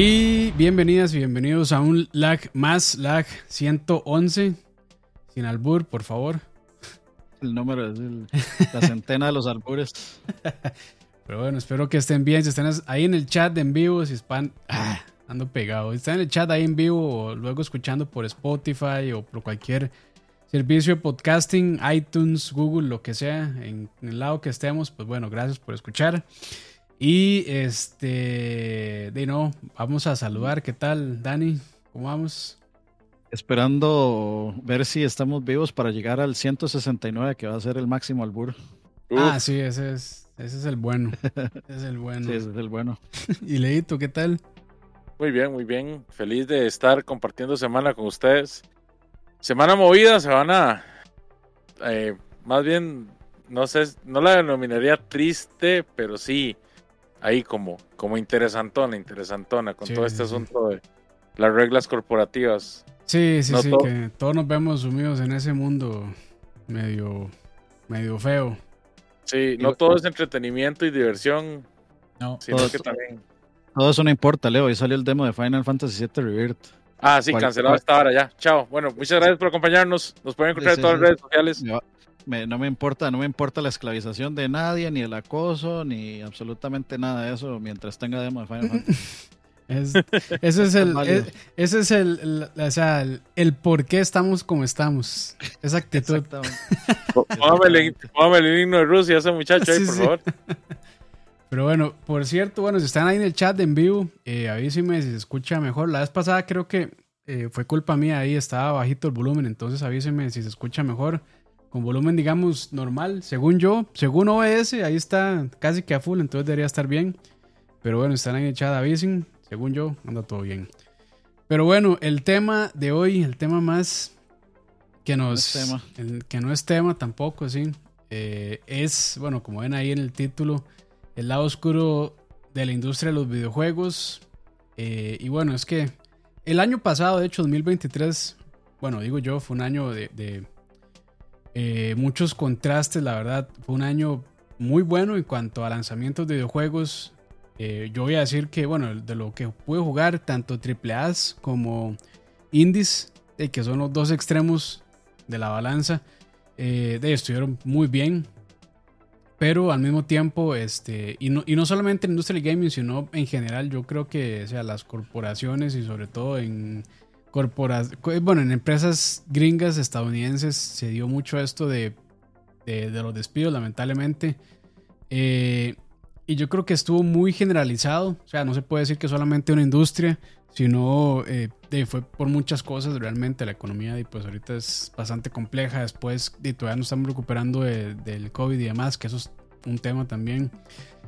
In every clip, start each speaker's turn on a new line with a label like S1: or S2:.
S1: Y bienvenidas y bienvenidos a un lag más, lag 111. Sin albur, por favor.
S2: El número es la centena de los albures.
S1: Pero bueno, espero que estén bien. Si están ahí en el chat en vivo, si están. Ah, ando pegado. Si están en el chat ahí en vivo o luego escuchando por Spotify o por cualquier servicio de podcasting, iTunes, Google, lo que sea, en, en el lado que estemos, pues bueno, gracias por escuchar. Y este, de no, vamos a saludar. ¿Qué tal, Dani? ¿Cómo vamos?
S2: Esperando ver si estamos vivos para llegar al 169, que va a ser el máximo albur.
S1: Ah, sí, ese es, ese es el bueno. Ese es el bueno.
S2: Sí, ese es el bueno.
S1: y Leito, ¿qué tal?
S3: Muy bien, muy bien. Feliz de estar compartiendo semana con ustedes. Semana movida, semana. Eh, más bien, no sé, no la denominaría triste, pero sí ahí como, como interesantona, interesantona, con todo este asunto de las reglas corporativas.
S1: Sí, sí, sí, que todos nos vemos sumidos en ese mundo medio, medio feo.
S3: Sí, no todo es entretenimiento y diversión, no, sino todo, que también...
S2: Todo eso no importa, Leo, hoy salió el demo de Final Fantasy VII Rebirth.
S3: Ah, sí, cancelado esta hora ya. Chao. Bueno, muchas gracias por acompañarnos. Nos pueden encontrar en todas las redes sociales
S2: no me importa, no me importa la esclavización de nadie, ni el acoso, ni absolutamente nada de eso mientras tenga demo de Final Fantasy.
S1: ese es el, ese es el, o sea, el, por qué estamos como estamos. Esa actitud.
S3: Póngame el himno de Rusia ese muchacho ahí, por favor.
S1: Pero bueno, por cierto, bueno, si están ahí en el chat en vivo, eh, avísenme si se escucha mejor. La vez pasada creo que eh, fue culpa mía, ahí estaba bajito el volumen, entonces avísenme si se escucha mejor con volumen, digamos, normal. Según yo, según OBS, ahí está casi que a full, entonces debería estar bien. Pero bueno, están ahí echada avisen. Según yo, anda todo bien. Pero bueno, el tema de hoy, el tema más que nos. No es tema. que no es tema tampoco, sí. Eh, es, bueno, como ven ahí en el título, el lado oscuro de la industria de los videojuegos. Eh, y bueno, es que el año pasado, de hecho, 2023, bueno, digo yo, fue un año de eh, muchos contrastes, la verdad. Fue un año muy bueno en cuanto a lanzamientos de videojuegos. Eh, yo voy a decir que, bueno, de lo que pude jugar, tanto AAA como indies, eh, que son los dos extremos de la balanza, de, estuvieron muy bien. Pero al mismo tiempo, este, y no, y no solamente en industria gaming, sino en general, yo creo que sea, las corporaciones y sobre todo en bueno, en empresas gringas estadounidenses se dio mucho esto de, de, los despidos, lamentablemente. Eh, y yo creo que estuvo muy generalizado. O sea, no se puede decir que solamente una industria, sino eh, fue por muchas cosas. Realmente la economía, y pues ahorita es bastante compleja. Después, y todavía nos estamos recuperando del COVID y demás, que eso es un tema también.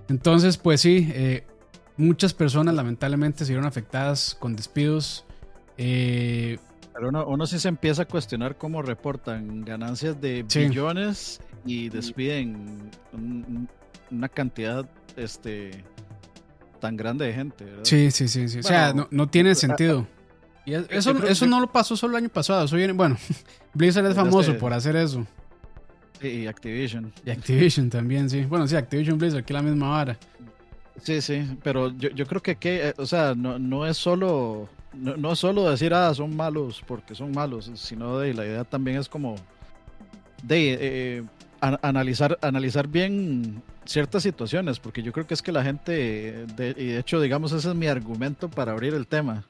S1: Entonces, pues sí, eh, muchas personas lamentablemente se vieron afectadas con despidos. Eh,
S2: Pero uno, sí se empieza a cuestionar cómo reportan ganancias de billones y despiden una cantidad este tan grande de gente.
S1: Sí, sí, sí, sí. o sea, no, tiene sentido. Y eso, eso no lo pasó solo el año pasado. Eso viene, bueno, Blizzard es famoso por hacer eso.
S2: Sí, y Activision.
S1: Y Activision también, sí. Bueno, sí, Activision Blizzard, aquí la misma vara.
S2: Sí, sí, pero yo, yo creo que, que eh, o sea, no, no es solo no, no solo decir, ah, son malos porque son malos, sino de la idea también es como de eh, analizar, analizar bien ciertas situaciones, porque yo creo que es que la gente, de, y de hecho, digamos, ese es mi argumento para abrir el tema,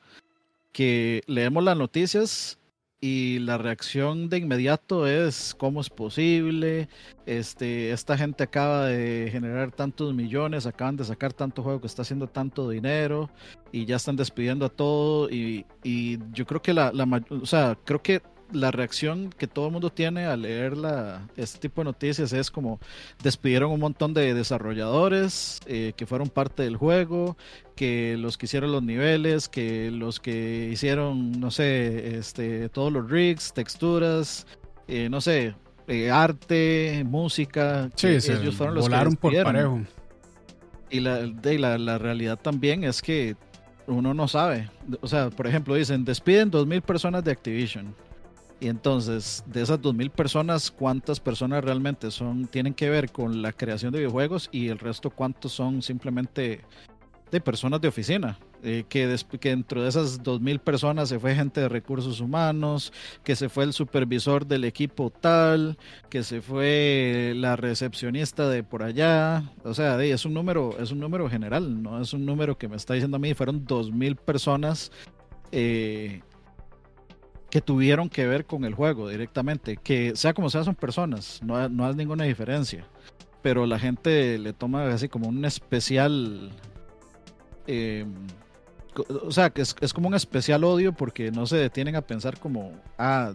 S2: que leemos las noticias y la reacción de inmediato es cómo es posible, este, esta gente acaba de generar tantos millones, acaban de sacar tanto juego que está haciendo tanto dinero y ya están despidiendo a todo y, y yo creo que la, la, o sea, creo que la reacción que todo el mundo tiene al leer la, este tipo de noticias es como despidieron un montón de desarrolladores eh, que fueron parte del juego, que los que hicieron los niveles, que los que hicieron, no sé, este, todos los rigs, texturas, eh, no sé, eh, arte, música.
S1: Sí, ellos fueron los volaron que por parejo.
S2: Y la, de, la, la realidad también es que uno no sabe. O sea, por ejemplo, dicen, despiden 2.000 personas de Activision y entonces, de esas 2.000 personas, ¿cuántas personas realmente son tienen que ver con la creación de videojuegos y el resto cuántos son simplemente de personas de oficina? eh, que, que, dentro de esas 2.000 personas se fue gente de recursos humanos, que se fue el supervisor del equipo tal, que se fue la recepcionista de por allá. O sea, es un número, es un número general, no es un número que me está diciendo a mí, fueron 2.000 personas. Eh, que tuvieron que ver con el juego directamente, que sea como sea son personas, no, no hay ninguna diferencia, pero la gente le toma así como un especial eh, o sea, que es, es, como un especial odio porque no se detienen a pensar como, ah,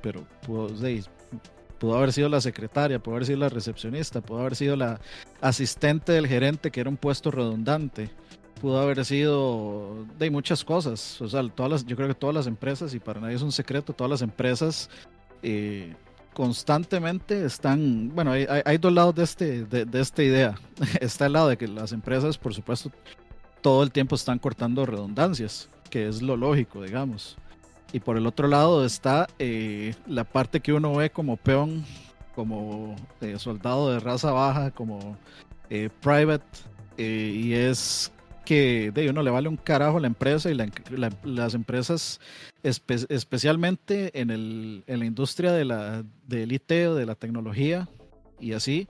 S2: pero pudo, pudo haber sido la secretaria, pudo haber sido la recepcionista, pudo haber sido la asistente del gerente, que era un puesto redundante, pudo haber sido de muchas cosas. O sea, todas las, yo creo que todas las empresas, y para nadie es un secreto, todas las empresas eh, constantemente están, bueno, hay, hay, dos lados de, este, de, de esta idea. Está el lado de que las empresas, por supuesto, todo el tiempo están cortando redundancias, que es lo lógico, digamos. Y por el otro lado está eh, la parte que uno ve como peón, como eh, soldado de raza baja, como eh, private, y es que de uno le vale un carajo la empresa y las empresas, especialmente en, el, en, la industria de la, del IT de la tecnología y así,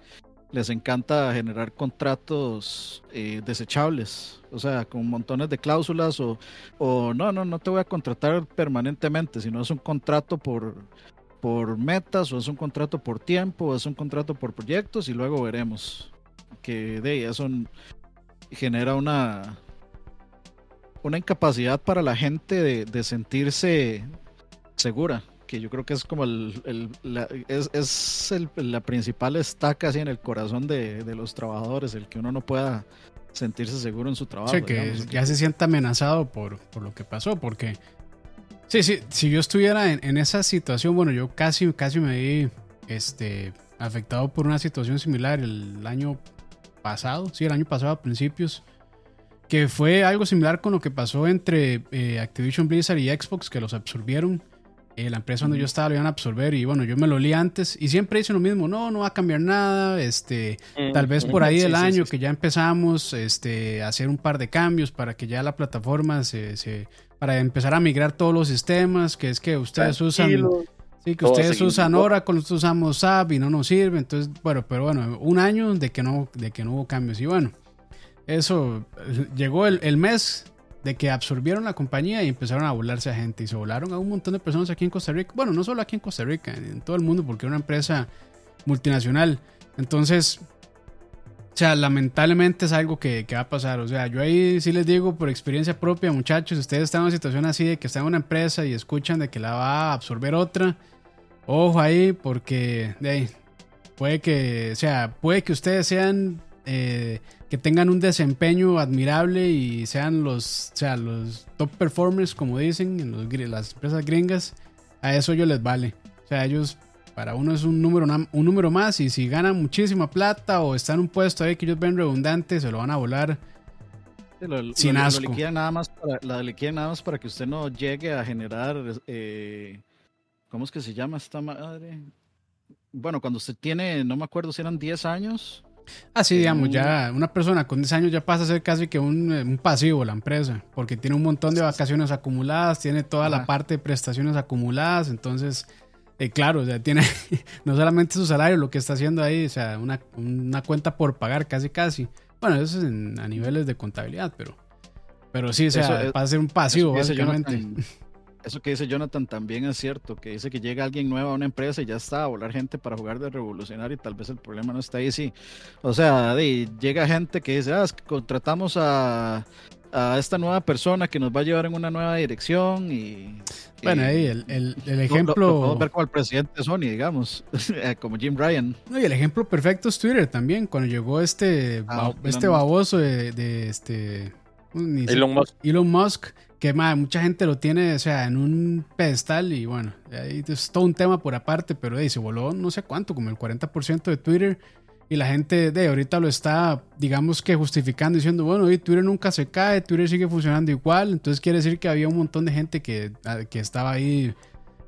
S2: les encanta generar contratos eh, desechables, o sea, con montones de cláusulas o, o, no, no, no te voy a contratar permanentemente, sino es un contrato por, por metas o es un contrato por tiempo o es un contrato por proyectos y luego veremos que de eso genera una una incapacidad para la gente de, de sentirse segura que yo creo que es como el, la, es, es el, la principal estaca así en el corazón de, de, los trabajadores, el que uno no pueda sentirse seguro en su trabajo.
S1: Sí, que ya se sienta amenazado por, por lo que pasó, porque sí, sí, si yo estuviera en, en, esa situación, bueno, yo casi, casi me vi este, afectado por una situación similar el año pasado, sí, el año pasado a principios que fue algo similar con lo que pasó entre eh, Activision Blizzard y Xbox, que los absorbieron. Eh, la empresa donde yo estaba lo iban a absorber y bueno, yo me lo li antes y siempre dicen lo mismo, no, no va a cambiar nada, este, tal vez por ahí del año que ya empezamos este, a hacer un par de cambios para que ya la plataforma se, se para empezar a migrar todos los sistemas, que es que ustedes usan... Sí, que ustedes usan Oracle, nosotros usamos SAP y no nos sirve. Entonces, bueno, pero bueno, un año de que no, de que no hubo cambios. Y bueno, eso llegó el, el mes de que absorbieron la compañía y empezaron a volarse a gente y se volaron a un montón de personas aquí en Costa Rica. Bueno, no solo aquí en Costa Rica, en todo el mundo, porque es una empresa multinacional. Entonces, o sea, lamentablemente es algo que, que, va a pasar. O sea, yo ahí sí les digo por experiencia propia, muchachos, ustedes están en una situación así de que están en una empresa y escuchan de que la va a absorber otra. Ojo ahí, porque de ahí, puede que, o sea, puede que ustedes sean eh, que tengan un desempeño admirable y sean los, o sea, los top performers, como dicen en los, las empresas gringas, a eso ellos les vale. O sea, ellos, para uno es un número, un número más y si ganan muchísima plata o están en un puesto ahí que ellos ven redundante, se lo van a volar. sin asco.
S2: Lo nada más para, la nada más para que usted no llegue a generar, eh, ¿cómo es que se llama esta madre? Bueno, cuando usted tiene, no me acuerdo si eran 10 años,
S1: Así, digamos, ya una persona con 10 años ya pasa a ser casi que un, eh, un pasivo la empresa, porque tiene un montón de vacaciones acumuladas, tiene toda la parte de prestaciones acumuladas, entonces, eh, claro, o sea, tiene no solamente su salario, lo que está haciendo ahí, o sea, una, una cuenta por pagar casi casi. Bueno, eso es a niveles de contabilidad, pero, pero sí, o sea, pasa a ser un pasivo, básicamente.
S2: Eso que dice Jonathan también es cierto, que dice que llega alguien nuevo a una empresa y ya está a volar gente para jugar de revolucionario y tal vez el problema no está ahí, sí. O sea, llega gente que dice, ah, contratamos a, a, esta nueva persona que nos va a llevar en una nueva dirección y...
S1: Bueno, ahí el, el, el ejemplo... Lo,
S2: podemos ver como el presidente de Sony, digamos, como Jim Ryan.
S1: No, y el ejemplo perfecto es Twitter también, cuando llegó este, ah, este baboso de, de este...
S3: Elon Musk.
S1: Elon Musk mucha gente lo tiene, o sea, en un pedestal y bueno, ahí es todo un tema por aparte, pero ahí se voló no sé cuánto, como el 40% de Twitter y la gente de ahorita lo está, digamos que justificando, diciendo, bueno, Twitter nunca se cae, Twitter sigue funcionando igual, entonces quiere decir que había un montón de gente que, que estaba ahí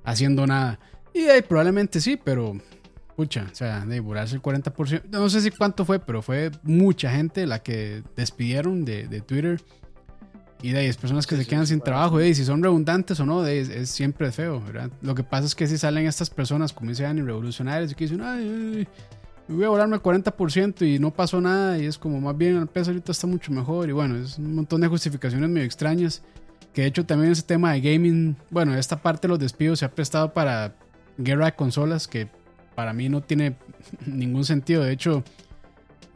S1: haciendo nada. Y probablemente sí, pero pucha, o sea, de borrarse el 40%, no sé si cuánto fue, pero fue mucha gente la que despidieron de, de Twitter. Y de ahí es personas que se quedan sin trabajo. Y si son redundantes o no, es, siempre feo, ¿verdad? Lo que pasa es que si salen estas personas, como dice Dani, revolucionarios, y que dicen, ay, voy a volarme el 40% y no pasó nada. Y es como, más bien, el peso ahorita está mucho mejor. Y bueno, es un montón de justificaciones medio extrañas. Que de hecho también ese tema de gaming, bueno, esta parte de los despidos se ha prestado para guerra de consolas, que para mí no tiene ningún sentido. De hecho,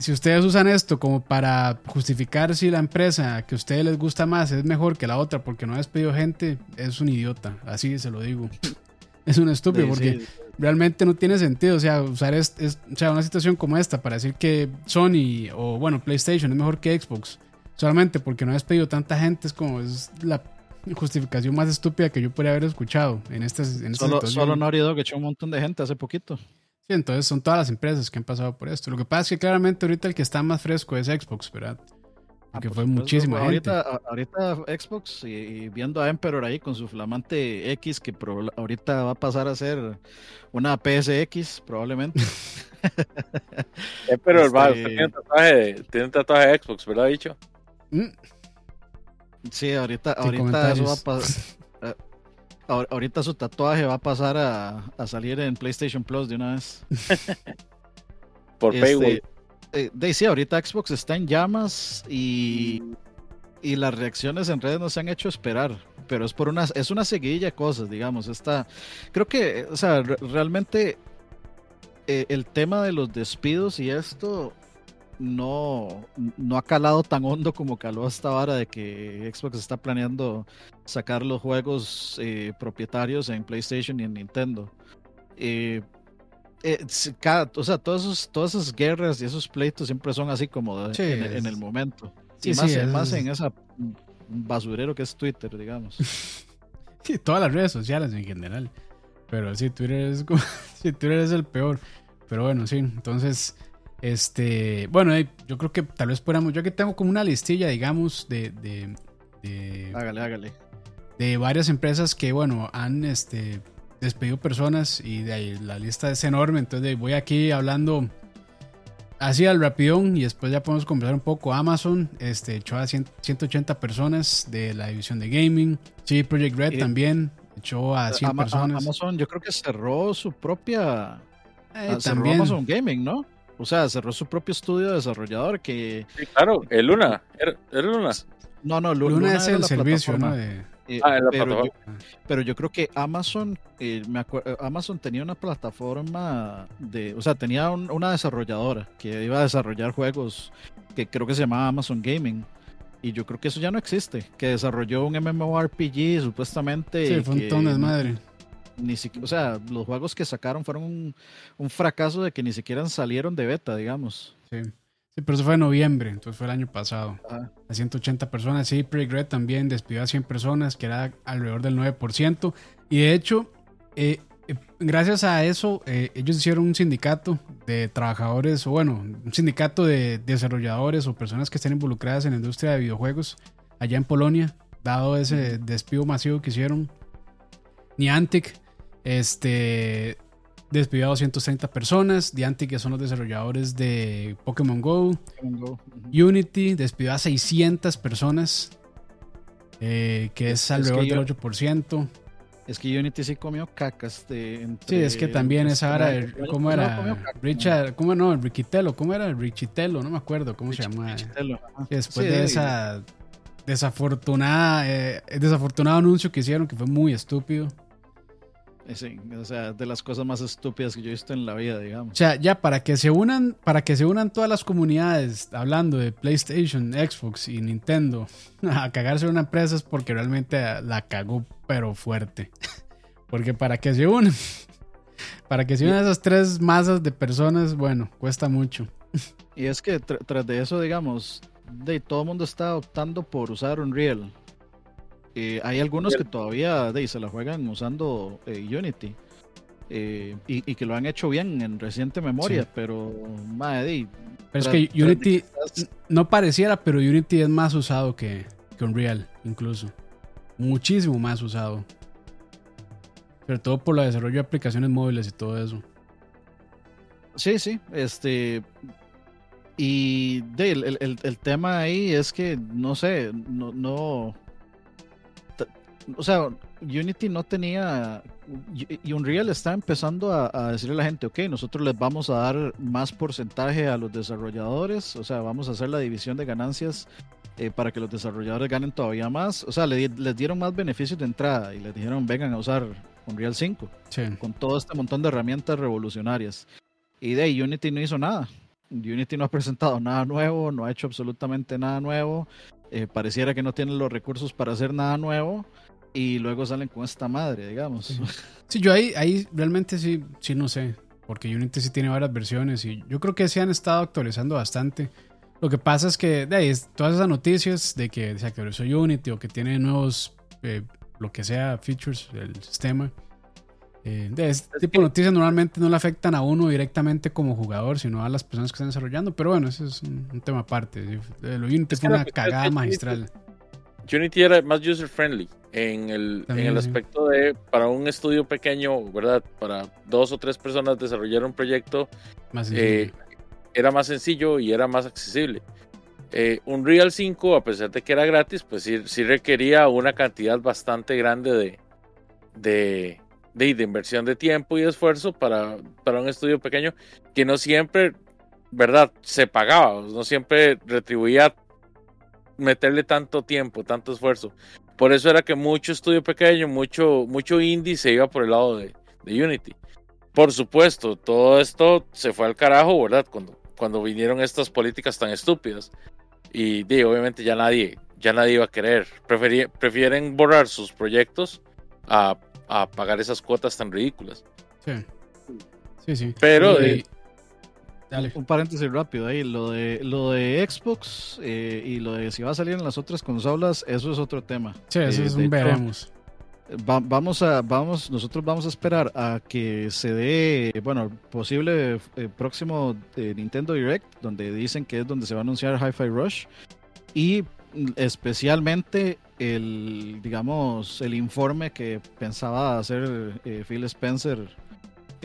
S1: si ustedes usan esto como para justificar si la empresa que a ustedes les gusta más es mejor que la otra porque no ha despedido gente, es un idiota, así se lo digo. Es un estúpido porque realmente no tiene sentido, o sea, usar es, o sea, una situación como esta para decir que Sony o bueno, PlayStation es mejor que Xbox, solamente porque no ha despedido tanta gente, es como es la justificación más estúpida que yo podría haber escuchado en esta, en esta
S2: solo, Solo Naughty Dog echó un montón de gente hace poquito
S1: entonces son todas las empresas que han pasado por esto. Lo que pasa es que claramente ahorita el que está más fresco es Xbox, ¿verdad? Ah, Porque fue muchísima
S2: gente. Ahorita Xbox y, viendo a Emperor ahí con su flamante X, que ahorita va a pasar a ser una PSX, probablemente.
S3: Emperor, va, este tiene un tatuaje, tiene un tatuaje de Xbox, ¿verdad, dicho? Mm.
S2: Sí, ahorita, ahorita eso va a pasar. ahorita su tatuaje va a pasar a, salir en PlayStation Plus de una vez.
S3: Por este,
S2: eh, sí, ahorita Xbox está en llamas y, y las reacciones en redes no se han hecho esperar. Pero es por una, es una seguidilla de cosas, digamos. Está, creo que, o sea, realmente eh, el tema de los despidos y esto no, no ha calado tan hondo como caló hasta ahora de que Xbox está planeando sacar los juegos eh, propietarios en PlayStation y en Nintendo. Eh, eh, o sea, todos todas esas guerras y esos pleitos siempre son así como en, el momento. y más, más en esa basurero que es Twitter, digamos.
S1: Sí, todas las redes sociales en general. Pero sí, Twitter es, como, sí, Twitter es el peor. Pero bueno, sí, entonces este, bueno, eh, yo creo que tal vez podamos, yo que tengo como una listilla, digamos, de, de,
S2: hágale, hágale.
S1: De varias empresas que, bueno, han este, despedido personas y de ahí la lista es enorme, entonces voy aquí hablando así al rapidón y después ya podemos conversar un poco. Amazon este, echó a 180 personas de la división de gaming. Sí, Project Red también echó a 100 personas.
S2: Amazon yo creo que cerró su propia... Eh, ah, cerró Amazon Gaming, ¿no? O sea, cerró su propio estudio desarrollador que...
S3: Sí, claro, el Luna. ¿Era, Luna?
S2: No, no,
S1: Luna, es el servicio, ¿no?
S2: Eh, ah, pero, yo, pero, yo, creo que Amazon, eh, me eh, Amazon tenía una plataforma de, o sea, tenía una desarrolladora que iba a desarrollar juegos que creo que se llamaba Amazon Gaming. Y yo creo que eso ya no existe. Que desarrolló un MMORPG supuestamente.
S1: Sí, fue un ton de madre
S2: ni siquiera, o sea, los juegos que sacaron fueron un, fracaso de que ni siquiera salieron de beta, digamos.
S1: Sí. Sí, pero eso fue en noviembre, entonces fue el año pasado. A 180 personas. Sí, Red también despidió a 100 personas, que era alrededor del 9%. Y de hecho, eh, eh, gracias a eso, eh, ellos hicieron un sindicato de trabajadores, o bueno, un sindicato de desarrolladores o personas que estén involucradas en la industria de videojuegos allá en Polonia, dado ese despido masivo que hicieron. Niantic este despidió a 230 personas. Niantic, que son los desarrolladores de Pokémon Go. Unity despidió a 600 personas, eh, que es, alrededor del 8%.
S2: Es que Unity sí comió cacas de
S1: Sí, es que también esa era, ¿cómo era? Richard, ¿cómo no? Riquitello, ¿cómo era? Richitello, no me acuerdo cómo se llama. Después de esa desafortunada, eh, desafortunado anuncio que hicieron, que fue muy estúpido.
S2: Sí, o sea, de las cosas más estúpidas que yo he visto en la vida, digamos.
S1: O sea, ya para que se unan, para que se unan todas las comunidades hablando de PlayStation, Xbox y Nintendo a cagarse una empresa es porque realmente la cagó pero fuerte. Porque para que se unan, para que se unan esas tres masas de personas, bueno, cuesta mucho.
S2: Y es que tras de eso, digamos, de todo el mundo está optando por usar Unreal. Eh, hay algunos que todavía de, se la juegan usando eh, Unity. Eh, y, que lo han hecho bien en reciente memoria, pero madre,
S1: pero es que Unity no pareciera, pero Unity es más usado que, que Unreal, incluso. Muchísimo más usado. Sobre todo por el desarrollo de aplicaciones móviles y todo eso.
S2: Sí, sí. Este. Y de, el, el, el, tema ahí es que, no sé, no, no. O sea, Unity no tenía. Y Unreal está empezando a, a, decirle a la gente: Ok, nosotros les vamos a dar más porcentaje a los desarrolladores. O sea, vamos a hacer la división de ganancias eh, para que los desarrolladores ganen todavía más. O sea, le, les dieron más beneficios de entrada y les dijeron: Vengan a usar Unreal 5.
S1: Sí.
S2: Con todo este montón de herramientas revolucionarias. Y de ahí Unity no hizo nada. Unity no ha presentado nada nuevo, no ha hecho absolutamente nada nuevo. Eh, pareciera que no tienen los recursos para hacer nada nuevo. Y luego salen con esta madre, digamos.
S1: Sí, sí yo ahí, ahí realmente sí, sí no sé. Porque Unity sí tiene varias versiones y yo creo que se han estado actualizando bastante. Lo que pasa es que de ahí, todas esas noticias de que se actualizó Unity o que tiene nuevos, eh, lo que sea, features del sistema, eh, de este tipo de noticias normalmente no le afectan a uno directamente como jugador, sino a las personas que están desarrollando. Pero bueno, ese es un, un tema aparte. Lo Unity fue una cagada magistral.
S3: Unity era más user friendly en el, También, en el aspecto de para un estudio pequeño, ¿verdad? Para dos o tres personas desarrollar un proyecto
S1: más
S3: eh, era más sencillo y era más accesible. Eh, Unreal 5, a pesar de que era gratis, pues sí, sí requería una cantidad bastante grande de, de, de, de, inversión de tiempo y esfuerzo para, para un estudio pequeño que no siempre, ¿verdad? Se pagaba, no siempre retribuía meterle tanto tiempo, tanto esfuerzo. Por eso era que mucho estudio pequeño, mucho, mucho indie se iba por el lado de, de Unity. Por supuesto, todo esto se fue al carajo, ¿verdad? Cuando, cuando vinieron estas políticas tan estúpidas. Y de, obviamente ya nadie, ya nadie iba a querer. Preferí, prefieren borrar sus proyectos a, a, pagar esas cuotas tan ridículas.
S1: Sí, sí, sí.
S3: Pero...
S2: Eh, Dale. Un paréntesis rápido ahí, lo de lo de Xbox eh, y lo de si va a salir en las otras consolas, eso es otro tema.
S1: Sí, eso
S2: eh,
S1: es un hecho, veremos.
S2: Va, vamos a vamos nosotros vamos a esperar a que se dé bueno posible eh, próximo Nintendo Direct donde dicen que es donde se va a anunciar Hi-Fi Rush y especialmente el digamos el informe que pensaba hacer Phil Spencer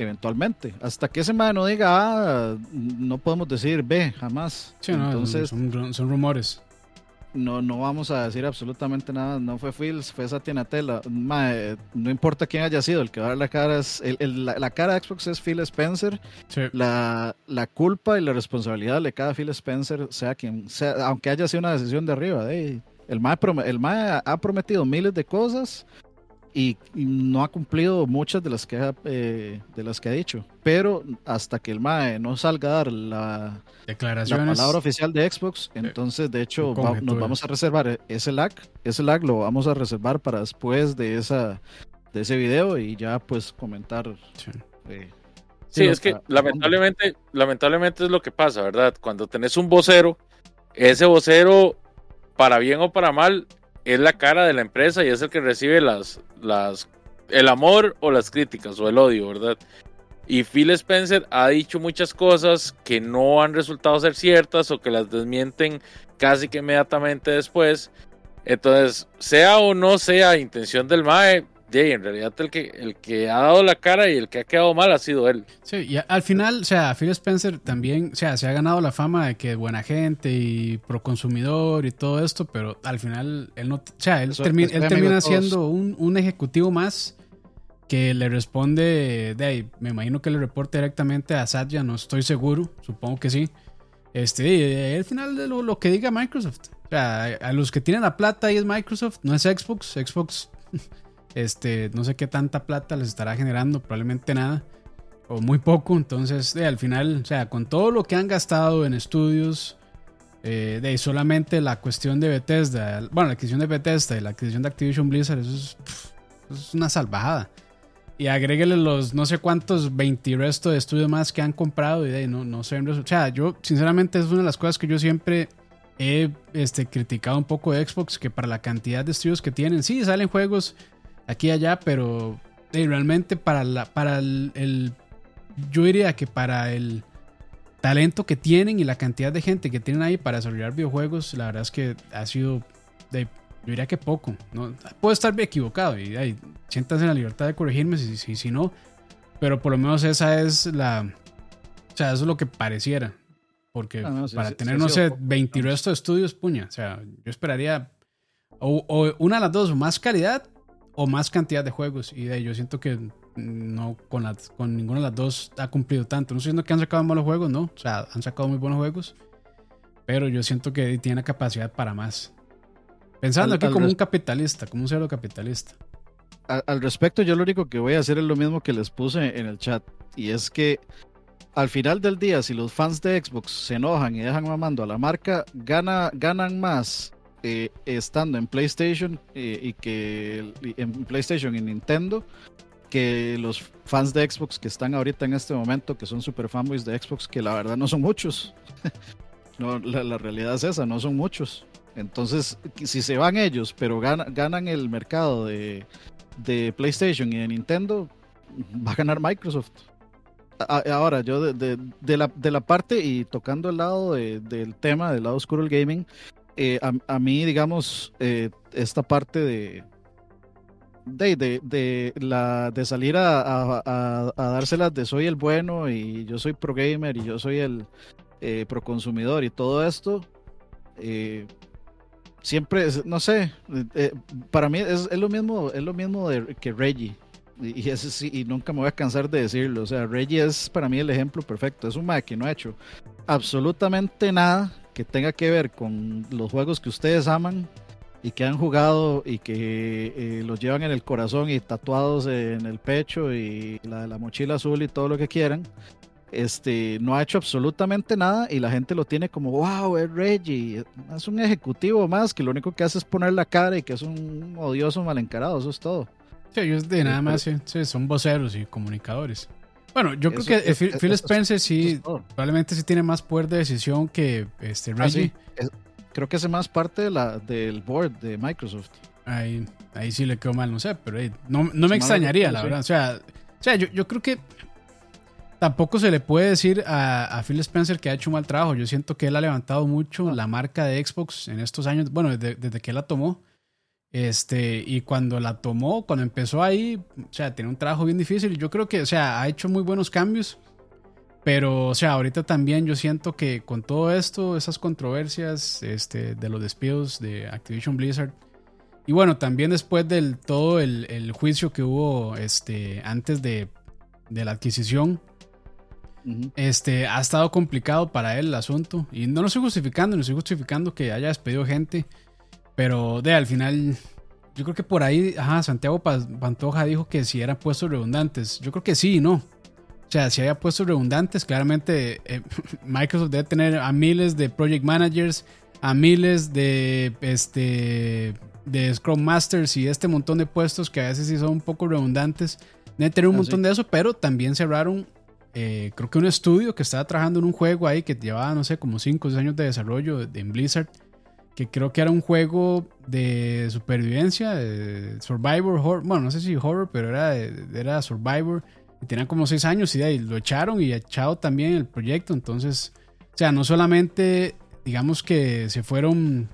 S2: eventualmente. Hasta que ese man no diga A, no podemos decir B, jamás.
S1: Sí, no, Entonces, son, son, rumores.
S2: No, no vamos a decir absolutamente nada. No fue Phil, fue Satya Natella. no importa quién haya sido, el que va a dar la cara es. El, el, la, la, cara de Xbox es Phil Spencer.
S1: Sí.
S2: La, la, culpa y la responsabilidad le cae a Phil Spencer, sea quien sea, aunque haya sido una decisión de arriba. De, el MAE, el MAE ha prometido miles de cosas y, no ha cumplido muchas de las que ha, eh, de las que ha dicho. Pero hasta que el MAE no salga a dar la, la palabra oficial de Xbox, entonces de hecho va, nos vamos a reservar ese lag, ese lag lo vamos a reservar para después de esa de ese video y ya pues comentar.
S1: Sí.
S2: Eh,
S3: sí, es que lamentablemente, lamentablemente es lo que pasa, ¿verdad? Cuando tenés un vocero, ese vocero, para bien o para mal, es la cara de la empresa y es el que recibe las, las, el amor o las críticas o el odio, ¿verdad? Y Phil Spencer ha dicho muchas cosas que no han resultado ser ciertas o que las desmienten casi que inmediatamente después. Entonces, sea o no sea intención del MAE, de, en realidad el que, el que ha dado la cara y el que ha quedado mal ha sido él.
S1: Sí, y al final, o sea, Phil Spencer también, o sea, se ha ganado la fama de que es buena gente y pro consumidor y todo esto, pero al final él no, o sea, él, termi él termina siendo un, un, ejecutivo más que le responde, de ahí, me imagino que le reporta directamente a Satya, no estoy seguro, supongo que sí. Este, al final de lo, lo que diga Microsoft. O sea, a los que tienen la plata ahí es Microsoft, no es Xbox. Xbox este, no sé qué tanta plata les estará generando, probablemente nada o muy poco. Entonces, de, al final, o sea, con todo lo que han gastado en estudios, eh, de solamente la cuestión de Bethesda, bueno, la adquisición de Bethesda y la adquisición de Activision Blizzard, eso es, una salvajada. Y agréguele los no sé cuántos 20 resto de estudios más que han comprado y de, no, no sé. O sea, yo, sinceramente, es una de las cosas que yo siempre he este, criticado un poco de Xbox, que para la cantidad de estudios que tienen, sí, salen juegos aquí y allá, pero eh, realmente para, la, para el, el, yo diría que para el talento que tienen y la cantidad de gente que tienen ahí para desarrollar videojuegos, la verdad es que ha sido, yo diría que poco. ¿no? Puedo estar equivocado y ahí, siéntanse en la libertad de corregirme si, si, si no, pero por lo menos esa es la, o sea, eso es lo que pareciera. Porque
S2: Ah, no, sí,
S1: para
S2: sí,
S1: tener,
S2: sí
S1: no sé,
S2: poco,
S1: 20
S2: digamos.
S1: resto de estudios, puña. O sea, yo esperaría o, o una de las dos, más calidad o más cantidad de juegos. Y de ahí yo siento que no con, las, con ninguna de las dos ha cumplido tanto. No estoy diciendo que han sacado malos juegos, no. O sea, han sacado muy buenos juegos. Pero yo siento que tiene capacidad para más. Pensando
S2: Al-
S1: aquí
S2: al
S1: como un capitalista, como un cero capitalista.
S2: Al, al respecto, yo lo único que voy a hacer es lo mismo que les puse en el chat. Y es que al final del día, si los fans de Xbox se enojan y dejan mamando a la marca, gana, ganan más eh, estando en PlayStation eh, y que en PlayStation y Nintendo que los fans de Xbox que están ahorita en este momento, que son super fanboys de Xbox, que la verdad no son muchos. no, la, realidad es esa, no son muchos. Entonces, si se van ellos, pero gana- ganan el mercado de, de PlayStation y de Nintendo, va a ganar Microsoft. Ahora, yo de, de- la, de la parte y tocando el lado de- del tema, del lado oscuro del gaming, eh, a, a mí, digamos, eh, esta parte de, de, de, de salir a, a, a- dárselas de soy el bueno y yo soy pro gamer y yo soy el eh, pro consumidor y todo esto, siempre, es- no sé, para mí es, es lo mismo, es lo mismo de, que Reggie. Y, sí, y nunca me voy a cansar de decirlo. O sea, Reggie es para mí el ejemplo perfecto. Es un mae que no ha hecho absolutamente nada que tenga que ver con los juegos que ustedes aman y que han jugado y que eh, los llevan en el corazón y tatuados en el pecho y la, la mochila azul y todo lo que quieran. Este, no ha hecho absolutamente nada y la gente lo tiene como, wow, es Reggie. Es un ejecutivo más que lo único que hace es poner la cara y que es un odioso mal encarado. Eso es todo.
S1: Sí, ellos de nada más sí, son voceros y comunicadores. Bueno, yo creo que eh,
S2: es-
S1: Phil,
S2: es-
S1: Spencer sí, probablemente sí tiene más poder de decisión que este
S2: Ah,
S1: Reggie.
S2: sí. Creo que es más parte de la, del board de Microsoft.
S1: Ahí, ahí sí le quedó mal, no sé, pero no, no me extrañaría, la verdad. O sea, o sea yo, yo creo que tampoco se le puede decir a, a Phil Spencer que ha hecho un mal trabajo. Yo siento que él ha levantado mucho la marca de Xbox en estos años, bueno, desde, desde que él la tomó. Este, y cuando la tomó, cuando empezó ahí, o sea, tiene un trabajo bien difícil. Yo creo que, o sea, ha hecho muy buenos cambios. Pero, o sea, ahorita también yo siento que con todo esto, esas controversias este, de los despidos de Activision Blizzard, y bueno, también después del todo el, el juicio que hubo este, antes de, de la adquisición, este, ha estado complicado para él el asunto. Y no lo estoy justificando, no estoy justificando que haya despedido gente. Pero de al final, yo creo que por ahí, ajá, Santiago Pa- Pantoja dijo que si eran puestos redundantes. Yo creo que sí no. O sea, si había puestos redundantes, claramente eh, Microsoft debe tener a miles de project managers, a miles de, este, de Scrum Masters y este montón de puestos que a veces sí son un poco redundantes. Deben tener un
S2: Ah,
S1: montón
S2: sí.
S1: de eso, pero también cerraron eh, creo que un estudio que estaba trabajando en un juego ahí que llevaba, no sé, como 5 o 6 años de desarrollo de, de- en Blizzard, que creo que era un juego de supervivencia, de Survivor, horror, bueno, no sé si horror, pero era, de- era Survivor, y tenían como 6 años y ahí lo echaron y echado también el proyecto, entonces, o sea, no solamente, digamos que se fueron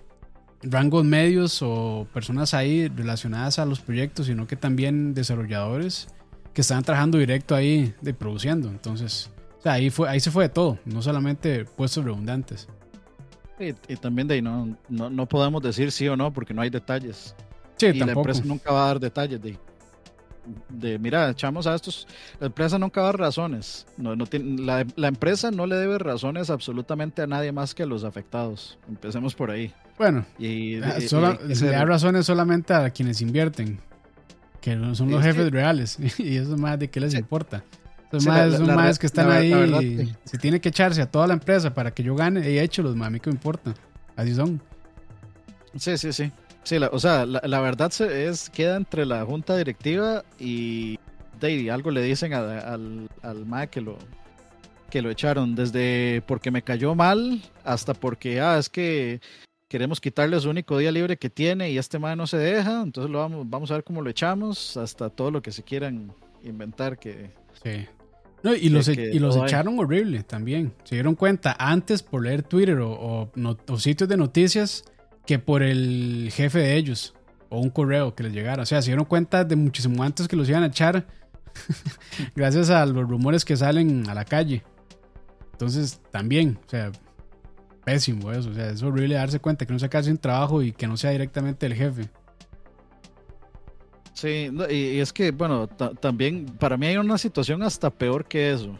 S1: rangos medios o personas ahí relacionadas a los proyectos, sino que también desarrolladores que estaban trabajando directo ahí de produciendo. Entonces, ahí, fue, ahí se fue de todo, no solamente puestos redundantes.
S2: Y, y también de ahí no, no, no podemos decir sí o no porque no hay detalles.
S1: Sí,
S2: y la empresa nunca va a dar detalles de, de mira, echamos a estos. La empresa nunca va a dar razones. No, no tiene, la, la empresa no le debe razones absolutamente a nadie más que a los afectados. Empecemos por ahí.
S1: Bueno,
S2: Y,
S1: ah,
S2: y-
S1: se le da razones solamente a quienes invierten, que no son los
S2: Es que-
S1: jefes reales, y eso más de qué les
S2: Sí.
S1: importa. Esos
S2: Sí,
S1: más
S2: la-
S1: son
S2: la
S1: más
S2: re-
S1: que están ahí,
S2: verdad, sí.
S1: tiene que echarse a toda la empresa para que yo gane, y hecho los mami que me importa. Así son.
S2: Sí, sí, sí. Sí, o sea, la, la verdad es queda entre la junta directiva y ahí algo le dicen a- al, al MA que lo, que lo echaron, desde porque me cayó mal hasta porque, ah, es que queremos quitarle su único día libre que tiene y este MA no se deja, entonces lo vamos, vamos a ver cómo lo echamos, hasta todo lo que se quieran inventar que...
S1: Sí. No, y los, e- y los
S2: hay.
S1: echaron horrible también. Se dieron cuenta antes por leer Twitter o, o no- o sitios de noticias que por el jefe de ellos o un correo que les llegara. O sea, se dieron cuenta de muchísimo antes que los iban a echar gracias a los rumores que salen a la calle. Entonces, también, o sea, pésimo eso. O sea, es horrible darse cuenta que no se hace un trabajo y que no sea directamente el jefe.
S2: Sí, y, es que, bueno, también para mí hay una situación hasta peor que eso.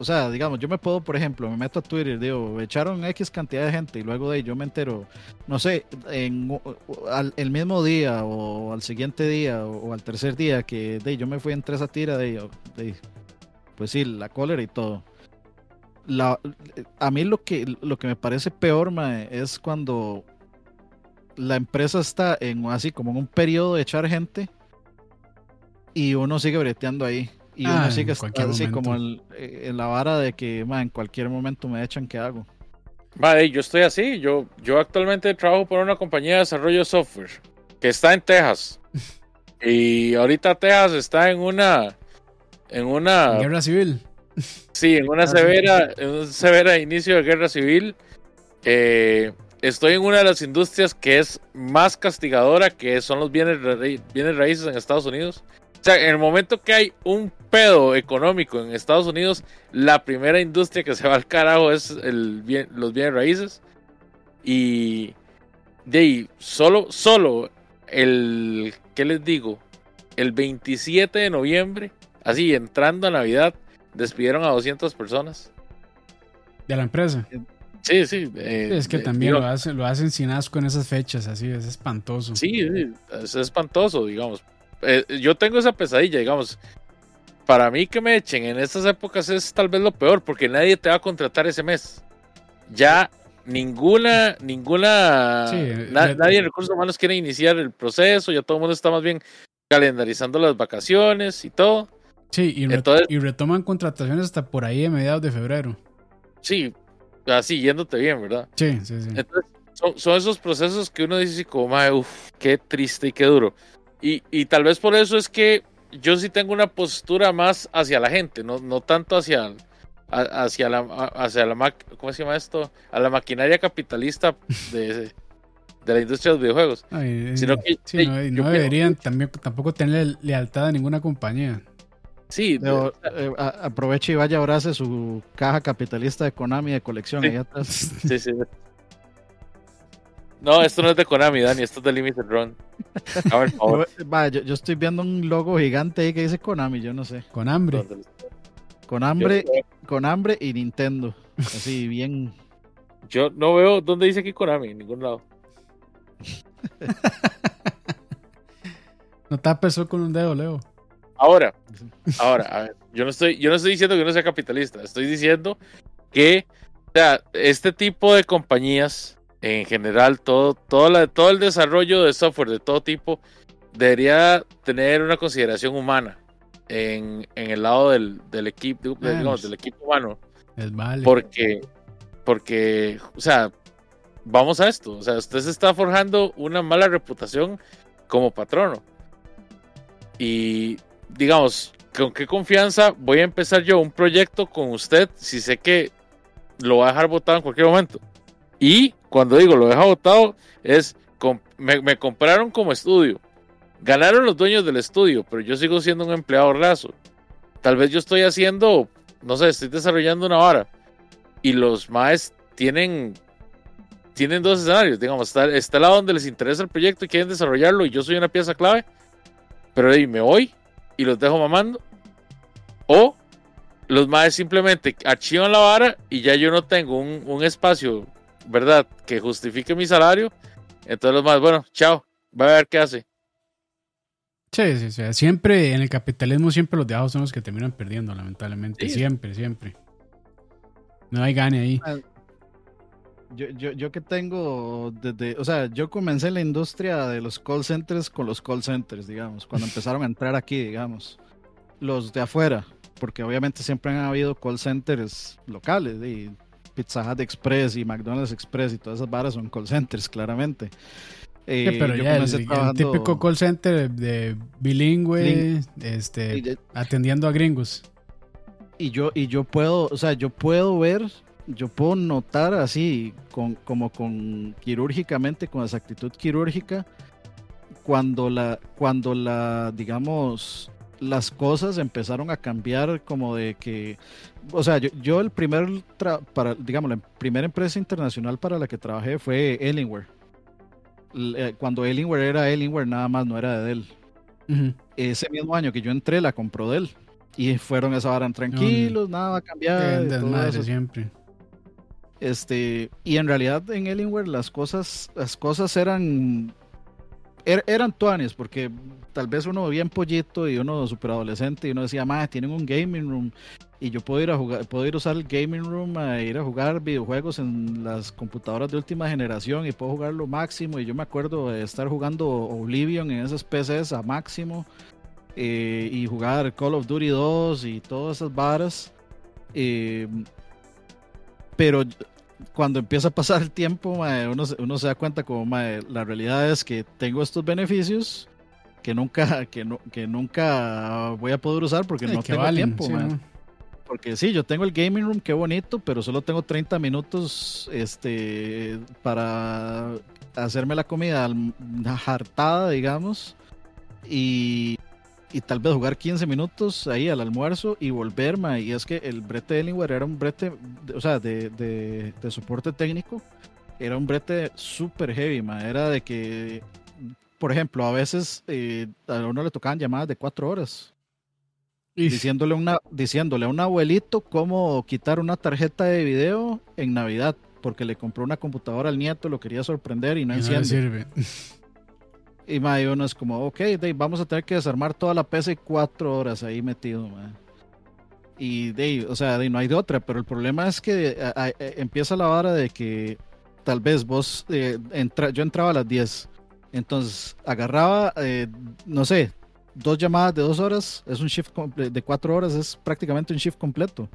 S2: O sea, digamos, yo me puedo, por ejemplo, me meto a Twitter, digo, echaron X cantidad de gente y luego de ahí yo me entero, no sé, en el mismo día o al siguiente día o, al tercer día que de, yo me fui entre esa tira de, de pues sí, la cólera y todo. La, a mí lo que, lo que me parece peor, mae, es cuando la empresa está en así como en un periodo de echar gente y uno sigue breteando ahí. Y uno ah, sigue así como eh, en la vara de que en cualquier momento me echan, ¿qué hago?
S3: Vale, yo estoy así. Yo, yo actualmente trabajo por una compañía de desarrollo de software que está en Texas. y ahorita Texas está en una. En una.
S1: Guerra civil.
S3: Sí, en una ah, severa, en un severa inicio de guerra civil. Eh, estoy en una de las industrias que es más castigadora, que son los bienes, bienes raíces en Estados Unidos. O sea, en el momento que hay un pedo económico en Estados Unidos, la primera industria que se va al carajo es el bien, los bienes raíces. Y de ahí, solo, solo el, ¿qué les digo? El 27 de noviembre, así entrando a Navidad, despidieron a 200 personas.
S1: ¿De la empresa?
S3: Sí, sí.
S1: Eh, es que también lo hacen, lo hacen sin asco en esas fechas, así, es espantoso.
S3: Sí, es espantoso, digamos. Eh, yo tengo esa pesadilla, digamos. Para mí que me echen en estas épocas es tal vez lo peor, porque nadie te va a contratar ese mes. Ya ninguna, ninguna, nadie en recursos humanos quiere iniciar el proceso, ya todo el mundo está más bien calendarizando las vacaciones y todo.
S1: Sí, y, Entonces, y retoman contrataciones hasta por ahí a mediados de febrero.
S3: Sí, así yéndote bien, ¿verdad?
S1: Sí, sí, sí.
S3: Entonces, son, esos procesos que uno dice como, uff, qué triste y qué duro. Y, y tal vez por eso es que yo sí tengo una postura más hacia la gente, no, no tanto hacia, hacia la, hacia la ¿cómo se llama esto? A la maquinaria capitalista de, de la industria de los videojuegos. sino que
S1: no, deberían también, tampoco tener lealtad a ninguna compañía.
S2: Sí, eh, aproveche y vaya ahora hace su caja capitalista de Konami de colección sí. atrás.
S3: Sí, sí. No, esto no es de Konami, Dani, esto es de Limited Run. A ver,
S2: Yo, yo, estoy viendo un logo gigante ahí que dice Konami, yo no sé.
S1: Con hambre.
S2: Con hambre, con hambre y Nintendo. Así bien.
S3: Yo no veo dónde dice aquí Konami, en ningún lado.
S1: no tapes eso con un dedo, Leo.
S3: Ahora, ahora, a ver, yo no estoy, yo no estoy diciendo que no sea capitalista, estoy diciendo que, o sea, este tipo de compañías en general, todo, todo, la, todo el desarrollo de software de todo tipo debería tener una consideración humana en, en el lado del, del equipo, digamos, del equipo humano.
S1: Es vale.
S3: Porque, porque, o sea, vamos a esto, o sea, usted se está forjando una mala reputación como patrono. Y, digamos, ¿con qué confianza voy a empezar yo un proyecto con usted si sé que lo va a dejar votado en cualquier momento? Y cuando digo lo deja votado, es me, compraron como estudio. Ganaron los dueños del estudio, pero yo sigo siendo un empleado raso. Tal vez yo estoy haciendo, no sé, estoy desarrollando una vara. Y los maes tienen, tienen dos escenarios. Digamos, está, está el lado donde les interesa el proyecto y quieren desarrollarlo y yo soy una pieza clave. Pero ahí me voy y los dejo mamando. O los maes simplemente archivan la vara y ya yo no tengo un, un espacio ¿verdad? Que justifique mi salario. Entonces los más, bueno, chao, va a ver qué hace.
S1: Sí, sí, sí. Siempre en el capitalismo, siempre los de abajo son los que terminan perdiendo, lamentablemente. Siempre, siempre. No hay gane ahí. Ah,
S2: yo, yo, yo que tengo desde, o sea, yo comencé en la industria de los call centers con los call centers, digamos, cuando empezaron a entrar aquí, digamos, los de afuera, porque obviamente siempre han habido call centers locales y Pizza Hut Express y McDonald's Express y todas esas barras son call centers, claramente.
S1: Eh, pero ya el, típico call center de, bilingüe, este, atendiendo a gringos.
S2: Y yo, y yo puedo, o sea, yo puedo ver, yo puedo notar así, con, como con quirúrgicamente, con exactitud quirúrgica, cuando la, cuando la, digamos, las cosas empezaron a cambiar como de que, o sea, yo, yo el primer, para, digamos, la primera empresa internacional para la que trabajé fue Alienware. Eh, cuando Alienware era Alienware, nada más no era de Dell. Ese mismo año que yo entré, la compró Dell. Y fueron esa hora tranquilos, nada va a cambiar.
S1: Todo siempre.
S2: Este, y en realidad en Alienware las cosas, las cosas eran er, eran tuanes, porque tal vez uno bien pollito y uno super adolescente y uno decía, más tienen un gaming room y yo puedo ir a jugar, puedo usar el gaming room a ir a jugar videojuegos en las computadoras de última generación y puedo jugar lo máximo. Y yo me acuerdo de estar jugando Oblivion en esas PCs a máximo eh, y jugar Call of Duty 2 y todas esas varas. Eh, pero cuando empieza a pasar el tiempo, uno, uno, se da cuenta como la realidad es que tengo estos beneficios que nunca, que no, que nunca voy a poder usar porque no tengo tiempo. Porque sí, yo tengo el gaming room, qué bonito, pero solo tengo 30 minutos este, para hacerme la comida hartada, digamos. Y y tal vez jugar 15 minutos ahí al almuerzo y volver, Y es que el brete de Alienware era un brete, o sea, de, de, soporte técnico, era un brete súper heavy, ma. Era de que, por ejemplo, a veces eh, a uno le tocaban llamadas de cuatro horas. Diciéndole, una, diciéndole a un abuelito cómo quitar una tarjeta de video en Navidad, porque le compró una computadora al nieto, lo quería sorprender y no, y no sirve. Y mae, uno es como, ok, vamos a tener que desarmar toda la PC cuatro horas ahí metido, mae. Y de, o sea, de, no hay de otra, pero el problema es que empieza la hora de que tal vez vos, eh, entra, yo entraba a las 10, entonces agarraba, eh, no sé, dos llamadas de dos horas, es un shift de cuatro horas, es prácticamente un shift completo.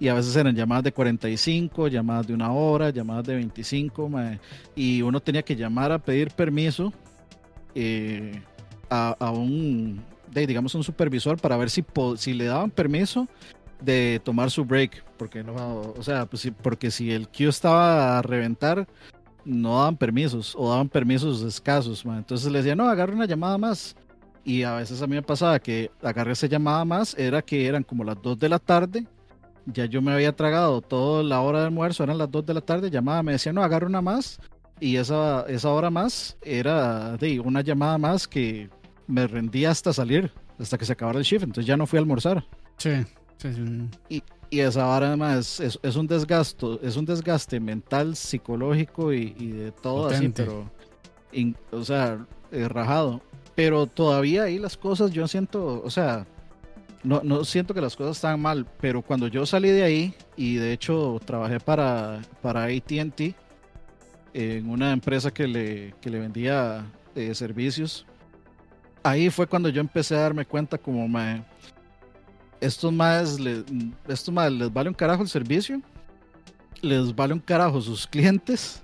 S2: Y a veces eran llamadas de 45, llamadas de una hora, llamadas de 25, y uno tenía que llamar a pedir permiso eh, a, un, digamos, un supervisor para ver si, si le daban permiso de tomar su break, porque no, o sea, pues, porque si el queue estaba a reventar, no daban permisos o daban permisos escasos, entonces le decía, no, agarre una llamada más. Y a veces a mí me pasaba que agarré esa llamada más, era que eran como las 2 de la tarde, ya yo me había tragado toda la hora de almuerzo, eran las 2 de la tarde, llamada, me decía, no, agarre una más, y esa, esa hora más era de una llamada más que me rendía hasta salir, hasta que se acabara el shift, entonces ya no fui a almorzar.
S1: Sí,
S2: Y, y, esa hora además es, es, un desgasto, es un desgaste mental, psicológico y, de todo así, pero, o sea, eh, rajado. Pero todavía ahí las cosas yo siento, o sea, no, no siento que las cosas están mal, pero cuando yo salí de ahí y de hecho trabajé para, para ATT, en una empresa que le, que le vendía eh, servicios. Ahí fue cuando yo empecé a darme cuenta como, mae, estos más, estos más les vale un carajo el servicio, les vale un carajo sus clientes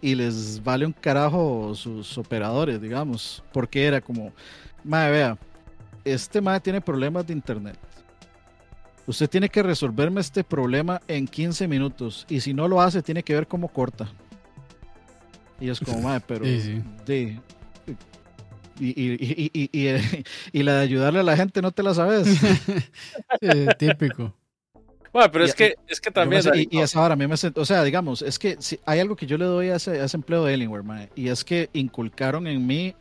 S2: y les vale un carajo sus operadores, digamos, porque era como, mae, vea, este mae tiene problemas de internet. Usted tiene que resolverme este problema en 15 minutos y si no lo hace tiene que ver cómo corta. Y es como, madre, pero. De, y, y, y, y, la de ayudarle a la gente no te la sabes.
S1: típico.
S3: Bueno, pero es que, es que también.
S2: y, es ahora, a mí me O sea, digamos, es que si hay algo que yo le doy a ese, a ese empleo de Alienware, y es que inculcaron en mí,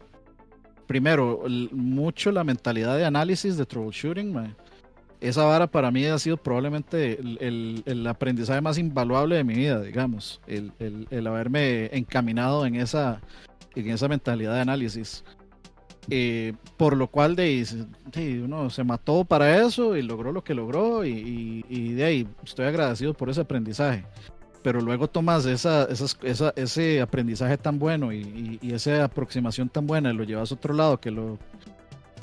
S2: primero, mucho la mentalidad de análisis, de troubleshooting, man esa vara para mí ha sido probablemente el, aprendizaje más invaluable de mi vida, digamos, el, haberme encaminado en esa, en esa mentalidad de análisis. Eh, por lo cual de, uno se mató para eso y logró lo que logró y, de ahí estoy agradecido por ese aprendizaje. Pero luego tomas esa, ese aprendizaje tan bueno y, y, esa aproximación tan buena y lo llevas a otro lado que lo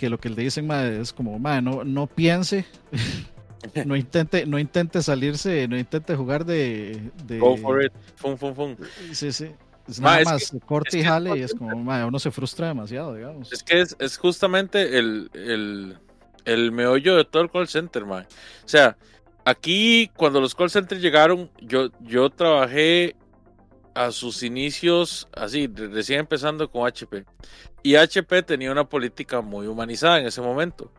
S2: que lo que le dicen es como, no, no piense, no intente, no intente salirse, no intente jugar de,
S3: Go for it, fun, fun, fun.
S2: Sí, sí. Es nada más corte y jale y es como, uno se frustra demasiado, digamos.
S3: Es que es, es justamente el, el, el, meollo de todo el call center, O sea, aquí cuando los call centers llegaron, yo, yo trabajé a sus inicios, así, recién empezando con HP. Y HP tenía una política muy humanizada en ese momento.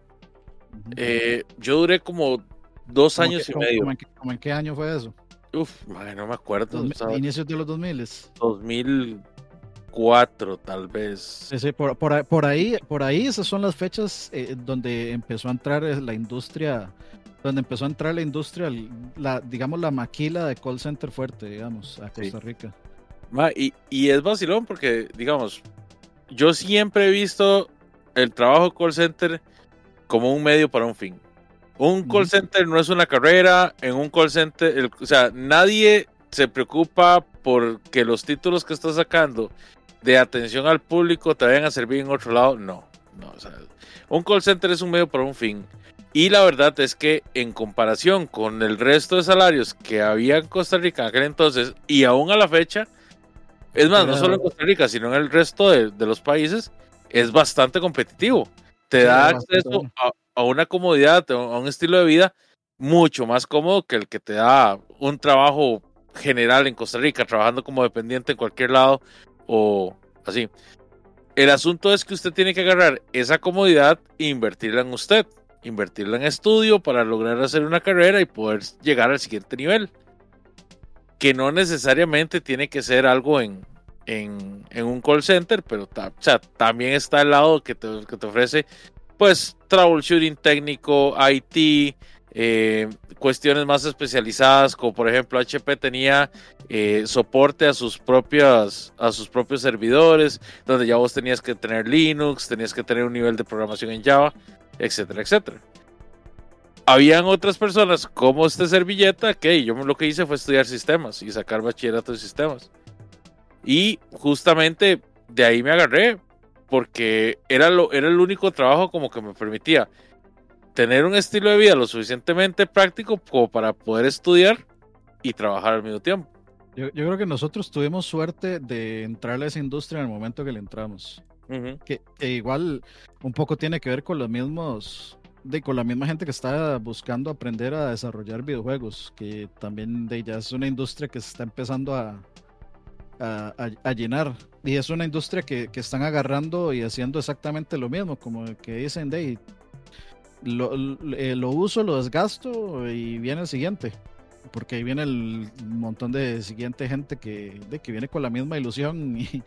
S3: Eh, yo duré como dos
S2: ¿Cómo
S3: años
S2: que-
S3: y medio.
S2: cómo en, qué, cómo en qué año fue eso?
S3: Uf, no me acuerdo.
S2: Dos- inicios de los 2000.
S3: 2004 tal vez.
S2: Sí, sí, por, por ahí- por ahí, por ahí esas son las fechas eh, donde empezó a entrar eh, la industria, donde empezó a entrar la industria, la, digamos la maquila de call center fuerte, digamos, a
S3: Sí.
S2: Costa Rica.
S3: Ma, y, y es vacilón porque, digamos, yo siempre he visto el trabajo call center como un medio para un fin. Un call center no es una carrera, en un call center, el- o sea, nadie se preocupa por que los títulos que estás sacando de atención al público te vayan a servir en otro lado. No, no, o sea, un call center es un medio para un fin. Y la verdad es que en comparación con el resto de salarios que había en Costa Rica en aquel entonces y aún a la fecha, es más, no solo en Costa Rica, sino en el resto de, de los países, es bastante competitivo. Te da acceso a, a una comodidad, a un estilo de vida mucho más cómodo que el que te da un trabajo general en Costa Rica, trabajando como dependiente en cualquier lado o así. El asunto es que usted tiene que agarrar esa comodidad e invertirla en usted, invertirla en estudio para lograr hacer una carrera y poder llegar al siguiente nivel. Que no necesariamente tiene que ser algo en, en, un call center, pero también está el lado que te, que te ofrece, pues, troubleshooting técnico, IT, eh, cuestiones más especializadas, como por ejemplo HP tenía eh, soporte a sus propias a sus propios servidores, donde ya vos tenías que tener Linux, tenías que tener un nivel de programación en Java, etcétera, etcétera. Habían otras personas como este servilleta que yo lo que hice fue estudiar sistemas y sacar bachillerato en sistemas. Y justamente de ahí me agarré porque era, lo, era el único trabajo como que me permitía tener un estilo de vida lo suficientemente práctico como para poder estudiar y trabajar al mismo tiempo.
S2: Yo, yo creo que nosotros tuvimos suerte de entrar a esa industria en el momento que le entramos. Que, igual un poco tiene que ver con los mismos, de, con la misma gente que está buscando aprender a desarrollar videojuegos, que también de, ya es una industria que se está empezando a, a, a- a llenar. Y es una industria que, que están agarrando y haciendo exactamente lo mismo, como que dicen, de, lo, lo- eh, lo uso, lo desgasto y viene el siguiente. Porque ahí viene el montón de siguiente gente que, de, que viene con la misma ilusión y,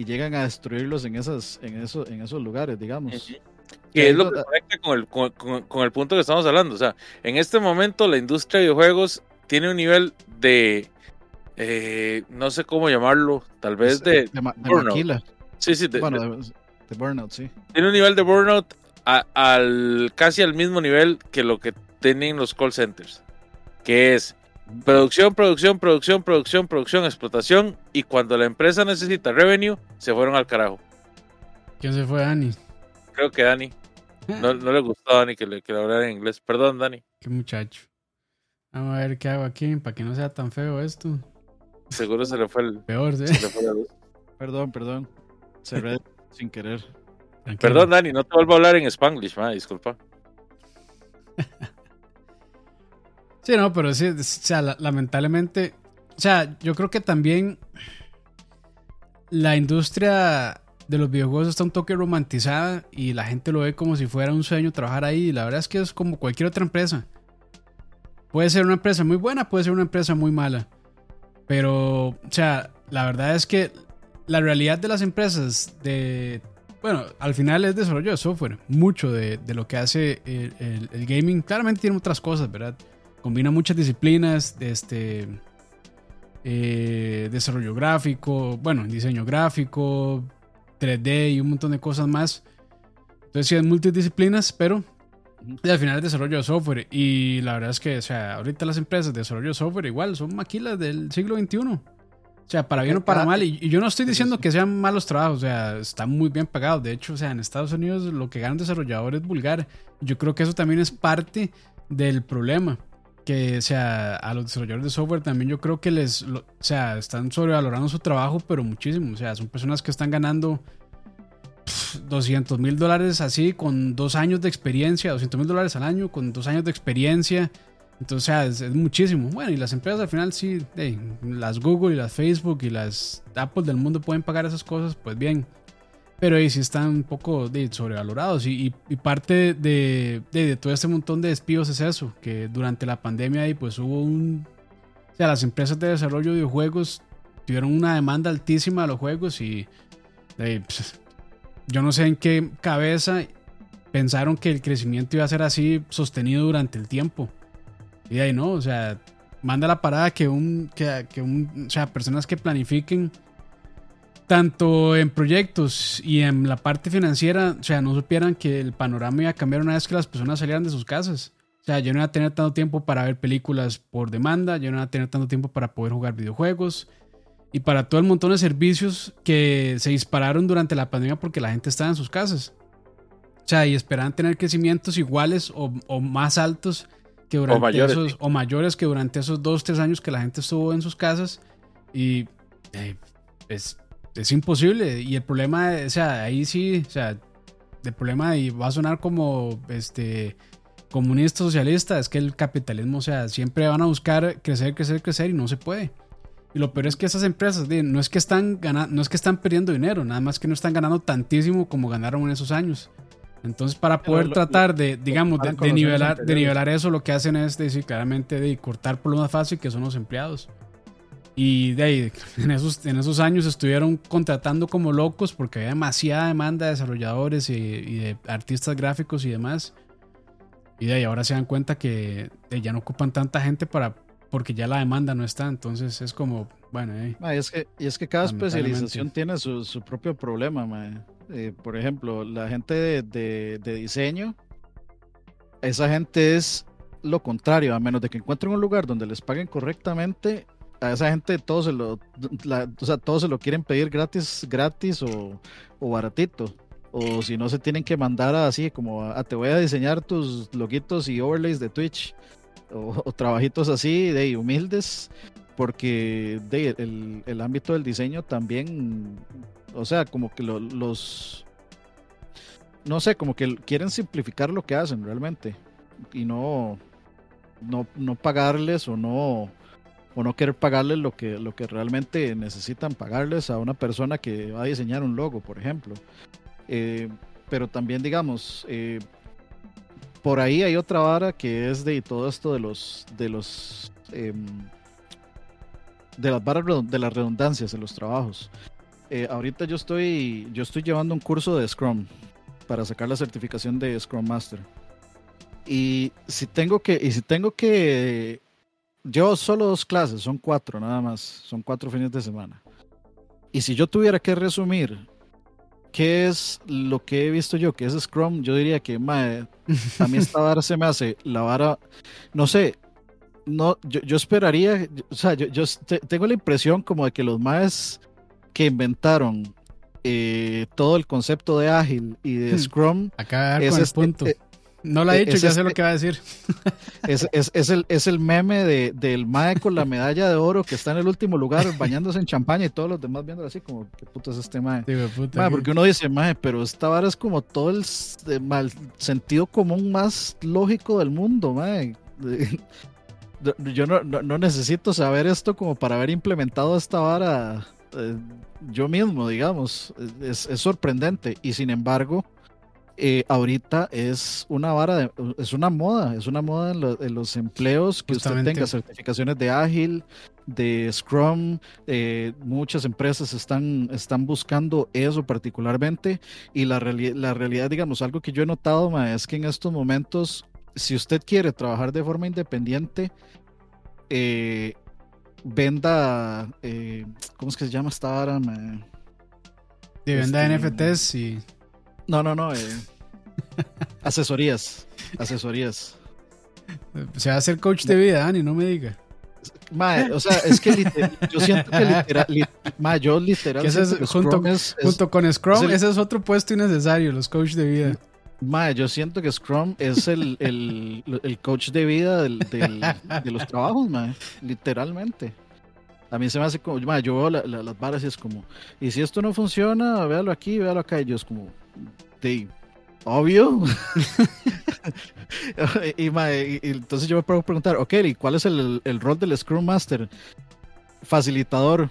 S2: y llegan a destruirlos en, esas, en, eso, en esos lugares, digamos.
S3: Que es lo que conecta con el, con, con- con el punto que estamos hablando. O sea, en este momento la industria de videojuegos tiene un nivel de, eh, no sé cómo llamarlo, tal vez de...
S2: de, ma- de
S3: burnout.
S2: maquila.
S3: Sí, sí, de-
S2: bueno,
S3: de-
S2: de, de burnout, sí.
S3: tiene un nivel de burnout a- al, casi al mismo nivel que lo que tienen los call centers. Que es producción, producción, producción, producción, producción, explotación. Y cuando la empresa necesita revenue, se fueron al carajo.
S1: ¿Quién se fue, Dani?
S3: Creo que Dani. No, no le gustó a Dani que le, que le hablara en inglés. Perdón, Dani.
S1: Qué muchacho. Vamos a ver qué hago aquí para que no sea tan feo esto.
S3: Seguro se le fue el,
S1: Peor, ¿sí?
S3: se le fue la luz.
S2: Perdón, perdón. Cerré sin querer.
S1: Tranquilo.
S3: Perdón, Dani, no te vuelvo a hablar en Spanglish, ma, disculpa.
S1: Sí, no, pero sí, o sea, la- lamentablemente, o sea, yo creo que también la industria de los videojuegos está un toque romantizada y la gente lo ve como si fuera un sueño trabajar ahí. La verdad es que es como cualquier otra empresa. Puede ser una empresa muy buena, puede ser una empresa muy mala. Pero, o sea, la verdad es que la realidad de las empresas de... Bueno, al final es desarrollo de software. Mucho de, lo que hace el gaming. Claramente tiene otras cosas, ¿verdad? Combina muchas disciplinas de este... eh, desarrollo gráfico, bueno, diseño gráfico, 3D y un montón de cosas más. Entonces sí es multidisciplinas, pero y al final es desarrollo de software. Y la verdad es que, o sea, ahorita las empresas de desarrollo de software igual son maquilas del siglo XXI. O sea, para bien o para mal. Y, y yo no estoy diciendo que sean malos trabajos, o sea, están muy bien pagados. De hecho, o sea, en Estados Unidos lo que ganan desarrolladores es vulgar. Yo creo que eso también es parte del problema. Que, sea, a los desarrolladores de software también yo creo que les, o sea, están sobrevalorando su trabajo, pero muchísimo. O sea, son personas que están ganando pff, 200 mil dólares así con dos años de experiencia, 200 mil dólares al año con dos años de experiencia. Entonces, o sea, es, muchísimo. Bueno, y las empresas al final sí, las Google y las Facebook y las Apple del mundo pueden pagar esas cosas, pues bien. Pero ahí sí están un poco de, sobrevalorados. Y, y, parte de, de, todo este montón de despidos es eso, que durante la pandemia ahí pues hubo un... O sea, las empresas de desarrollo de videojuegos tuvieron una demanda altísima de los juegos y pues, yo no sé en qué cabeza pensaron que el crecimiento iba a ser así sostenido durante el tiempo. Y ahí no, o sea, manda la parada que un, que, que un, o sea, personas que planifiquen tanto en proyectos y en la parte financiera, o sea, no supieran que el panorama iba a cambiar una vez que las personas salieran de sus casas. O sea, yo no iba a tener tanto tiempo para ver películas por demanda, yo no iba a tener tanto tiempo para poder jugar videojuegos y para todo el montón de servicios que se dispararon durante la pandemia porque la gente estaba en sus casas. O sea, y esperaban tener crecimientos iguales o, o más altos que durante o mayores, esos, o mayores que durante esos dos, tres años que la gente estuvo en sus casas. Y eh, es, es, imposible. Y el problema, o sea, ahí sí, o sea, el problema y va a sonar como este comunista socialista, es que el capitalismo, o sea, siempre van a buscar crecer, crecer, crecer y no se puede. Y lo peor es que esas empresas no es que están ganando, no es que están perdiendo dinero, nada más que no están ganando tantísimo como ganaron en esos años. Entonces, para poder tratar de, digamos, de, nivelar, de nivelar eso, lo que hacen es decir claramente de cortar por lo más fácil que son los empleados. Y de ahí, en esos, en esos años estuvieron contratando como locos porque había demasiada demanda de desarrolladores y, de artistas gráficos y demás. Y de ahí ahora se dan cuenta que ya no ocupan tanta gente para porque ya la demanda no está. Entonces es como, bueno.
S2: y, es que, y es que cada especialización tiene su, su propio problema. Man. Eh, por ejemplo, la gente de, de, diseño, esa gente es lo contrario, a menos de que encuentren un lugar donde les paguen correctamente, a esa gente todos se lo, o sea, todos se lo quieren pedir gratis, gratis o, o baratito. O si no, se tienen que mandar así como, a, te voy a diseñar tus logitos y overlays de Twitch. O, trabajitos así de humildes, porque el, el ámbito del diseño también o sea, como que los... No sé, como que quieren simplificar lo que hacen realmente. Y no, no, no pagarles o no, o no querer pagarles lo que, lo que realmente necesitan pagarles a una persona que va a diseñar un logo, por ejemplo. Eh, pero también, digamos, eh, por ahí hay otra vara que es de todo esto de los, de los, em, de las varas de las redundancias en los trabajos. Eh, ahorita yo estoy, yo estoy llevando un curso de Scrum para sacar la certificación de Scrum Master. Y si tengo que, y si tengo que, yo solo dos clases, son cuatro nada más, son cuatro fines de semana. Y si yo tuviera que resumir qué es lo que he visto yo, que es Scrum, yo diría que a mí esta vara se me hace la vara, no sé, no, yo, yo esperaría, o sea, yo, yo tengo la impresión como de que los más que inventaron eh, todo el concepto de ágil y de hmm. Scrum.
S1: Acá es el este, punto. Eh, no lo ha dicho, ya sé lo este que va a decir.
S2: Es, es, es, el, es el meme de, del Mae con la medalla de oro que está en el último lugar bañándose en champaña y todos los demás viendo así como, ¿qué puto es este Mae? porque uno dice, Mae, pero esta vara es como todo el, mal sentido común más lógico del mundo, Mae. Yo no, no, no necesito saber esto como para haber implementado esta vara eh, yo mismo, digamos, es, sorprendente y sin embargo, eh, ahorita es una vara, es una moda, es una moda en, los empleos que usted tenga certificaciones de ágil, de Scrum, eh, muchas empresas están, están buscando eso particularmente y la, la realidad, digamos, algo que yo he notado es que en estos momentos, si usted quiere trabajar de forma independiente, eh, venda, eh, ¿cómo es que se llama esta vara?
S1: De venda este, NFTs y...
S2: No, no, no. Eh, asesorías, asesorías.
S1: Se va a hacer coach de vida, Dani, no me diga.
S2: o sea, es que yo siento que literal, yo literal.
S1: junto, junto con Scrum, ese es otro puesto innecesario, los coaches de vida.
S2: Mae, yo siento que Scrum es el, el, el coach de vida del, del, de los trabajos, mae, literalmente. A mí se me hace como, mae, yo veo las varas y es como, y si esto no funciona, véalo aquí, véalo acá, y yo es como, de, obvio. y, y, entonces yo me puedo preguntar, ok, ¿y cuál es el, el rol del Scrum Master? Facilitador.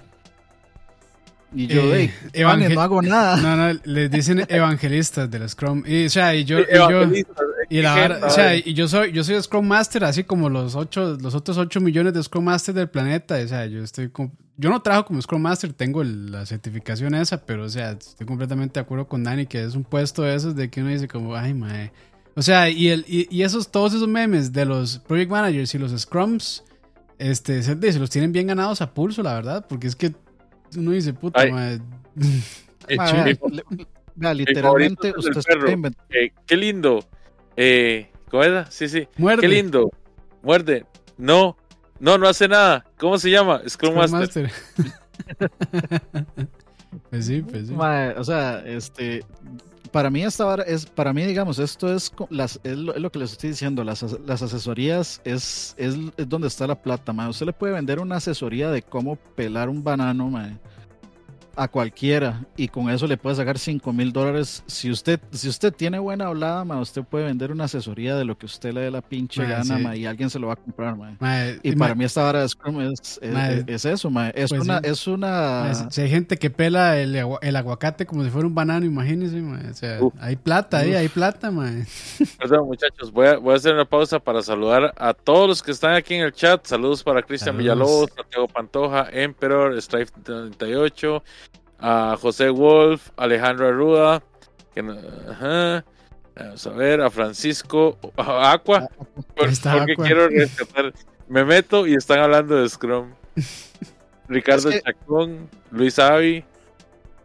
S2: Y yo,
S1: Eh,
S2: hey, manes, no hago nada.
S1: No, no, les dicen evangelistas del Scrum. Y, o sea, y yo, y yo,
S3: Evangelistas,
S1: y la
S3: gente,
S1: o sea, y yo soy, yo soy Scrum Master, así como los ocho, los otros 8 millones de Scrum Masters del planeta. O sea, yo estoy yo no trabajo como Scrum Master, tengo el- la certificación esa, pero o sea, estoy completamente de acuerdo con Dani que es un puesto de esos de que uno dice como, ay, mae. O sea, y, el, y, y esos, todos esos memes de los Project Managers y los Scrums, este, se, se los tienen bien ganados a pulso, la verdad, porque es que uno dice, puta,
S3: Ay.
S1: mae.
S3: Eh,
S2: Ma,
S3: mi-
S2: vea, literalmente usted
S3: eh, qué lindo. Eh, ¿Cómo era? Sí, sí.
S1: Muerde.
S3: Qué lindo. Muerde. No, no, no hace nada. ¿Cómo se llama? Scrum,
S1: Scrum
S3: Master.
S1: Master. pues sí, pues sí.
S2: O sea, este, para mí esta vara es, para mí, digamos, esto es, las, es, lo, es lo que les estoy diciendo, las, as- las asesorías es, es, es donde está la plata, ma. Usted le puede vender una asesoría de cómo pelar un banano, ma, a cualquiera y con eso le puede sacar 5 mil dólares. Si usted, si usted tiene buena hablada, ma, usted puede vender una asesoría de lo que usted le dé la pinche
S1: Ma,
S2: gana,
S1: sí.
S2: ma, y alguien se lo va a comprar, Y para mí esta vara de Scrum es, es,
S1: Ma,
S2: es eso, ma. Es
S1: pues
S2: una,
S1: sí.
S2: es una...
S1: mae, si- si hay gente que pela el, agua- el aguacate como si fuera un banano, imagínense. O sea, hay plata ahí, hay plata.
S3: Perdón, muchachos, voy a, voy a hacer una pausa para saludar a todos los que están aquí en el chat. Saludos para Cristian. Villalobos, Santiago Pantoja, Emperor, Strife 38, a José Wolf, Alejandro Arruda, que ajá, vamos a ver, a Francisco, a Aqua,
S1: está
S3: porque
S1: Aqua.
S3: quiero rescatar. Me meto y están hablando de Scrum. Ricardo
S2: Es que-
S3: Chacón, Luis Avi,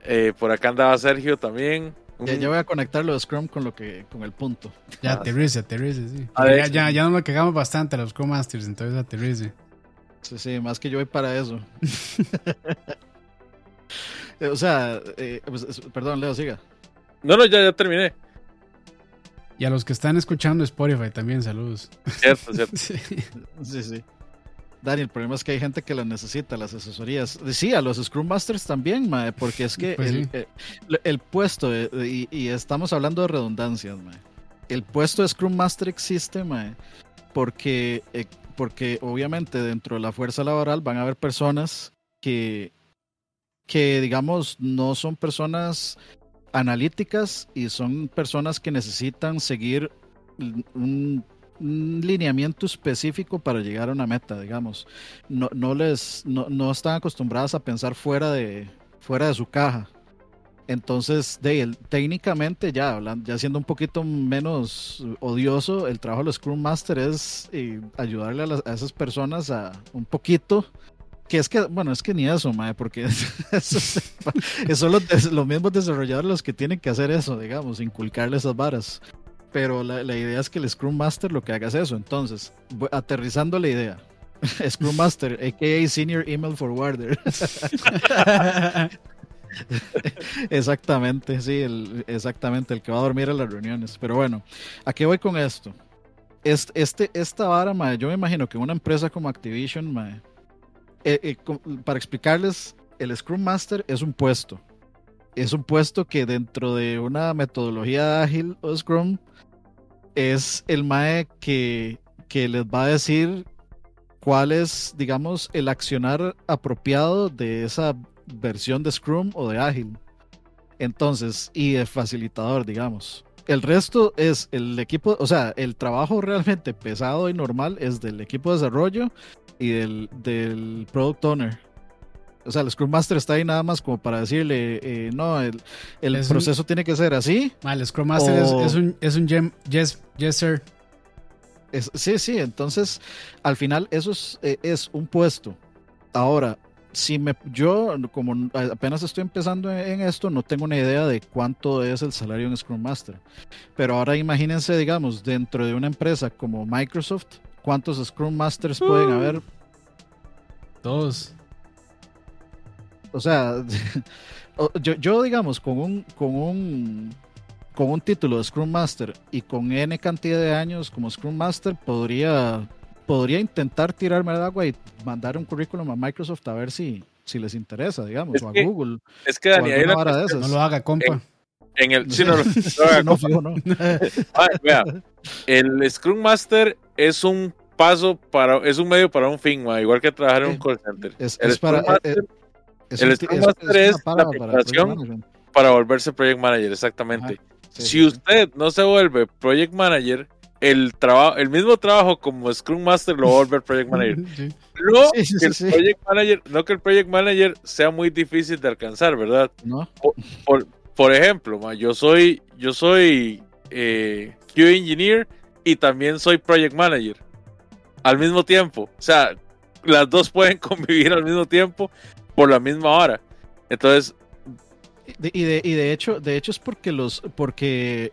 S3: eh, por acá andaba Sergio también.
S2: Ya, voy a conectar lo de Scrum con lo que con el punto.
S1: Ya
S3: Ah,
S1: aterrice, aterrice, sí.
S3: A ver,
S1: ya, ya, ya nos lo cagamos bastante a los Scrum Masters, entonces aterrice.
S2: Sí, sí, más que yo voy para eso. Eh, o sea, eh, pues, es- perdón, Leo, siga.
S3: No, no, ya, ya terminé.
S1: Y a los que están escuchando Spotify también, saludos.
S3: Cierto, cierto.
S1: Sí.
S2: Sí, sí. Dani, el problema es que hay gente que las necesita, las asesorías. Sí, a los Scrum Masters también, mae, porque es que
S1: Pues
S2: el,
S1: sí.
S2: eh, el puesto, eh, y, y estamos hablando de redundancias, mae. El puesto de Scrum Master existe, mae, porque, eh, porque obviamente dentro de la fuerza laboral van a haber personas que, que, digamos, no son personas analíticas y son personas que necesitan seguir un, lineamiento específico para llegar a una meta, digamos. No, no les, no, no están acostumbradas a pensar fuera de, fuera de su caja. Entonces, de, el- técnicamente, ya, hablando, ya siendo un poquito menos odioso, el trabajo del Scrum Master es eh, ayudarle a, las- a esas personas a un poquito. Que es que, bueno, es que ni eso, mae, porque eso es- son los, los mismos desarrolladores los que tienen que hacer eso, digamos, inculcarle esas varas. Pero la, la idea es que el Scrum Master lo que haga es eso. Entonces, aterrizando la idea. Scrum Master, a.k.a. Senior Email Forwarder. exactamente, sí, exactamente, el que va a dormir a las reuniones. Pero bueno, ¿a qué voy con esto? Este, este, esta vara, mae, yo me imagino que una empresa como Activision, mae, eh, eh, para explicarles, el Scrum Master es un puesto. Es un puesto que dentro de una metodología ágil o Scrum es el MAE que, que les va a decir cuál es, digamos, el accionar apropiado de esa versión de Scrum o de ágil. Entonces, y de facilitador, digamos. El resto es el equipo, o sea, el trabajo realmente pesado y normal es del equipo de desarrollo y del, del product owner. O sea, el Scrum Master está ahí nada más como para decirle, eh, no, el, el
S1: un-
S2: proceso tiene que ser así.
S1: Mal, el Scrum Master es- un, es un gem- yes, yes, sir.
S2: Es- sí, sí, entonces al final eso es, eh, es un puesto. Ahora, si me, yo como apenas estoy empezando en, en esto, no tengo una idea de cuánto es el salario en Scrum Master. Pero ahora imagínense, digamos, dentro de una empresa como Microsoft, ¿cuántos Scrum Masters pueden haber?
S1: Todos.
S2: O sea, yo, yo, digamos, con un, con un con un título de Scrum Master y con N cantidad de años como Scrum Master, podría, podría intentar tirarme al agua y mandar un currículum a Microsoft a ver si, si les interesa, digamos,
S3: Es
S2: o a
S3: que-
S2: Google.
S3: Es que
S2: o
S3: Dani, hay
S2: alguna
S3: una
S2: vara de
S3: cuestión
S2: esas.
S1: No lo haga, compa.
S3: en el.
S2: No
S3: sí, no, no
S2: No.
S3: Ah, vea, el Scrum Master es un paso para, es un medio para un fin, ma, igual que trabajar en un
S2: Sí.
S3: call center.
S2: Es,
S3: El
S2: es para,
S3: Scrum Master
S2: eh,
S3: el Scrum Master es, la preparación para, volverse Project Manager, exactamente. si usted no se vuelve Project Manager, el trabajo, el mismo trabajo como Scrum Master lo va a volver Project Manager. No, que el Project Manager, no que el Project Manager sea muy difícil de alcanzar, ¿verdad?
S2: No.
S3: Por, ejemplo, yo soy, yo soy eh, Engineer y también soy Project Manager al mismo tiempo. O sea, las dos pueden convivir al mismo tiempo por la misma hora. Entonces.
S2: y, de, y de hecho, de hecho es porque los, porque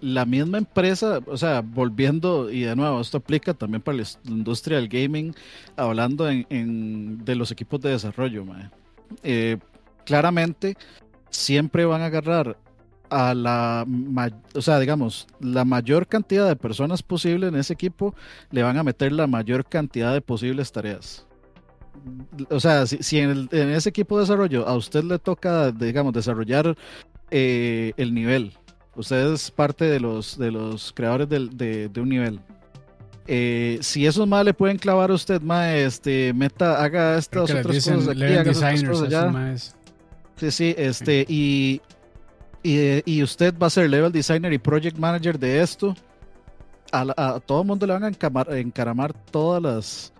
S2: la misma empresa, o sea, volviendo, y de nuevo, esto aplica también para la industria del gaming, hablando en, de los equipos de desarrollo, eh, claramente siempre van a agarrar a la, o sea, digamos, la mayor cantidad de personas posible en ese equipo, le van a meter la mayor cantidad de posibles tareas. O sea, si, en, ese equipo de desarrollo a usted le toca, digamos, desarrollar eh, el nivel, usted es parte de los, de los creadores de, un nivel. Eh, si esos más le pueden clavar a usted, más este, meta, haga estas otras cosas aquí, haga estas cosas allá. Sí, sí, este, y y, usted va a ser level designer y project manager de esto, a, todo el mundo le van a encaramar todas las,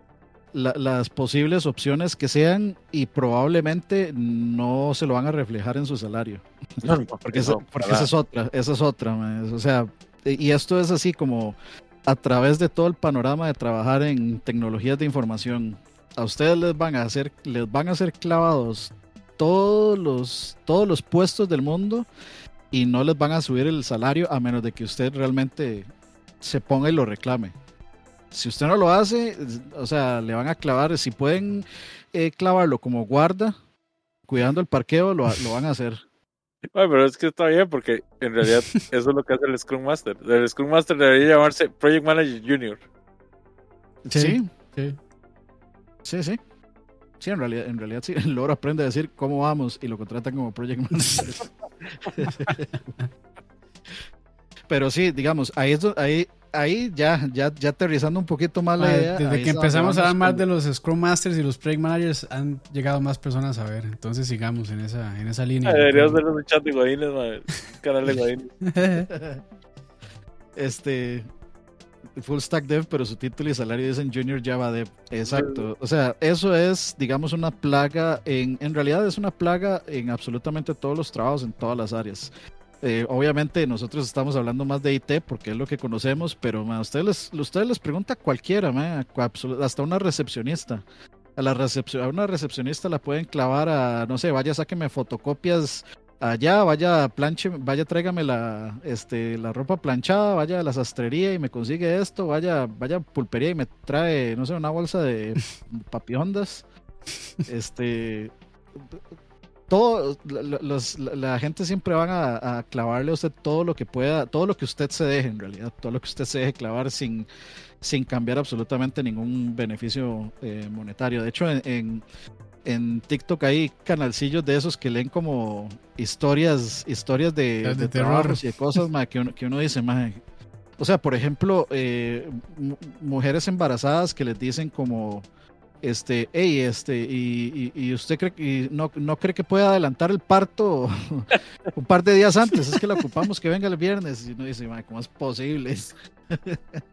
S2: las posibles opciones que sean y probablemente no se lo van a reflejar en su salario. porque, esa es otra, esa es otra. O sea, y esto es así como a través de todo el panorama de trabajar en tecnologías de información. A ustedes les van a hacer, les van a hacer clavados todos los, todos los puestos del mundo y no les van a subir el salario a menos de que usted realmente se ponga y lo reclame. Si usted no lo hace, o sea, le van a clavar, si pueden eh, clavarlo como guarda, cuidando el parqueo, lo, van a hacer.
S3: pero es que está bien porque en realidad eso es lo que hace el Scrum Master. El Scrum Master debería llamarse Project Manager Junior.
S2: Sí. Sí. Sí, sí. Sí, en realidad, en realidad sí, el loro aprende a decir cómo vamos y lo contratan como project manager. Pero sí, digamos, ahí, ahí, ahí ya, ya, ya aterrizando un poquito más la idea.
S1: Desde que empezamos a hablar más de los Scrum Masters y los Project Managers, han llegado más personas a ver. Entonces sigamos en esa, en esa línea.
S3: Deberíamos ver un chat de Godines, canal de Godines.
S2: este, full stack dev, pero su título y salario dicen junior Java dev. Exacto. O sea, eso es, digamos, una plaga en, en realidad es una plaga en absolutamente todos los trabajos, en todas las áreas. Eh, obviamente nosotros estamos hablando más de IT porque es lo que conocemos, pero a ustedes les, ustedes les pregunta cualquiera, hasta una recepcionista. A, la recepción, a una recepcionista la pueden clavar a, no sé, vaya, sáqueme fotocopias allá, vaya planche, vaya tráigame la, este, la ropa planchada, vaya a la sastrería y me consigue esto, vaya, vaya a pulpería y me trae, no sé, una bolsa de papiondas. Este, todo, la, gente siempre van a, clavarle a usted todo lo que pueda, todo lo que usted se deje en realidad, todo lo que usted se deje clavar sin, sin cambiar absolutamente ningún beneficio eh, monetario. De hecho, en en TikTok hay canalcillos de esos que leen como historias, historias de, de, terror. y de cosas que, uno, que uno dice, más o sea, por ejemplo, eh, mujeres embarazadas que les dicen como, este, hey, este, y, usted cree que no, no, cree que pueda adelantar el parto un par de días antes, es que la ocupamos que venga el viernes, y uno dice, ¿cómo es posible?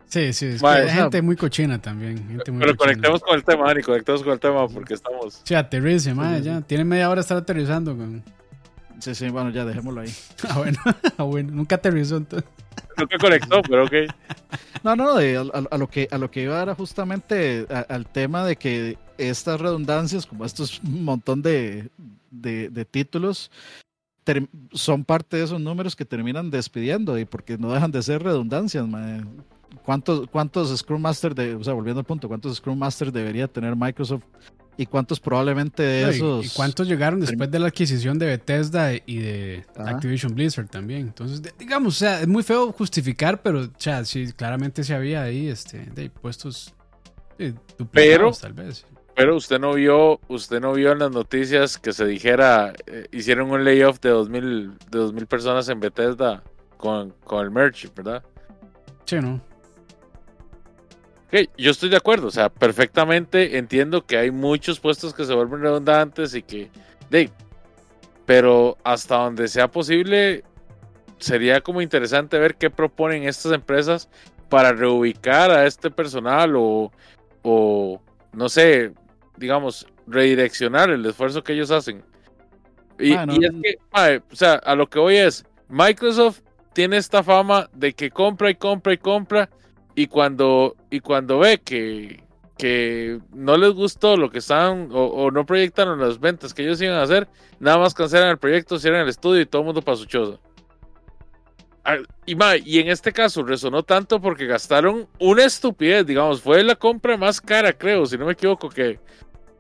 S1: Sí, sí, es que gente muy cochina también.
S3: pero conectemos con el tema, Dani, conectemos con el tema porque estamos.
S1: Sí, aterrice, madre, ya. Tiene media hora estar aterrizando.
S2: Sí, sí, bueno, ya dejémoslo ahí.
S1: ah, bueno, ah, bueno, nunca aterrizó entonces.
S3: Nunca conectó, pero ok.
S2: No, no, a, lo que, a lo que iba era justamente al tema de que estas redundancias, como estos montón de, de, títulos, son parte de esos números que terminan despidiendo y porque no dejan de ser redundancias. ¿Cuántos, ¿Cuántos Scrum Master, de, o sea, volviendo al punto, cuántos Scrum Master debería tener Microsoft y cuántos probablemente de esos.
S1: ¿Y cuántos llegaron después de la adquisición de Bethesda y de Activision Blizzard también? Entonces, digamos, o sea, es muy feo justificar, pero, o sea, sí, claramente se había ahí este, de puestos
S3: pero, tal vez. Pero usted no vio, usted no vio en las noticias que se dijera, eh, hicieron un layoff de 2000, de 2000 personas en Bethesda con, con el merch, ¿verdad?
S1: Sí, ¿no?
S3: Ok, yo estoy de acuerdo, o sea, perfectamente entiendo que hay muchos puestos que se vuelven redundantes y que, de, pero hasta donde sea posible, sería como interesante ver qué proponen estas empresas para reubicar a este personal o, o no sé, digamos, redireccionar el esfuerzo que ellos hacen. Y,
S2: Bueno,
S3: y es que, mae, o sea, a lo que voy es, Microsoft tiene esta fama de que compra y compra y compra y cuando, y cuando ve que, que no les gustó lo que estaban o, o no proyectaron las ventas que ellos iban a hacer, nada más cancelan el proyecto, cierran el estudio y todo el mundo para su choza. Ah, Y, y en este caso resonó tanto porque gastaron una estupidez, digamos, fue la compra más cara, creo, si no me equivoco, que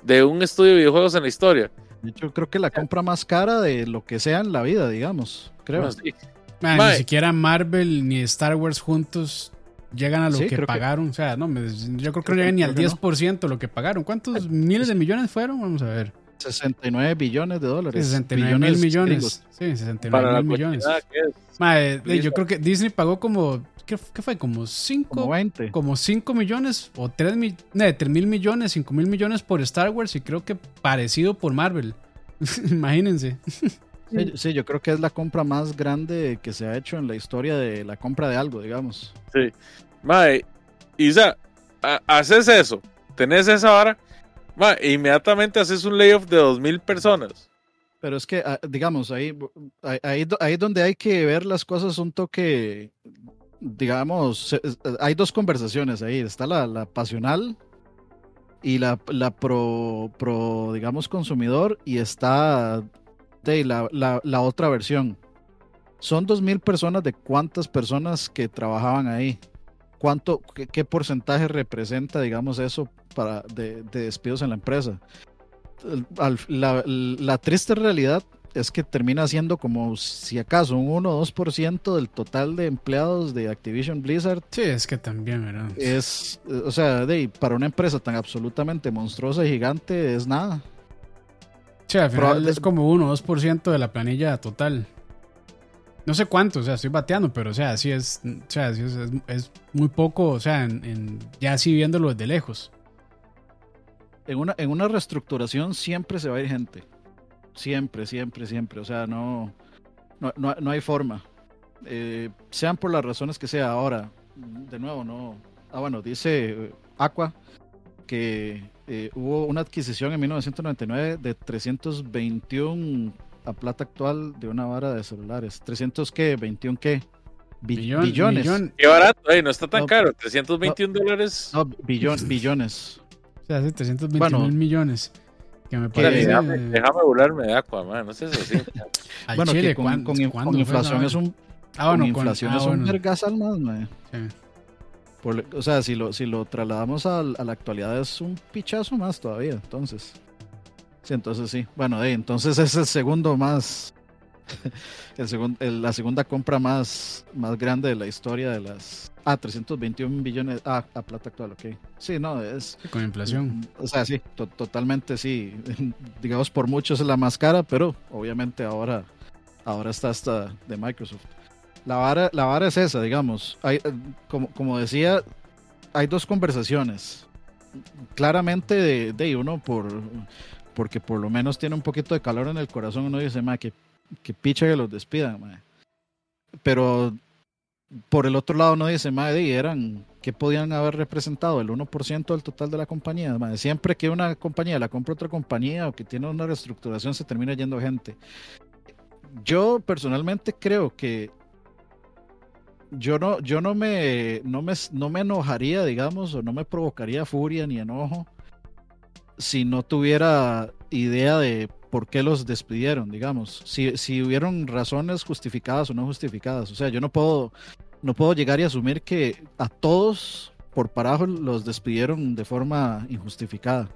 S3: de un estudio de videojuegos en la historia.
S2: De hecho, creo que la compra más cara de lo que sea en la vida, digamos. Creo.
S3: Bueno, sí.
S1: Man,
S3: Mae.
S1: ni siquiera Marvel ni Star Wars juntos llegan a lo
S2: Sí,
S1: que pagaron. O sea, no, me- yo creo que
S2: Creo
S1: no llegan ni al
S2: creo que no.
S1: 10% de lo que pagaron. ¿Cuántos miles de millones fueron? Vamos a ver.
S2: 69 billones de dólares.
S1: 69 mil millones. Sí, 69
S3: para la
S1: mil millones. yo creo que Disney pagó como. ¿Qué, qué fue? Como 5
S2: Como 20.
S1: como 5 millones o 3 mil, mil millones, 5 mil millones por Star Wars y creo que parecido por Marvel. Imagínense.
S2: Sí, sí, yo creo que es la compra más grande que se ha hecho en la historia de la compra de algo, digamos.
S3: Sí. Mae, Isa, ha- haces eso, tenés esa vara, mae, inmediatamente haces un layoff de 2.000 personas.
S2: Pero es que, ah, digamos, ahí, ahí, ahí do- ahí donde hay que ver las cosas un toque, digamos, hay dos conversaciones ahí. Está la, la pasional y la, la pro, pro, digamos, consumidor y está de, la, la, la otra versión. Son 2.000 personas de cuántas personas que trabajaban ahí. ¿Cuánto, qué, qué porcentaje representa, digamos, eso para de, de despidos en la empresa? La, la triste realidad es que termina siendo como si acaso un 1 o 2% del total de empleados de Activision Blizzard
S1: Sí, es que también, ¿verdad?
S2: es, eh, o sea, de, para una empresa tan absolutamente monstruosa y gigante es nada.
S1: Sí, al final es como 1 o 2% de la planilla total. No sé cuánto, o sea, estoy bateando, pero o sea, sí es, o sea, sí es, es- es muy poco, o sea, en, en- ya así viéndolo desde lejos.
S2: En una, en una reestructuración siempre se va a ir gente. Siempre, siempre, siempre. O sea, no, no, no, no hay forma. Eh, sean por las razones que sea. Ahora, de nuevo, no. Ah, bueno, dice Aqua que eh, hubo una adquisición en 1999 de 321 a plata actual de una vara de celulares. ¿300 qué? ¿21 qué? Bi- billones.
S1: millón-
S3: Qué barato, eh, no está tan
S2: No,
S3: caro, 321 dólares.
S2: No, billon- billones.
S1: o sea, hace 320
S2: Bueno.
S1: mil millones. Que me parece.
S3: déjame, déjame burlarme de Aqua, man, no sé eso sí.
S1: al
S2: bueno,
S1: Chile,
S2: que con,
S1: ¿cuán-
S2: con con inflación es un
S1: Ah, bueno,
S2: con
S1: con-
S2: inflación
S1: ah,
S2: es un
S1: bueno,
S2: vergasal más, mae.
S1: sí.
S2: Por- o sea, si lo, si lo trasladamos al- a, la actualidad es un pichazo más todavía, entonces. Sí, entonces sí. Bueno, entonces es el segundo más, el segun- el- la segunda compra más, más grande de la historia de las... Ah, 321 billones, ah, a plata actual, ok. Sí, no, es...
S1: Con inflación.
S2: O sea, sí, to- totalmente sí. Digamos, por muchos es la más cara, pero obviamente ahora, ahora está hasta de Microsoft. La vara, la vara es esa, digamos. Hay, eh, como, como decía, hay dos conversaciones. Claramente de, de uno por porque por lo menos tiene un poquito de calor en el corazón, uno dice, ma, que, que picha que los despidan, ma". Pero por el otro lado uno dice, madre, y eran, que podían haber representado? El 1% del total de la compañía. Madre. Siempre que una compañía la compra otra compañía o que tiene una reestructuración se termina yendo gente. Yo personalmente creo que yo no, yo no me, no me, no me enojaría, digamos, o no me provocaría furia ni enojo si no tuviera idea de por qué los despidieron, digamos. Si, si hubieron razones justificadas o no justificadas. O sea, yo no puedo, no puedo llegar y asumir que a todos por parajo los despidieron de forma injustificada.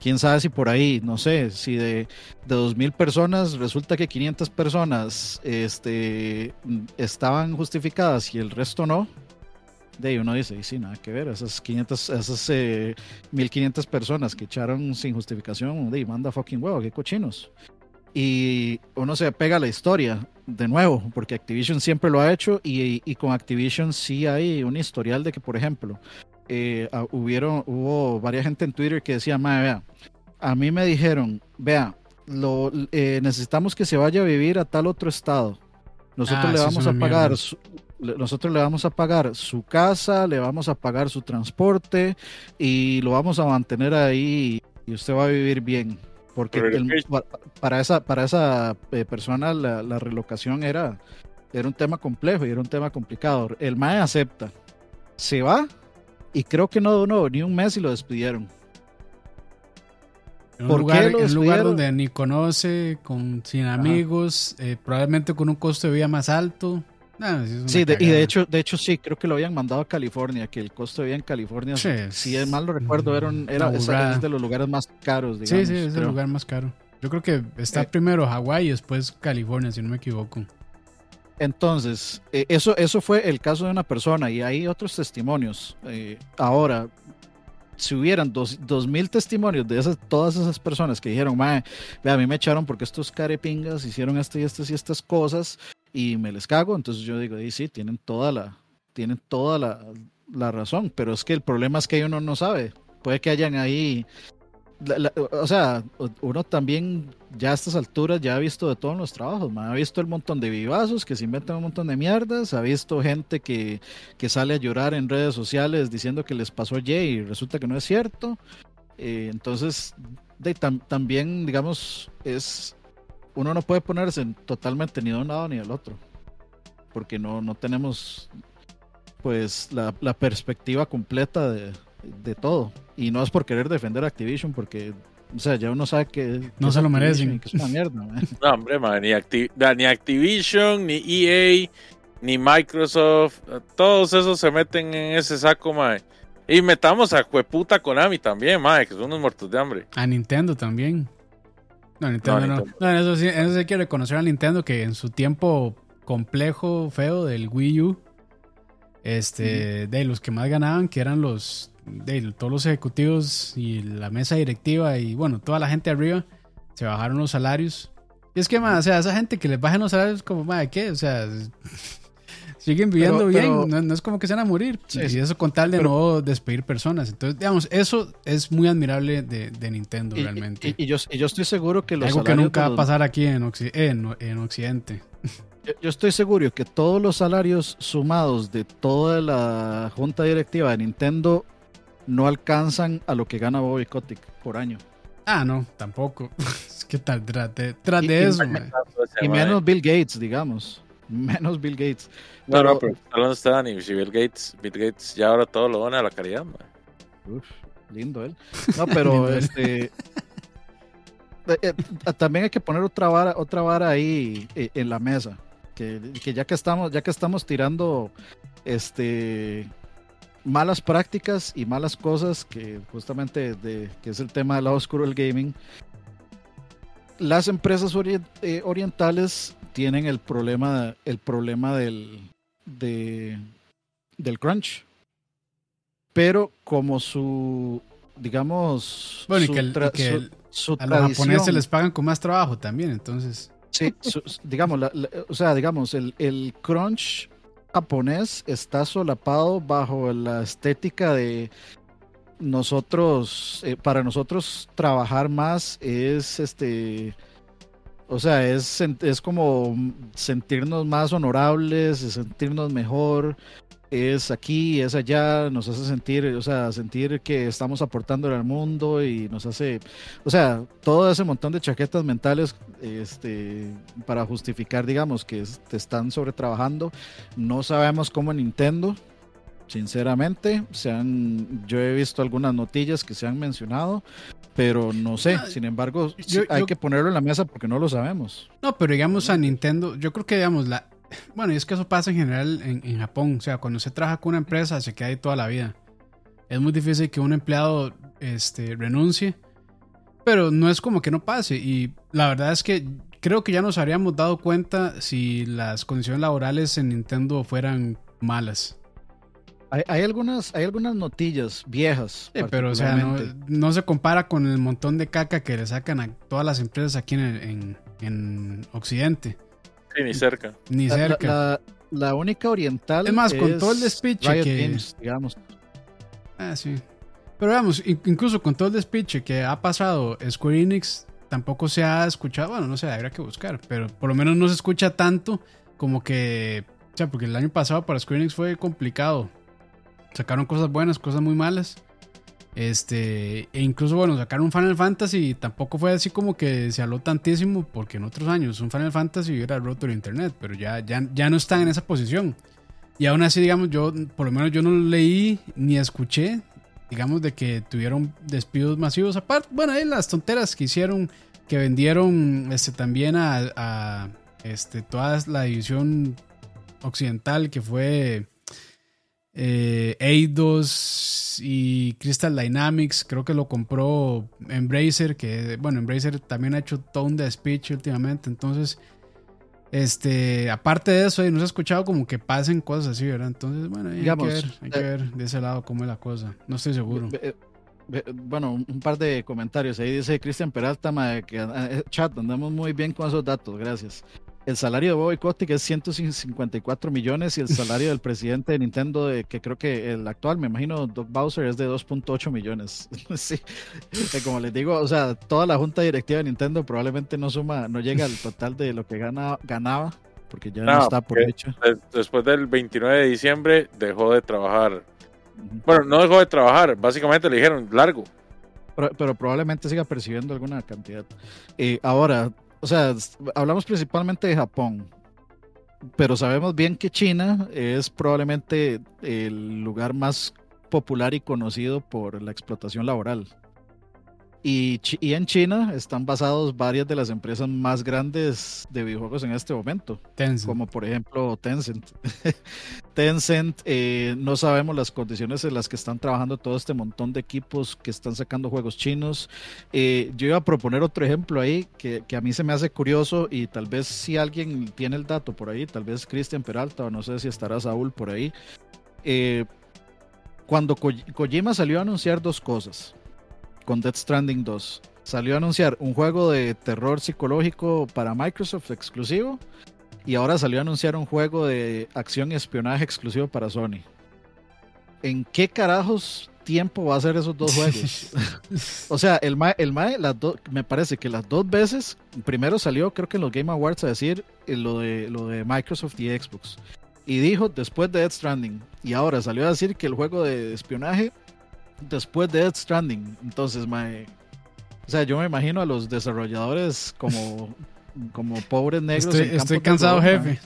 S2: Quién sabe si por ahí, no sé, si de, de 2.000 personas resulta que 500 personas este, estaban justificadas y el resto no. De ahí uno dice, y sí, nada que ver, esas 500, esas eh, 1500 personas que echaron sin justificación, de ahí, manda fucking huevo, qué cochinos. Y uno se pega a la historia de nuevo, porque Activision siempre lo ha hecho y, y con Activision sí hay un historial de que, por ejemplo, eh, ah, hubieron, hubo varias gente en Twitter que decía, madre, vea, a mí me dijeron, vea, lo, eh, necesitamos que se vaya a vivir a tal otro estado. Nosotros
S1: Ah,
S2: le vamos a pagar su- le- nosotros le vamos a pagar su casa, le vamos a pagar su transporte y lo vamos a mantener ahí y usted va a vivir bien. Porque el- para esa, para esa eh, persona la, la relocación era, era un tema complejo y era un tema complicado. El MAE acepta, se va y creo que no duró ni un mes y lo despidieron.
S1: En un
S2: ¿Por
S1: lugar,
S2: qué lo
S1: en un lugar
S2: despidieron?
S1: donde ni conoce, con, sin amigos, eh, probablemente con un costo de vida más alto. Nah, sí,
S2: de- y de hecho, de hecho sí, creo que lo habían mandado a California, que el costo de vida en California,
S1: Sí,
S2: si
S1: es
S2: mal lo recuerdo, era, un- era es, de los lugares más caros, digamos.
S1: Sí, sí, es el lugar más caro. Yo creo que está
S2: Eh.
S1: primero Hawái y después California, si no me equivoco.
S2: Entonces, eh, eso, eso fue el caso de una persona y hay otros testimonios. Eh, ahora, si hubieran dos, dos mil testimonios de esas, todas esas personas que dijeron, mae, ve, a mí me echaron porque estos carepingas hicieron esto y estas y estas cosas y me les cago, entonces yo digo, y sí, tienen toda la, tienen toda la, la razón, pero es que el problema es que uno no sabe. Puede que hayan ahí o sea, uno también ya a estas alturas ya ha visto de todos los trabajos, ha visto el montón de vivazos que se inventan un montón de mierdas, ha visto gente que, que sale a llorar en redes sociales diciendo que les pasó Y y resulta que no es cierto. Eh, entonces, también, digamos, es uno no puede ponerse en totalmente ni de un lado ni del otro, porque no, no tenemos pues la perspectiva completa de, de todo. Y no es por querer defender Activision, porque, o sea, ya uno sabe que
S1: No se lo merecen.
S2: Que es una mierda, man.
S3: No, hombre, man, ni, Acti- da- ni Activision, ni EA, ni Microsoft, todos esos se meten en ese saco, man. Y metamos a Jueputa Konami también, man, que son unos muertos de hambre.
S1: A Nintendo también. No, Nintendo no.
S3: No, Nintendo.
S1: en eso sí, eso sí hay que reconocer a Nintendo que en su tiempo complejo, feo del Wii U, este, de los que más ganaban, que eran los, de todos los ejecutivos y la mesa directiva y bueno, toda la gente arriba, se bajaron los salarios. Y es que, más, o sea, esa gente que les bajen los salarios, como, madre, ¿qué? O sea, siguen viviendo
S2: Pero-
S1: bien,
S2: pero-
S1: no, no es como que se van a morir.
S2: Sí,
S1: y eso con tal de
S2: Pero-
S1: no despedir personas. Entonces, digamos, eso es muy admirable de, de Nintendo
S2: Y,
S1: realmente.
S2: y- y yo, y yo estoy seguro que los
S1: Algo que nunca va a pasar aquí en, Occi- en, en Occidente.
S2: Yo, yo estoy seguro que todos los salarios sumados de toda la junta directiva de Nintendo no alcanzan a lo que gana Bobby Kotick por año.
S1: Ah, no, tampoco. es que tal- tras de, tras
S2: Y-
S1: de
S2: y-
S1: eso, mae.
S2: Y menos Bill Gates, digamos. Menos Bill Gates.
S3: No, no,
S2: Pero-
S3: pero hablando está Dani, si Bill Gates, Bill Gates ya ahora todo lo dona a la caridad, man.
S2: Uf, lindo él. No, pero este. eh, eh, también hay que poner otra vara, otra vara ahí eh, en la mesa. Que, que ya que estamos, ya que estamos tirando este malas prácticas y malas cosas, que justamente de, que es el tema del lado oscuro del gaming. Las empresas eh, orientales tienen el problema, el problema del, de, del crunch. Pero como su, digamos,
S1: Bueno, y
S2: su
S1: que, el-
S2: tra-
S1: y que el-
S2: su
S1: a los japoneses les pagan con más trabajo también, entonces.
S2: Sí, su- digamos, la- la- o sea, digamos, el, el crunch japonés está solapado bajo la estética de nosotros, eh, para nosotros trabajar más es este, o sea, es, es como sentirnos más honorables, es sentirnos mejor, es aquí, es allá, nos hace sentir, o sea, sentir que estamos aportando al mundo y nos hace, o sea, todo ese montón de chaquetas mentales este, para justificar, digamos, que es- te están sobretrabajando. No sabemos cómo Nintendo, sinceramente, se han, yo he visto algunas notillas que se han mencionado, pero no sé, sin embargo,
S1: yo-
S2: hay
S1: yo-
S2: que ponerlo en la mesa porque no lo sabemos.
S1: No, pero digamos a Nintendo, yo creo que digamos la... Bueno, y es que eso pasa en general en, en Japón. O sea, cuando se trabaja con una empresa se queda ahí toda la vida. Es muy difícil que un empleado este, renuncie. Pero no es como que no pase. Y la verdad es que creo que ya nos habríamos dado cuenta si las condiciones laborales en Nintendo fueran malas.
S2: Hay, hay algunas, hay algunas notillas viejas.
S1: Sí, pero o sea, no, no se compara con el montón de caca que le sacan a todas las empresas aquí en, en, en Occidente.
S3: Sí, ni cerca.
S1: Ni
S2: La- la-
S1: cerca.
S2: La, la única oriental.
S1: Es más, con todo el despiche
S2: Riot
S1: que-
S2: Games, digamos.
S1: Ah, sí. Pero vamos, incluso con todo el despiche que ha pasado Square Enix, tampoco se ha escuchado, bueno, no sé, habría que buscar, pero por lo menos no se escucha tanto como que, o sea, porque el año pasado para Square Enix fue complicado. Sacaron cosas buenas, cosas muy malas. Este, e incluso, bueno, sacaron un Final Fantasy tampoco fue así como que se habló tantísimo, porque en otros años un Final Fantasy hubiera roto el internet, pero ya, ya, ya no están en esa posición. Y aún así, digamos, yo, por lo menos yo no leí ni escuché, digamos, de que tuvieron despidos masivos. Aparte, bueno, ahí las tonteras que hicieron, que vendieron este, también a, a este, toda la división occidental, que fue eh, Eidos y Crystal Dynamics, creo que lo compró Embracer, que bueno, Embracer también ha hecho todo un despiche últimamente, entonces, este, aparte de eso, no se ha escuchado como que pasen cosas así, ¿verdad? Entonces, bueno, hay, que ver, hay que eh, ver de ese lado cómo es la cosa, no estoy seguro.
S2: Bueno, un par de comentarios. Ahí dice Cristian Peralta, que eh, chat, andamos muy bien con esos datos, gracias el salario de Bobby Kotick es 154 millones y el salario del presidente de Nintendo, de, que creo que el actual, me imagino, Doug Bowser, es de 2.8 millones. sí, como les digo, o sea, toda la junta directiva de Nintendo probablemente no suma, no llega al total de lo que gana, ganaba, porque ya no, está por hecho.
S3: Después del 29 de diciembre dejó de trabajar. Bueno, no dejó de trabajar, básicamente le dijeron largo.
S2: Pero, probablemente siga percibiendo alguna cantidad. Eh, ahora, o sea, hablamos principalmente de Japón, pero sabemos bien que China es probablemente el lugar más popular y conocido por la explotación laboral. Y, en China están basados varias de las empresas más grandes de videojuegos en este momento. Como por ejemplo Tencent. Tencent, eh, no sabemos las condiciones en las que están trabajando todo este montón de equipos que están sacando juegos chinos. Eh, yo iba a proponer otro ejemplo ahí que, a mí se me hace curioso y tal vez si alguien tiene el dato por ahí, tal vez Cristian Peralta o no sé si estará Saúl por ahí. Eh, cuando Kojima salió a anunciar dos cosas con Death Stranding 2. Salió a anunciar un juego de terror psicológico para Microsoft exclusivo y ahora salió a anunciar un juego de acción y espionaje exclusivo para Sony. ¿En qué carajos tiempo va a ser esos dos juegos? o sea, el MAE, el las me parece que las dos veces, primero salió creo que en los Game Awards a decir eh, lo de, lo de Microsoft y Xbox. Y dijo después de Death Stranding. Y ahora salió a decir que el juego de espionaje después de Death Stranding. Entonces, mae, o sea, yo me imagino a los desarrolladores como, como pobres negros.
S1: Estoy, cansado, jefe.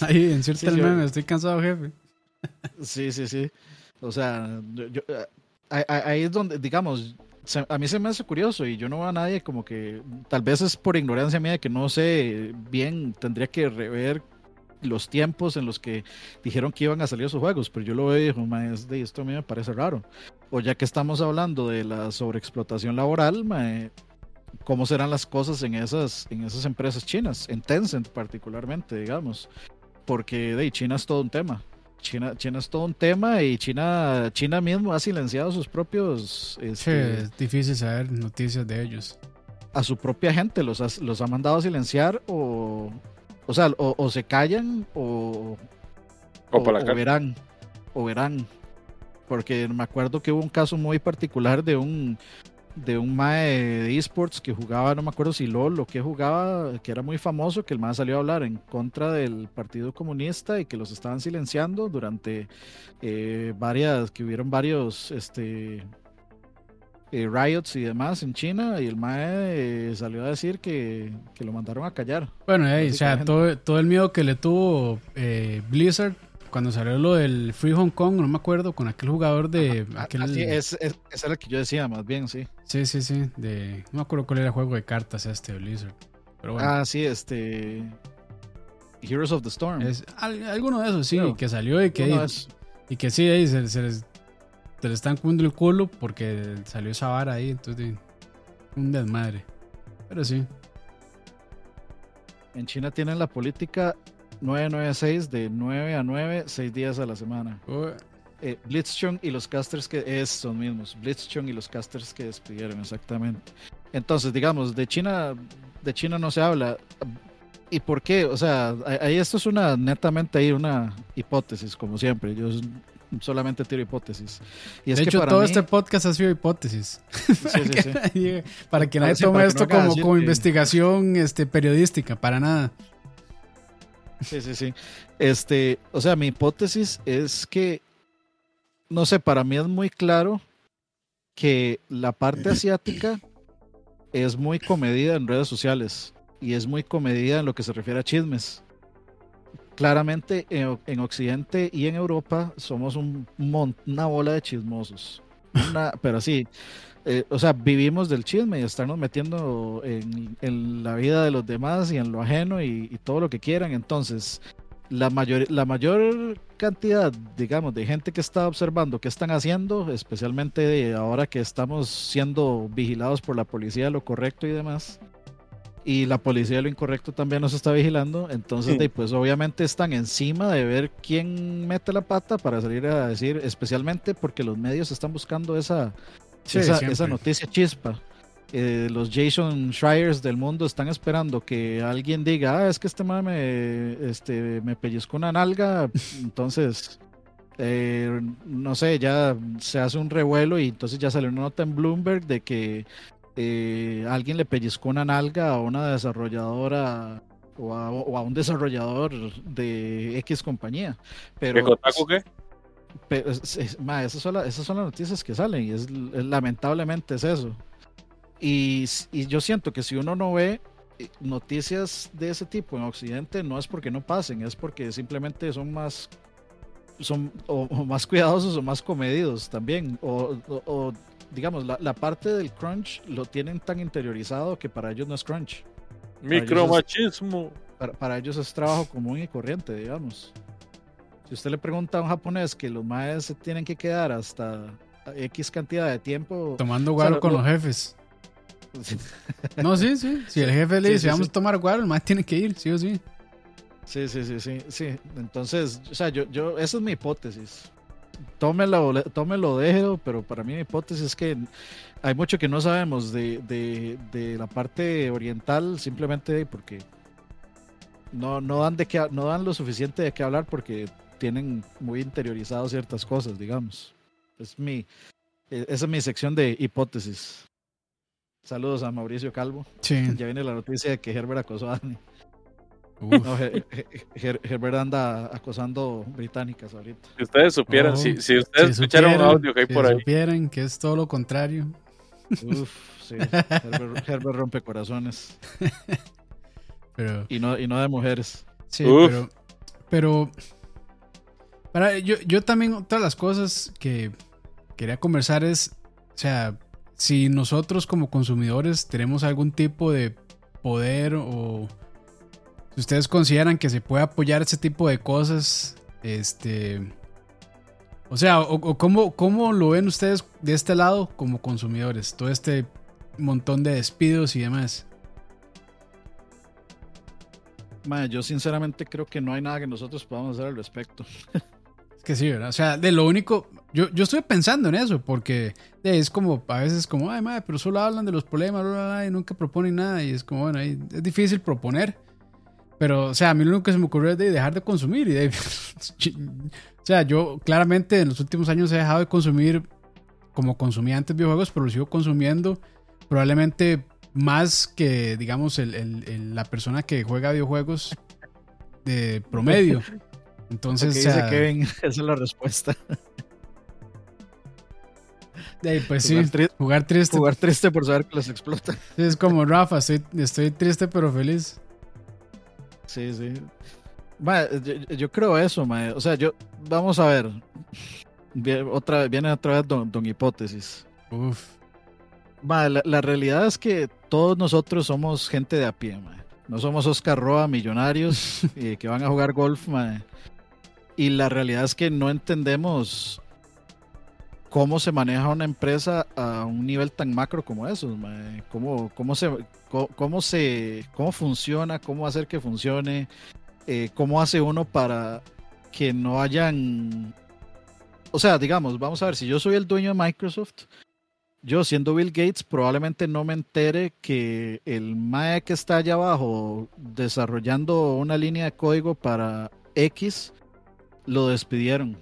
S1: Ahí, en cierto sí, estoy cansado, jefe.
S2: Sí, sí, sí. O sea, yo, eh, ahí es donde, digamos, a mí se me hace curioso y yo no veo a nadie como que, tal vez es por ignorancia mía que no sé bien, tendría que rever los tiempos en los que dijeron que iban a salir esos juegos, pero yo lo veo y digo, de esto a mí me parece raro. O ya que estamos hablando de la sobreexplotación laboral, ¿cómo serán las cosas en esas, en esas empresas chinas? En Tencent particularmente, digamos. Porque de China es todo un tema. China, China es todo un tema y China, China mismo ha silenciado sus propios...
S1: Este, es difícil saber noticias de ellos.
S2: A su propia gente los los ha mandado a silenciar o, o sea, o, se callan o,
S3: o,
S2: verán. O verán. Porque me acuerdo que hubo un caso muy particular de un de un mae de esports que jugaba, no me acuerdo si LOL o qué jugaba, que era muy famoso, que el mae salió a hablar en contra del Partido Comunista y que los estaban silenciando durante eh, varias, que hubieron varios este, eh, riots y demás en China y el MAE eh, salió a decir que, lo mandaron a callar.
S1: Bueno, o sea, todo, todo, el miedo que le tuvo eh, Blizzard cuando salió lo del Free Hong Kong, no me acuerdo, con aquel jugador de... aquel...
S2: es, es, ese era el que yo decía, más bien, sí.
S1: Sí, sí, sí, de... No me acuerdo cuál era el juego de cartas este de Blizzard. Pero bueno.
S2: Ah, sí, este... Heroes of the Storm.
S1: Es, alguno de esos, sí, que salió y que... Y que sí, ahí se, se les te le están cubriendo el culo porque salió esa vara ahí, entonces un desmadre. Pero sí.
S2: En China tienen la política 996 de 9 a 9, 6 días a la semana. Eh, Blitzchung y los casters que es son mismos. Blitzchung y los casters que despidieron, exactamente. Entonces, digamos, de China, de China no se habla. ¿Y por qué? O sea, ahí esto es una netamente ahí una hipótesis, como siempre. Yo solamente tiro hipótesis. Y es
S1: de
S2: que
S1: hecho,
S2: para
S1: todo
S2: mí-
S1: este podcast ha sido hipótesis.
S2: Sí, sí, sí.
S1: Nadie- para que
S2: Para-
S1: nadie tome
S2: para que
S1: esto
S2: no
S1: como, como
S2: que-
S1: investigación este, periodística, para nada.
S2: Sí, sí, sí. Este, o sea, mi hipótesis es que, no sé, para mí es muy claro que la parte asiática es muy comedida en redes sociales y es muy comedida en lo que se refiere a chismes. Claramente en, Occidente y en Europa somos un una bola de chismosos. Pero sí, eh, o sea, vivimos del chisme y estarnos metiendo en, la vida de los demás y en lo ajeno y, y todo lo que quieran. Entonces, la mayor, la mayor cantidad, digamos, de gente que está observando qué están haciendo, especialmente ahora que estamos siendo vigilados por la policía lo correcto y demás, y la policía de lo incorrecto también nos está vigilando, entonces,
S3: Sí.
S2: pues obviamente están encima de ver quién mete la pata para salir a decir, especialmente porque los medios están buscando esa,
S1: Sí,
S2: esa, noticia chispa. Eh, los Jason Schreiers del mundo están esperando que alguien diga, ah, es que este man me, este, me pellizcó una nalga, entonces, eh, no sé, ya se hace un revuelo y entonces ya sale una nota en Bloomberg de que eh, alguien le pellizcó una nalga a una desarrolladora o a, o a un desarrollador de X compañía. Pero,
S3: ¿Qué Kotaku qué?
S2: pero es- es- ma, esas, son la- esas son las noticias que salen y es, es- lamentablemente es eso. Y, yo siento que si uno no ve eh, noticias de ese tipo en Occidente, no es porque no pasen, es porque simplemente son más son o, o más cuidadosos o más comedidos también. O, digamos, la, la parte del crunch lo tienen tan interiorizado que para ellos no es crunch.
S3: Micromachismo.
S2: Para, para ellos es trabajo común y corriente, digamos. Si usted le pregunta a un japonés que los maes se tienen que quedar hasta X cantidad de tiempo.
S1: Tomando
S2: O sea,
S1: guaro con
S2: lo-
S1: los jefes. No, sí, sí. Si el jefe le
S2: Sí,
S1: dice,
S2: sí,
S1: vamos
S2: sí.
S1: a tomar guaro, el más tiene que ir, sí o sí.
S2: Sí, sí, sí, sí, sí. Entonces, o sea, yo, yo, esa es mi hipótesis. Tómelo, tómelo, déjelo, pero para mí mi hipótesis es que hay mucho que no sabemos de, de, de la parte oriental, simplemente porque no, no, dan de qué, no dan lo suficiente de qué hablar porque tienen muy interiorizado ciertas cosas, digamos. Es mi, e- esa es mi sección de hipótesis. Saludos a Mauricio Calvo.
S1: Sí.
S2: Ya viene la noticia de que Herbert acosó a Dani. No, Her- Her- Her- Herbert anda acosando británicas ahorita.
S3: Si ustedes supieran,
S1: Oh,
S3: si, si ustedes
S1: Si
S3: escucharon un audio que hay
S1: si
S3: por ahí,
S1: supieran que es todo lo contrario.
S2: Uf, sí. Herbert, Herbert rompe corazones.
S1: Pero,
S2: Y no, y no de mujeres.
S1: sí,
S3: Uf.
S1: pero, pero, para, yo, yo también, otra de las cosas que quería conversar es, o sea, si nosotros como consumidores tenemos algún tipo de poder o si ustedes consideran que se puede apoyar ese tipo de cosas, este, o sea, o, o cómo, cómo lo ven ustedes de este lado como consumidores, todo este montón de despidos y demás.
S2: Ma, yo sinceramente creo que no hay nada que nosotros podamos hacer al respecto.
S1: Es que sí, ¿verdad? O sea, de lo único, yo, yo estoy pensando en eso, porque es como, a veces como, ay, madre, pero solo hablan de los problemas, bla, bla, bla, y nunca proponen nada, y es como, bueno, es difícil proponer, pero, o sea, a mí lo único que se me ocurrió es de dejar de consumir, y de, o sea, yo claramente en los últimos años he dejado de consumir como consumía antes videojuegos, pero lo sigo consumiendo probablemente más que, digamos, el, el- el- la persona que juega videojuegos de promedio. Entonces, o
S2: dice Kevin, esa es la respuesta.
S1: de ahí, pues sí,
S2: Jugar tri-
S1: jugar triste.
S2: Jugar triste por saber que les explota.
S1: Sí, es como Rafa, estoy, estoy triste pero feliz.
S2: Sí, sí. Ma, yo, yo creo eso, ma. O sea, yo, vamos a ver. Otra, viene otra vez don, don Hipótesis.
S1: Uf.
S2: Ma, la, la realidad es que todos nosotros somos gente de a pie, ma. No somos Oscar Roa, millonarios eh, que van a jugar golf, ma. Y la realidad es que no entendemos cómo se maneja una empresa a un nivel tan macro como esos, ma. Cómo, cómo se cómo, cómo se cómo funciona, cómo hacer que funcione, eh, cómo hace uno para que no hayan o sea, digamos, vamos a ver, si yo soy el dueño de Microsoft, yo siendo Bill Gates probablemente no me entere que el MAE que está allá abajo desarrollando una línea de código para X lo despidieron.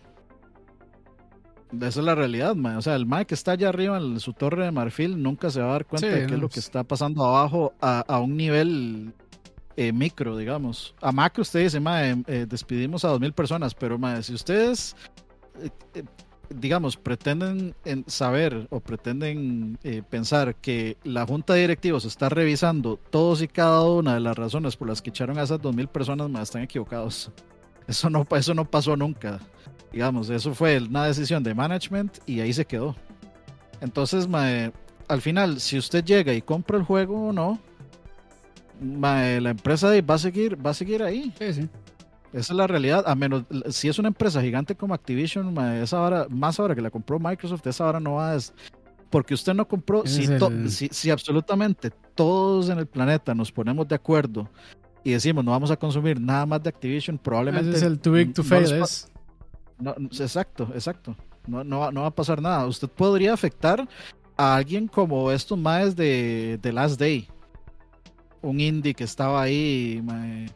S2: Esa es la realidad. O sea, el mae que está allá arriba en su torre de marfil nunca se va a dar cuenta
S1: Sí,
S2: de qué es lo que está pasando abajo a, a un nivel eh, micro, digamos. A macro usted dice, mae, eh, despedimos a dos mil personas, pero mae, si ustedes, eh, eh, digamos, pretenden en saber o pretenden pensar que la junta de directivos está revisando todos y cada una de las razones por las que echaron a esas dos mil personas, mae, están equivocados. Eso no, eso no pasó nunca digamos, eso fue una decisión de management y ahí se quedó. Entonces, mae, al final, si usted llega y compra el juego o no, mae, la empresa va a seguir, va a seguir ahí.
S1: Sí, sí.
S2: Esa es la realidad. A menos, si es una empresa gigante como Activision, mae, esa hora, más ahora que la compró Microsoft, esa hora no va a porque usted no compró, si,
S1: es
S2: to-
S1: el-
S2: si, si absolutamente todos en el planeta nos ponemos de acuerdo y decimos no vamos a consumir nada más de Activision, probablemente
S1: Ese es el too big to fail. es.
S2: No, exacto, exacto. No, no, va- no va a pasar nada. Usted podría afectar a alguien como estos maes de, de Last Day. Un indie que estaba ahí mae,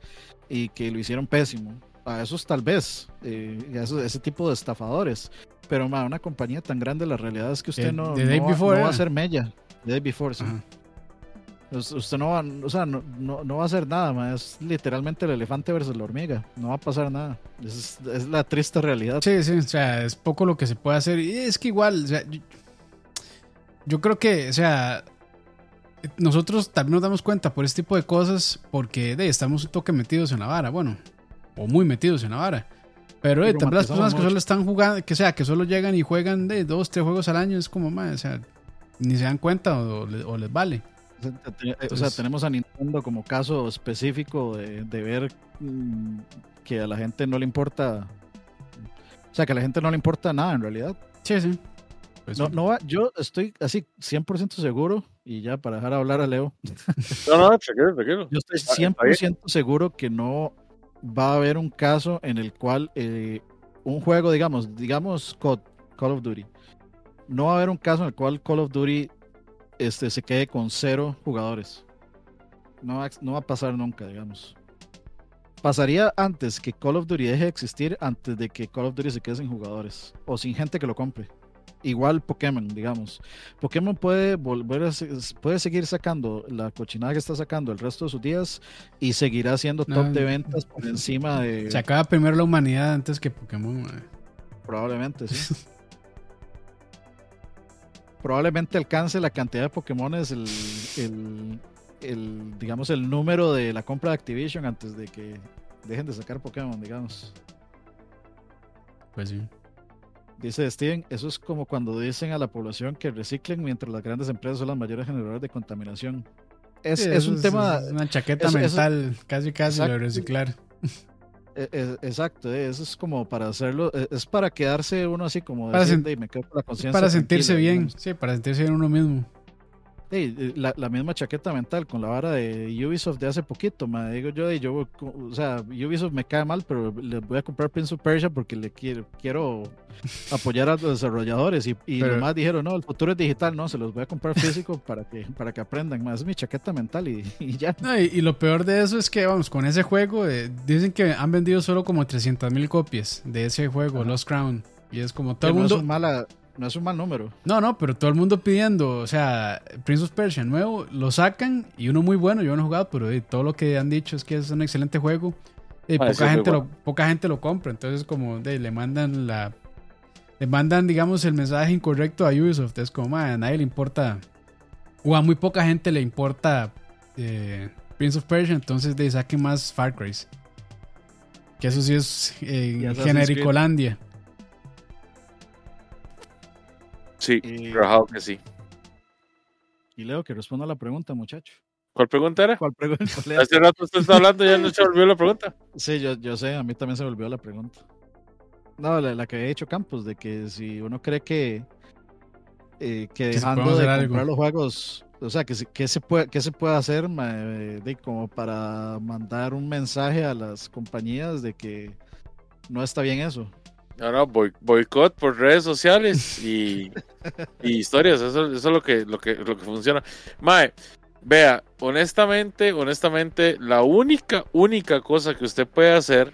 S2: y que lo hicieron pésimo. A esos tal vez. eh, a esos- ese tipo de estafadores. Pero mae, una compañía tan grande, la realidad es que usted
S1: The-
S2: no, no va,
S1: Before
S2: no va a ser mella. The Day Before, sí.
S1: Ajá.
S2: Us- Usted no va, o sea, no, no, no va a hacer nada, es literalmente el elefante versus la hormiga. No va a pasar nada. Es, es la triste realidad.
S1: Sí, sí, o sea, es poco lo que se puede hacer. Y es que igual, o sea, yo, yo creo que, o sea, nosotros también nos damos cuenta por este tipo de cosas porque de, estamos un toque metidos en la vara, bueno, o muy metidos en la vara. Pero eh, también las personas que solo están jugando, que sea, que solo llegan y juegan de dos, tres juegos al año, es como, man, o sea, ni se dan cuenta o, le- o les vale.
S2: O sea, te- O sea, tenemos a Nintendo como caso específico de, de ver mm, que a la gente no le importa. O sea, que a la gente no le importa nada en realidad.
S1: Sí, sí. Pues
S2: No,
S1: sí.
S2: no va- yo estoy así 100% seguro, y ya para dejar hablar a Leo,
S3: No, no, tranquilo, tranquilo.
S2: yo estoy
S3: Ah, está bien.
S2: 100% seguro que no va a haber un caso en el cual eh, un juego, digamos, digamos Call of Duty, no va a haber un caso en el cual Call of Duty este, se quede con cero jugadores. No va, no va a pasar nunca, digamos. Pasaría antes que Call of Duty deje de existir, antes de que Call of Duty se quede sin jugadores o sin gente que lo compre. Igual Pokémon, digamos. Pokémon puede volver a puede seguir sacando la cochinada que está sacando el resto de sus días y seguirá siendo top
S1: No,
S2: de ventas por encima de
S1: Se acaba primero la humanidad antes que Pokémon. man.
S2: probablemente, sí. probablemente alcance la cantidad de Pokémones el, el, el, digamos el número de la compra de Activision antes de que dejen de sacar Pokémon, digamos.
S1: Pues sí.
S2: Dice Steven, eso es como cuando dicen a la población que reciclen mientras las grandes empresas son las mayores generadoras de contaminación. Es,
S1: Sí,
S2: es
S1: eso
S2: un tema,
S1: es una chaqueta mental, casi casi lo de reciclar.
S2: e- e- exacto, eh, eso es como para hacerlo, e- es para quedarse uno así como
S1: Para sen-
S2: "Dey, me quedo con la conciencia
S1: Para sentirse
S2: tranquila",
S1: bien,
S2: digamos.
S1: sí, para sentirse bien uno mismo.
S2: Eh, la, la misma chaqueta mental con la vara de Ubisoft de hace poquito, ma, digo yo, dey, yo, o sea, Ubisoft me cae mal, pero le voy a comprar Prince of Persia porque le quiero, quiero apoyar a los desarrolladores y, y
S1: Pero-
S2: más dijeron, no, el futuro es digital, no, se los voy a comprar físico para que, para que aprendan, esa es mi chaqueta mental y, y ya.
S1: No, y, y lo peor de eso es que, vamos, con ese juego, eh, dicen que han vendido solo como 300 mil copias de ese juego,
S2: Ajá.
S1: Lost Crown. Y es como todo el
S2: no,
S1: mundo.
S2: es un mala, no es un mal número.
S1: No, no, pero todo el mundo pidiendo, o sea, Prince of Persia nuevo, lo sacan y uno muy bueno, yo no he jugado, pero eh, todo lo que han dicho es que es un excelente juego. Y
S3: Ah,
S1: poca, gente lo, poca gente lo compra, entonces como de, le mandan la... Le mandan, digamos, el mensaje incorrecto a Ubisoft. Es como, "Ma, a nadie le importa, o a muy poca gente le importa eh, Prince of Persia, entonces de saquen más Far Cry. Que eso sí es eh, genericolandia.
S3: Sí,
S2: Y-
S3: rajado que sí.
S2: Y Leo, que responda a la pregunta, muchacho.
S3: ¿Cuál pregunta era?
S2: ¿Cuál pregunta?
S3: Hace rato usted está hablando y ya no se olvidó la pregunta.
S2: Sí, yo, yo sé, a mí también se me olvidó la pregunta. No, la, la que había dicho Campos, de que si uno cree que, eh, que dejando de comprar
S1: algo.
S2: los juegos, o sea, que, se- que se puede, que se puede hacer ma, eh, de, como para mandar un mensaje a las compañías de que no está bien eso.
S3: Boy- boicot por redes sociales y, y historias. Eso, eso es lo que, lo que, lo que funciona. Mae, vea, honestamente, honestamente, la única, única cosa que usted puede hacer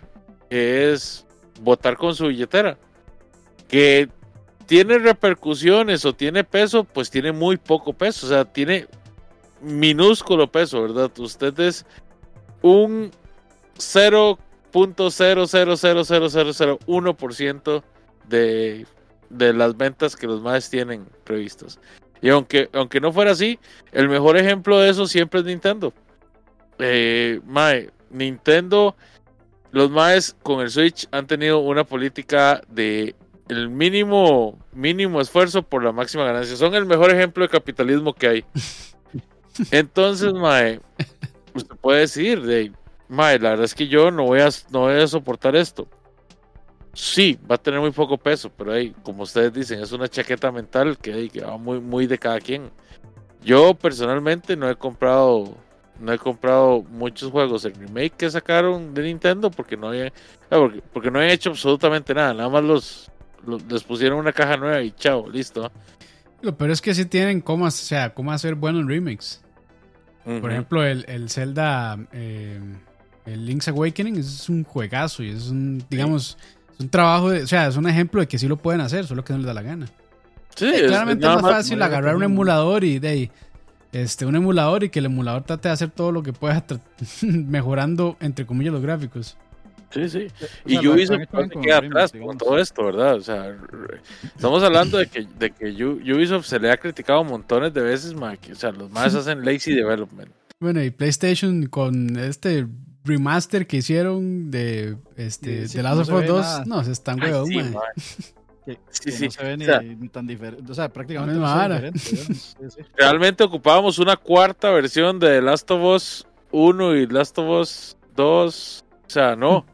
S3: es votar con su billetera. Que tiene repercusiones o tiene peso, pues tiene muy poco peso, o sea, tiene minúsculo peso, ¿verdad? Usted es un 0.0000001% de, de las ventas que los más tienen previstas. Y aunque, aunque no fuera así, el mejor ejemplo de eso siempre es Nintendo. Eh, mae, Nintendo, los maes con el Switch han tenido una política de el mínimo, mínimo esfuerzo por la máxima ganancia. Son el mejor ejemplo de capitalismo que hay. Entonces, mae, usted puede decir, de, mae, la verdad es que yo no voy a, no voy a soportar esto. Sí, va a tener muy poco peso, pero ahí, como ustedes dicen, es una chaqueta mental que, que va muy, muy de cada quien. Yo personalmente no he comprado no he comprado muchos juegos. El remake que sacaron de Nintendo porque no había ah, porque, no he hecho absolutamente nada. Nada más los, les pusieron una caja nueva y chao listo.
S1: Pero es que sí tienen cómo o sea cómo hacer buenos remakes. Por ejemplo el, el Zelda eh, el Link's Awakening es un juegazo y es un digamos es un trabajo de, o sea es un ejemplo de que sí lo pueden hacer solo que no les da la gana
S3: sí,
S1: claramente es, más fácil agarrar un emulador y de ahí este, un emulador y que el emulador trate de hacer todo lo que pueda mejorando, entre comillas, los gráficos.
S3: Sí, sí. y Ubisoft queda atrás con todo esto, ¿verdad? O sea, estamos hablando de que, de que Ubisoft se le ha criticado montones de veces, o sea, los más hacen lazy development.
S1: Bueno, y PlayStation con este remaster que hicieron de este Last of Us 2, no, se están huevón,
S2: sí, sí. no se ve ni, tan diferente. O sea, prácticamente no
S3: Realmente ocupábamos una cuarta versión de Last of Us 1 y Last of Us 2. O sea, no.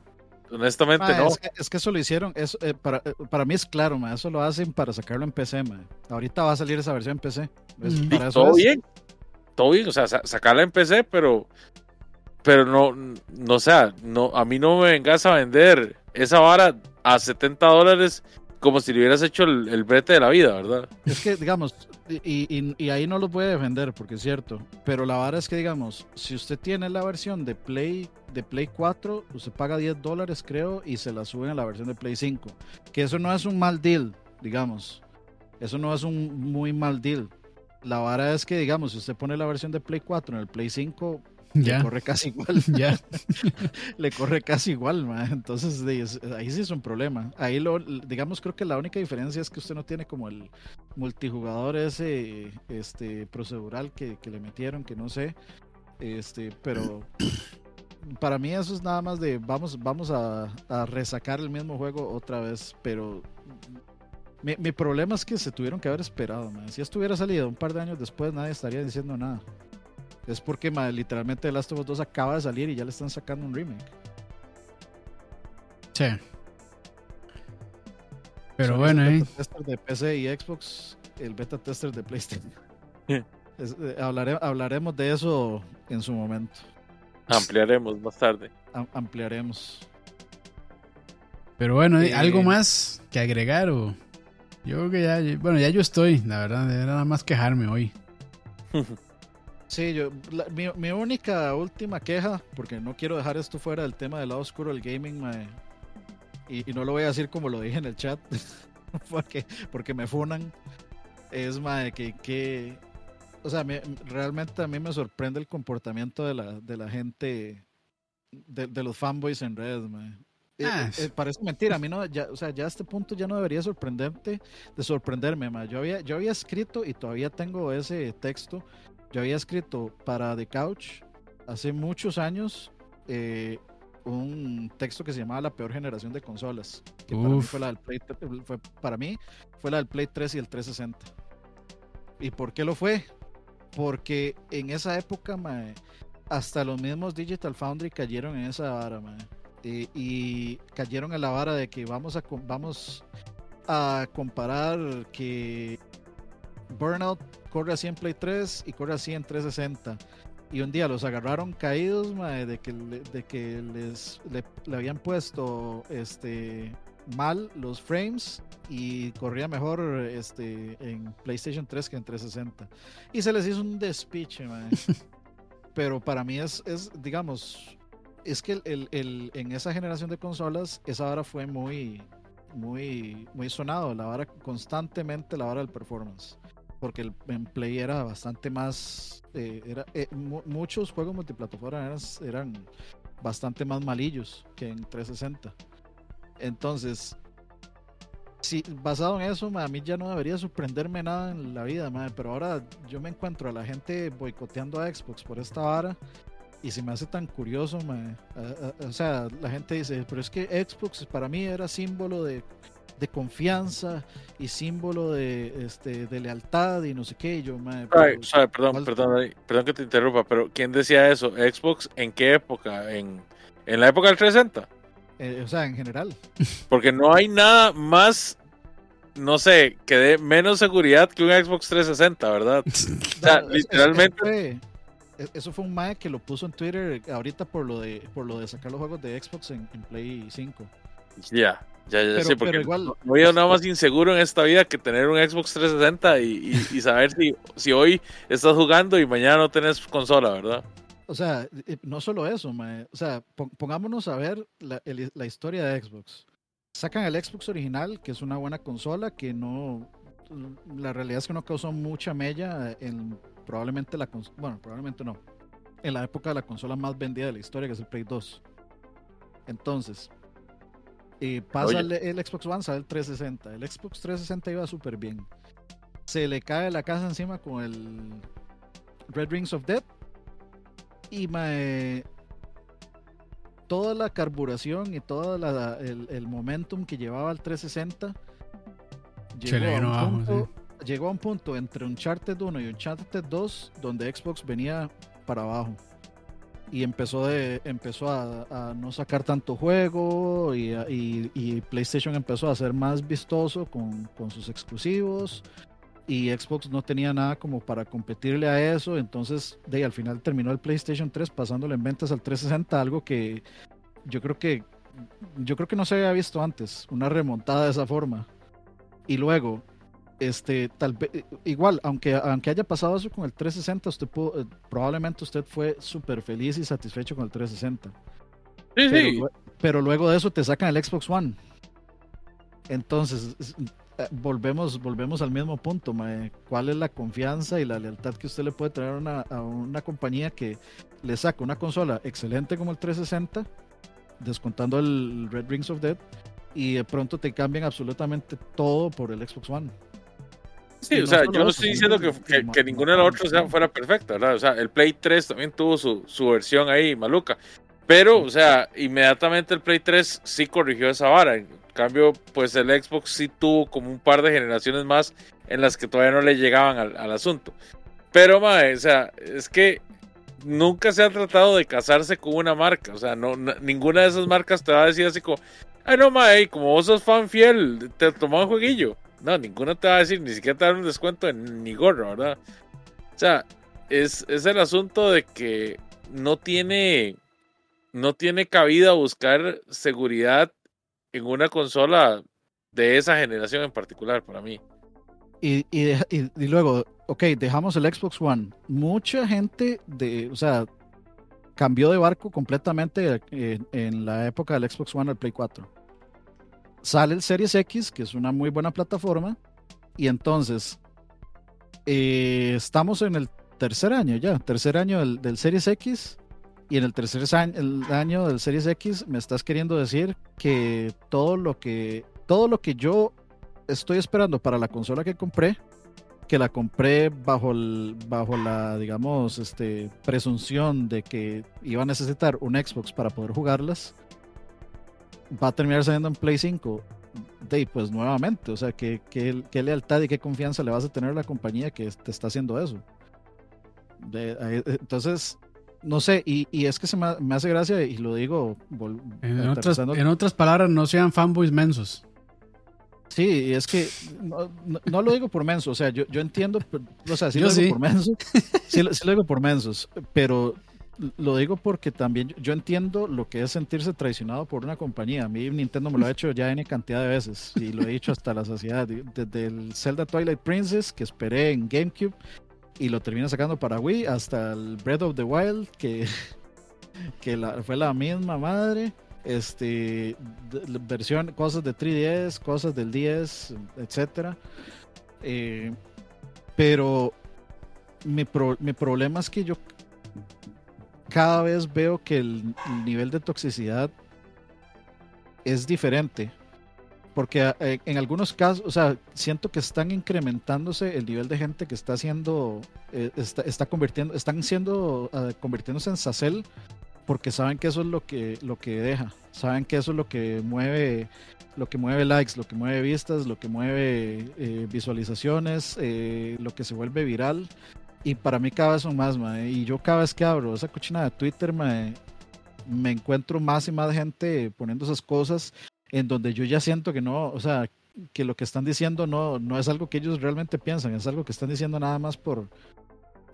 S3: Honestamente no.
S2: Es que, eso lo hicieron, eso, eh, para, eh, para mí es claro, ma, eso lo hacen para sacarlo en PC. Ma. Ahorita va a salir esa versión en PC.
S3: todo bien, todo bien, o sea, sacarla en PC, pero pero no, no, sea, no, a mí no me vengas a vender esa vara a 70 dólares como si le hubieras hecho el, brete de la vida, ¿verdad?
S2: Es que, digamos, y, ahí no lo puede defender, porque es cierto, pero la vara es que, digamos, si usted tiene la versión de Play, de Play 4, usted paga 10 dólares, creo, y se la suben a la versión de Play 5. Que eso no es un mal deal, digamos. Eso no es un muy mal deal. La vara es que, digamos, si usted pone la versión de Play 4 en el Play 5, le corre casi igual.
S1: Ya.
S2: le corre casi igual, entonces ahí sí es un problema. Ahí lo, digamos, creo que la única diferencia es que usted no tiene como el multijugador ese este procedural que, le metieron, que no sé. Este, pero para mí eso es nada más de vamos, vamos a, resacar el mismo juego otra vez, pero mi, mi, problema es que se tuvieron que haber esperado, Si estuviera salido un par de años después, nadie estaría diciendo nada. Es porque literalmente The Last of Us 2 acaba de salir y ya le están sacando un remake.
S1: Sí. Pero bueno,
S2: el beta tester de PC y Xbox, el beta tester de PlayStation. Eh, hablaremos de eso en su momento.
S3: Ampliaremos más tarde.
S2: ampliaremos.
S1: Pero bueno, ¿algo eh, más que agregar? O... Yo creo que ya, bueno, ya yo estoy, la verdad, era nada más quejarme hoy.
S2: Sí, yo, mi, única última queja, porque no quiero dejar esto fuera del tema del lado oscuro del gaming, y, no lo voy a decir como lo dije en el chat, porque, porque me funan, es mae, que, que, o sea, realmente a mí me sorprende el comportamiento de la, de la gente, de, los fanboys en redes, mae. Eh, ah, eh, parece mentira, a mí no, ya, o sea, ya a este punto ya no debería sorprenderte, de sorprenderme, mae. Yo había, yo había escrito y todavía tengo ese texto yo había escrito para The Couch hace muchos años eh, un texto que se llamaba La peor generación de consolas. Que para mí, fue la del Play, fue, para mí fue la del Play 3 y el 360. ¿Y por qué lo fue? Porque en esa época, hasta los mismos Digital Foundry cayeron en esa vara, Y, cayeron en la vara de que vamos a, vamos a comparar que Burnout corre así en Play 3 y corre así en 360. Y un día los agarraron caídos de que, de que les le, habían puesto este mal los frames y corría mejor este en PlayStation 3 que en 360. Y se les hizo un despiche, Pero para mí es, es digamos, es que el, el, en esa generación de consolas, esa hora fue muy, muy, muy sonado, la vara constantemente la vara del performance. Porque el en Play era bastante más. eh, era, eh, mu- muchos juegos multiplataforma eran, eran bastante más malillos que en 360. Entonces, sí, basado en eso, ma, a mí ya no debería sorprenderme nada en la vida, ma, pero ahora yo me encuentro a la gente boicoteando a Xbox por esta vara y se me hace tan curioso, o sea, la gente dice, pero es que Xbox para mí era símbolo de, de confianza y símbolo de, este, de lealtad y no sé qué, y yo,
S3: perdón,
S2: ¿cuál-
S3: perdón, perdón que te interrumpa, pero ¿quién decía eso? ¿Xbox en qué época? ¿En, en la época del 360?
S2: eh, o sea, en general.
S3: Porque no hay nada más, no sé, que dé menos seguridad que un Xbox 360, ¿verdad? sea,
S2: No, es- es-
S3: literalmente-
S2: eso fue un mae que lo puso en Twitter ahorita por lo de por lo de sacar los juegos de Xbox en, en Play 5.
S3: Ya, ya, ya,
S2: Pero-
S3: sí, porque
S2: pero igual-
S3: no no había nada más inseguro en esta vida que tener un Xbox 360 y, y- y saber si, si hoy estás jugando y mañana no tenés consola, ¿verdad?
S2: O sea, eh, no solo eso, mae. O sea, pon- pongámonos a ver la, el- la historia de Xbox. Sacan el Xbox original, que es una buena consola, que no. La realidad es que no causó mucha mella en probablemente la. cons- Bueno, probablemente no. En la época de la consola más vendida de la historia, que es el Play 2. Entonces, eh, pasa el, el Xbox One, sale el 360. El Xbox 360 iba súper bien. Se le cae la casa encima con el Red Rings of Death. Y mae, toda la carburación y todo la- el, el momentum que llevaba el 360
S1: Se le
S2: llegó, a
S1: abajo,
S2: llegó a un punto entre Uncharted 1 y Uncharted 2 donde Xbox venía para abajo y empezó de empezó a, no sacar tanto juego y, PlayStation empezó a ser más vistoso con, con sus exclusivos y Xbox no tenía nada como para competirle a eso, entonces de al final terminó el PlayStation 3 pasándole en ventas al 360, algo que yo creo que yo creo que no se había visto antes, una remontada de esa forma. Y luego este tal vez igual, aunque aunque haya pasado eso con el 360, usted pudo- eh, probablemente usted fue súper feliz y satisfecho con el 360.
S3: Sí,
S2: Pero,
S3: sí.
S2: pero luego de eso te sacan el Xbox One. Entonces, es- eh, volvemos, volvemos al mismo punto, mae. ¿Cuál es la confianza y la lealtad que usted le puede traer a una, a una compañía que le saca una consola excelente como el 360, descontando el Red Rings of Death, y de pronto te cambian absolutamente todo por el Xbox One?
S3: Sí, o sea, yo no estoy diciendo que,
S2: que-
S3: que, ninguna de las otras fuera perfecta, ¿verdad? O sea, el Play 3 también tuvo su, su versión ahí maluca. Pero, o sea, inmediatamente el Play 3 sí corrigió esa vara. En cambio, pues el Xbox sí tuvo como un par de generaciones más en las que todavía no le llegaban al, al asunto. Pero, mae, o sea, es que nunca se ha tratado de casarse con una marca. O sea, no, ninguna de esas marcas te va a decir así como, ay, no, mae, como vos sos fan fiel, te tomó un jueguillo. No, ninguna te va a decir, ni siquiera te va a dar un descuento en ni gorro, ¿verdad? O sea, es, es el asunto de que no tiene, no tiene cabida buscar seguridad en una consola de esa generación en particular para mí.
S2: Y, y, luego, ok, dejamos el Xbox One. Mucha gente, de, o sea, cambió de barco completamente eh, en la época del Xbox One al Play 4. Sale el Series X, que es una muy buena plataforma, y entonces eh, estamos en el tercer año ya, tercer año del, del Series X, y en el tercer año, el año del Series X me estás queriendo decir que todo lo que, todo lo que yo estoy esperando para la consola que compré, que la compré bajo, bajo la, digamos, este, presunción de que iba a necesitar un Xbox para poder jugarlas, va a terminar saliendo en Play 5. De, ahí, pues nuevamente, o sea, ¿qué, qué, qué lealtad y qué confianza le vas a tener a la compañía que te está haciendo eso? De- eh, entonces, no sé, y, y es que se me, me hace gracia y lo digo. vol-
S1: En otras, en otras palabras, no sean fanboys mensos.
S2: Sí, y es que no, no- no lo digo por menso, o sea, yo, yo entiendo, o sea, sí
S1: Yo
S2: lo digo
S1: sí.
S2: por menso, sí, sí lo digo por mensos, pero lo digo porque también yo- entiendo lo que es sentirse traicionado por una compañía. A mí Nintendo me lo ha hecho ya en cantidad de veces y lo he dicho hasta la saciedad. Desde el Zelda Twilight Princess que esperé en GameCube y lo terminé sacando para Wii, hasta el Breath of the Wild que, que fue la misma madre. este, versión, cosas de 3DS, cosas del 10, etcétera. Eh, pero mi, mi problema es que yo cada vez veo que el nivel de toxicidad es diferente. Porque eh, en algunos casos, o sea, siento que están incrementándose el nivel de gente que está haciendo, eh, está, convirtiendo, están siendo, uh, convirtiéndose en sacel porque saben que eso es lo que, lo que deja, saben que eso es lo que mueve, lo que mueve likes, lo que mueve vistas, lo que mueve eh, visualizaciones, lo que se vuelve viral. Y para mí cada vez son más. Y yo cada vez que abro esa cochina de Twitter, mae, me encuentro más y más gente poniendo esas cosas en donde yo ya siento que no, o sea, que lo que están diciendo no, no es algo que ellos realmente piensan, es algo que están diciendo nada más por,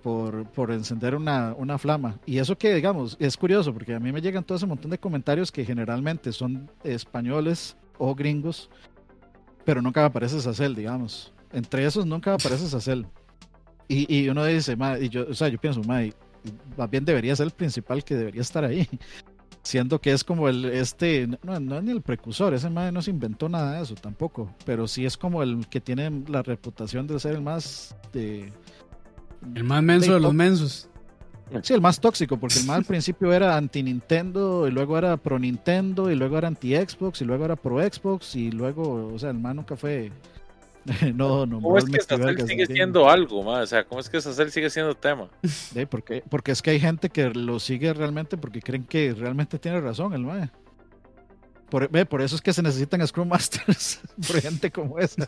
S2: por, por encender una, una, flama. Y eso que, digamos, es curioso, porque a mí me llegan todo ese montón de comentarios que generalmente son españoles o gringos, pero nunca me aparece Sacel, digamos. Entre esos nunca me aparece Sacel. Y, y uno dice, y yo, o sea, yo pienso, más bien debería ser el principal que debería estar ahí siendo que es como el este no, no es ni el precursor ese madre no se inventó nada de eso tampoco pero sí es como el que tiene la reputación de ser el más de
S1: el más menso de, los mensos.
S2: sí el más tóxico porque el más al principio era anti Nintendo y luego era pro Nintendo y luego era anti Xbox y luego era pro Xbox y luego o sea el más nunca fue no, no.
S3: ¿Cómo es que Sacel sigue siendo algo, más? O sea, ¿cómo es que Sacel sigue siendo tema?
S2: Sí, porque, porque es que hay gente que lo sigue realmente porque creen que realmente tiene razón el mae. Por, por eso es que se necesitan Scrum Masters, por gente como esa.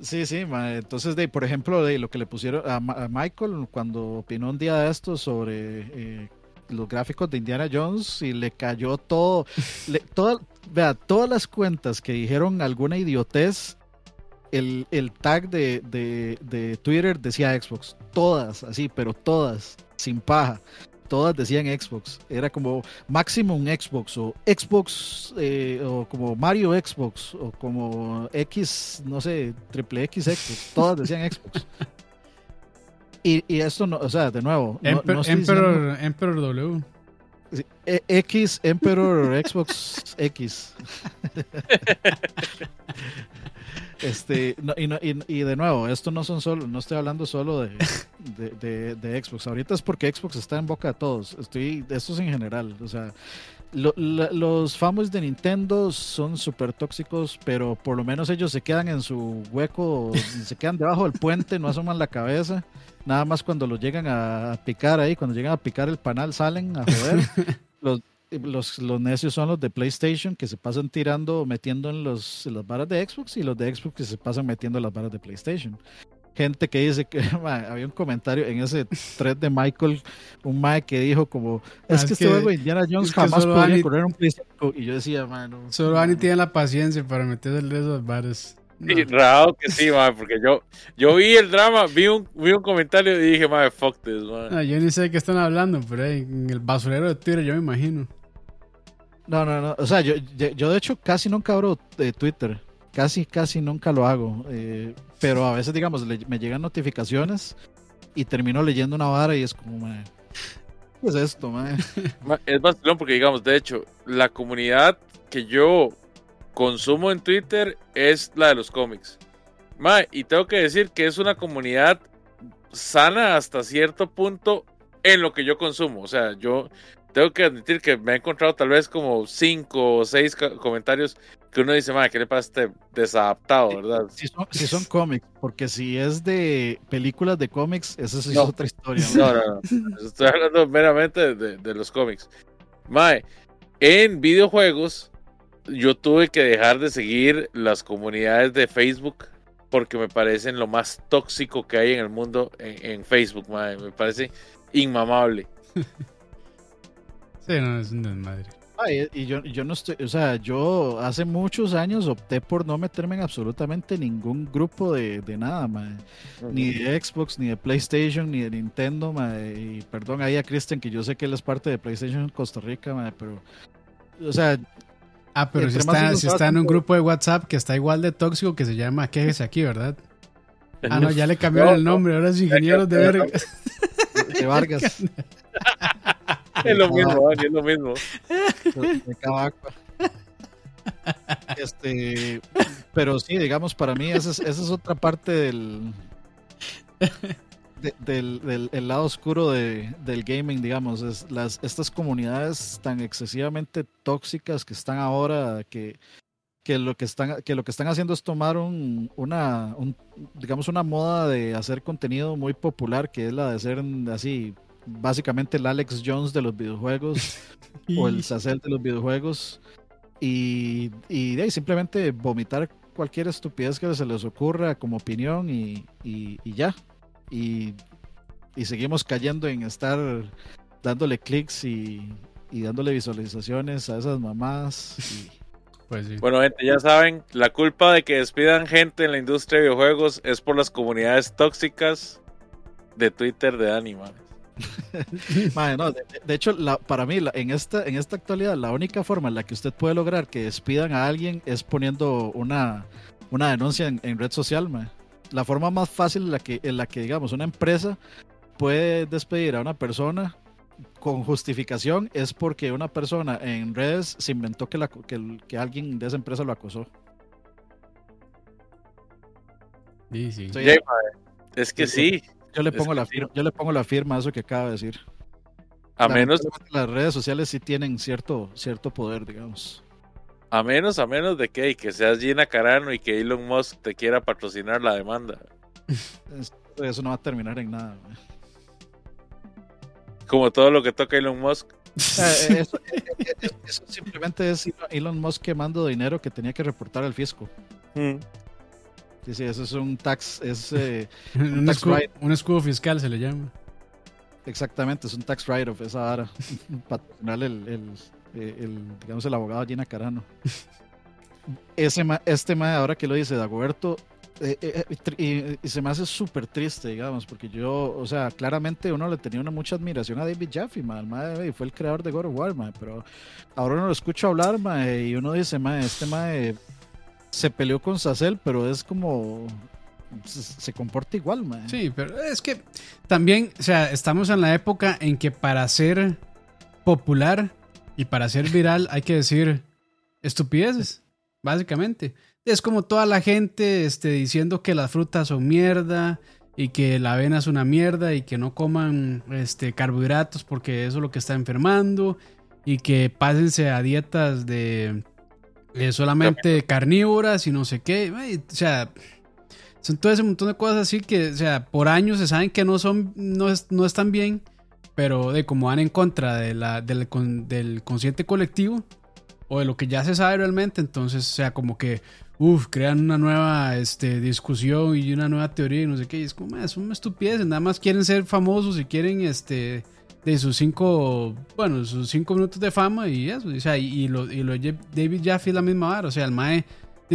S2: Sí, sí, entonces, de, por ejemplo, de lo que le pusieron a, Michael cuando opinó un día de esto sobre eh, los gráficos de Indiana Jones y le cayó todo, le, todo, vea, todas las cuentas que dijeron alguna idiotez, el, el tag de, de, de, Twitter decía Xbox. Todas, así, pero todas, sin paja. Todas decían Xbox. Era como máximo un Xbox o Xbox eh, o como Mario Xbox o como X, no sé, triple X Xbox. Todas decían Xbox. Y, y esto no, o sea, de nuevo.
S1: Emperor, Emperor W.
S2: E, X Emperor Xbox X. este, y, de nuevo, esto no son solo, no estoy hablando solo de, de, Xbox. Ahorita es porque Xbox está en boca de todos. Estoy, esto es en general. O sea, los famos de Nintendo son súper tóxicos, pero por lo menos ellos se quedan en su hueco, se quedan debajo del puente, no asoman la cabeza. Nada más cuando lo llegan a picar ahí, cuando llegan a picar el panal, salen a joder. los, los, los, necios son los de PlayStation que se pasan tirando, metiendo en, los, las varas de Xbox y los de Xbox que se pasan metiendo en las varas de PlayStation. Gente que dice que había un comentario en ese thread de Michael, un Mike que dijo como, ah, es, que, este juego Indiana Jones jamás podría correr un PlayStation. Y yo decía, mano.
S1: Solo Ani tiene la paciencia para meterse en esos bares.
S3: Sí, raro que sí, man, porque yo, yo vi el drama, vi un, vi un comentario y dije, madre, fuck this, man.
S1: Ah, yo ni sé de qué están hablando, pero en el basurero de Twitter yo me imagino.
S2: No, no, no. O sea, yo, yo, de hecho casi nunca abro de Twitter. Casi, casi nunca lo hago. Eh, pero a veces, digamos, me llegan notificaciones y termino leyendo una vara y es como, ¿qué es esto, madre?
S3: Es vacilón porque, digamos, de hecho, la comunidad que yo consumo en Twitter es la de los cómics. y tengo que decir que es una comunidad sana hasta cierto punto en lo que yo consumo. O sea, yo tengo que admitir que me he encontrado tal vez como cinco o seis comentarios que uno dice, madre, ¿qué le pasa a este desadaptado, verdad?
S2: Si son, cómics, porque si es de películas de cómics, esa es otra historia.
S3: No, no, no. Estoy hablando meramente de, de los cómics. Mae, en videojuegos yo tuve que dejar de seguir las comunidades de Facebook porque me parecen lo más tóxico que hay en el mundo en, Facebook, madre. Me parece inmamable.
S1: sí, no, es un desmadre.
S2: Y yo, yo no estoy, o sea, yo hace muchos años opté por no meterme en absolutamente ningún grupo de, nada, madre. Ni de Xbox, ni de PlayStation, ni de Nintendo. Y perdón ahí a Christian, que yo sé que él es parte de PlayStation Costa Rica, pero, o sea,
S1: Ah, pero si está, si está, en un grupo de WhatsApp que está igual de tóxico que se llama Quéjese aquí, ¿verdad? Ah, no, ya le cambiaron el nombre, ahora es Ingenieros de Verga.
S2: De Vargas.
S3: Es lo mismo, es lo mismo.
S2: de. Este, pero sí, digamos, para mí esa es, esa es otra parte del, de- del, del- el lado oscuro de- del gaming, digamos, es las, estas comunidades tan excesivamente tóxicas que están ahora, que, que, lo, que, están, que lo que están haciendo es tomar un, una, un- digamos, una moda de hacer contenido muy popular, que es la de ser así, básicamente el Alex Jones de los videojuegos o el Sacel de los videojuegos y, y de ahí simplemente vomitar cualquier estupidez que se les ocurra como opinión y, y- y ya. Y, y seguimos cayendo en estar dándole clics y, y dándole visualizaciones a esas mamás. y-
S1: Pues sí.
S3: Bueno, gente, ya saben, la culpa de que despidan gente en la industria de videojuegos es por las comunidades tóxicas de Twitter de Dani,
S2: no, de, de hecho, la- para mí, la- en, esta, en esta actualidad, la única forma en la que usted puede lograr que despidan a alguien es poniendo una, una denuncia en, en red social. La forma más fácil en la, que, en la que, digamos, una empresa puede despedir a una persona con justificación es porque una persona en redes se inventó que, la, que, el- que alguien de esa empresa lo acosó.
S1: Sí, sí.
S3: Es que sí,
S2: Yo le pongo, la, firma, yo le pongo la firma a eso que acaba de decir.
S3: a menos,
S2: Lamentablemente, Las redes sociales sí tienen cierto, cierto poder, digamos.
S3: a menos, a menos de que, que seas Gina Carano y que Elon Musk te quiera patrocinar la demanda.
S2: Es- Eso no va a terminar en nada. mae.
S3: Como todo lo que toca Elon Musk.
S2: Eh, eso, eh, eh, eh, eso simplemente es Elon Musk quemando dinero que tenía que reportar al fisco.
S3: Mm.
S2: Sí, sí, eso es un tax, es eh,
S1: un,
S2: tax
S1: escudo,
S2: write.
S1: un escudo fiscal se le llama.
S2: exactamente, es un tax write-off esa vara. El, el, eh, el, digamos, el abogado Gina Carano. Ese este ma, ahora que lo dice Dagoberto, eh, eh, y, se me hace súper triste, digamos, porque yo, o sea, claramente uno le tenía una mucha admiración a David Jaffe, ma, el ma, eh, fue el creador de God of War, ma, pero ahora uno lo escucha hablar, ma, y uno dice, ma, este ma eh, se peleó con Sacel, pero es como, se, comporta igual, ma.
S1: Sí, pero es que también, o sea, estamos en la época en que para ser popular y para ser viral hay que decir estupideces, básicamente. Es como toda la gente este, diciendo que las frutas son mierda y que la avena es una mierda y que no coman este, carbohidratos porque eso es lo que está enfermando y que pásense a dietas de eh, solamente carnívoras y no sé qué. Ay, O sea, son todo ese montón de cosas así que, o sea, por años se saben que no son, no, es- no están bien, pero de como van en contra de la, del, con- del consciente colectivo o de lo que ya se sabe realmente, entonces, o sea, como que, uff, crean una nueva este, discusión y una nueva teoría y no sé qué, y es como, "Ma, son estupideces, nada más quieren ser famosos y quieren, este, de sus cinco, bueno, sus cinco minutos de fama y eso, o sea, y, lo, y lo David Jaffe es la misma vara, o sea, el mae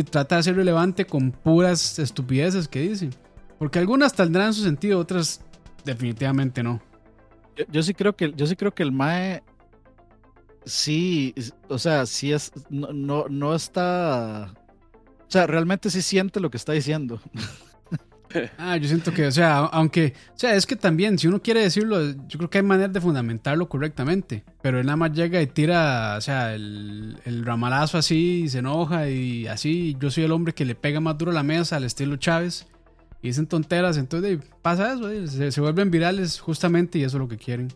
S1: trata de ser relevante con puras estupideces que dice. Porque algunas tendrán su sentido, otras definitivamente no.
S2: Yo, sí creo que yo sí creo que el Mae sí, o sea, sí es no, no, no está o sea, realmente sí siente lo que está diciendo.
S1: Ah, yo siento que, o sea, aunque, o sea, es que también, si uno quiere decirlo, yo creo que hay maneras de fundamentarlo correctamente. Pero él nada más llega y tira, o sea, el, el ramalazo así, y se enoja y así. Yo soy el hombre que le pega más duro a la mesa al estilo Chávez. Y dicen tonteras, entonces pasa eso, se, se vuelven virales justamente y eso es lo que quieren.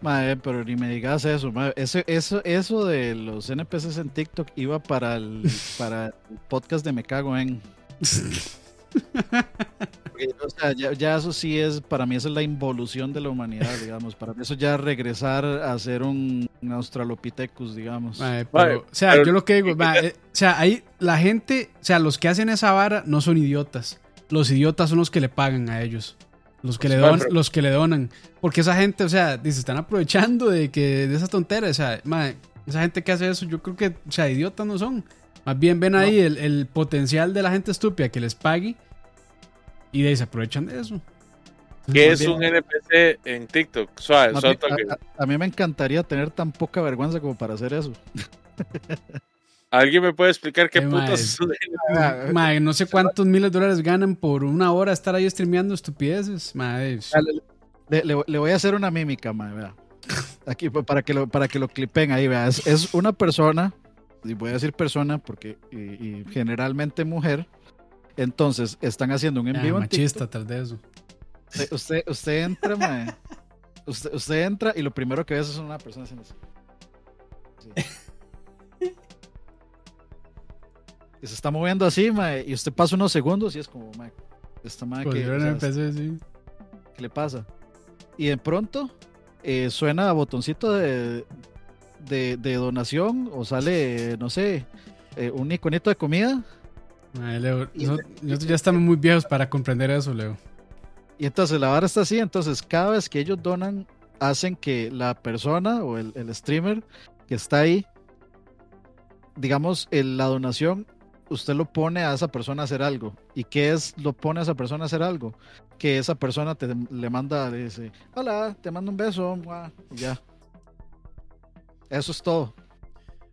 S2: Mae, pero ni me digas eso. Eso, eso, eso de los NPCs en TikTok iba para el, para el podcast de Me Cago en. Porque, O sea, ya, ya eso sí es, para mí eso es la involución de la humanidad, digamos. Para mí eso ya regresar a ser un, un Australopithecus, digamos.
S1: Pero, o sea,
S3: pero-
S1: yo lo que digo, eh, o sea, ahí la gente, o sea, los que hacen esa vara no son idiotas. Los idiotas son los que le pagan a ellos. Los que, le
S3: Mae,
S1: don-
S3: pero-
S1: los que le donan. Porque esa gente, o sea, dice, están aprovechando de que de esas tonteras. O sea, esa gente que hace eso, yo creo que, o sea, idiotas no son. Más bien ven ahí el, el potencial de la gente estúpida que les pague y de ahí se aprovechan de eso.
S3: ¿Qué es
S2: bien-
S3: un NPC en TikTok? Suave, suave
S2: a, a- a mí me encantaría tener tan poca vergüenza como para hacer eso.
S3: ¿Alguien me puede explicar qué
S1: mae,
S3: putas un NPC?
S1: Mae, no sé cuántos miles de dólares ganan por una hora estar ahí streameando estupideces. Mae,
S2: Le, le- le- le voy a hacer una mímica, mae, vea. Aquí para que lo, para que lo clipen ahí, vea. Es, es una persona, y voy a decir persona porque y, y generalmente mujer. Entonces, están haciendo un en
S1: Ah,
S2: vivo en
S1: machista, tal de eso.
S2: Usted, usted, usted entra, mae. Usted, usted entra y lo primero que ves es una persona haciendo así. Sí. Y se está moviendo así, mae, y usted pasa unos segundos y es como, mae, esta mae
S1: Pues
S2: que,
S1: yo en sí.
S2: ¿qué le pasa? Y de pronto eh, suena botoncito de, de, de donación o sale, no sé, eh, un iconito de comida.
S1: Ay, Leo,
S2: Y-
S1: no- nosotros ya estamos muy viejos para comprender eso, Leo.
S2: Y entonces la vara está así, entonces cada vez que ellos donan, hacen que la persona o el, el streamer que está ahí, digamos, el- la donación, usted lo pone a esa persona a hacer algo. ¿Y qué es lo pone a esa persona a hacer algo? Que esa persona te, le manda, le dice, hola, te mando un beso, mua", y ya. Eso es todo.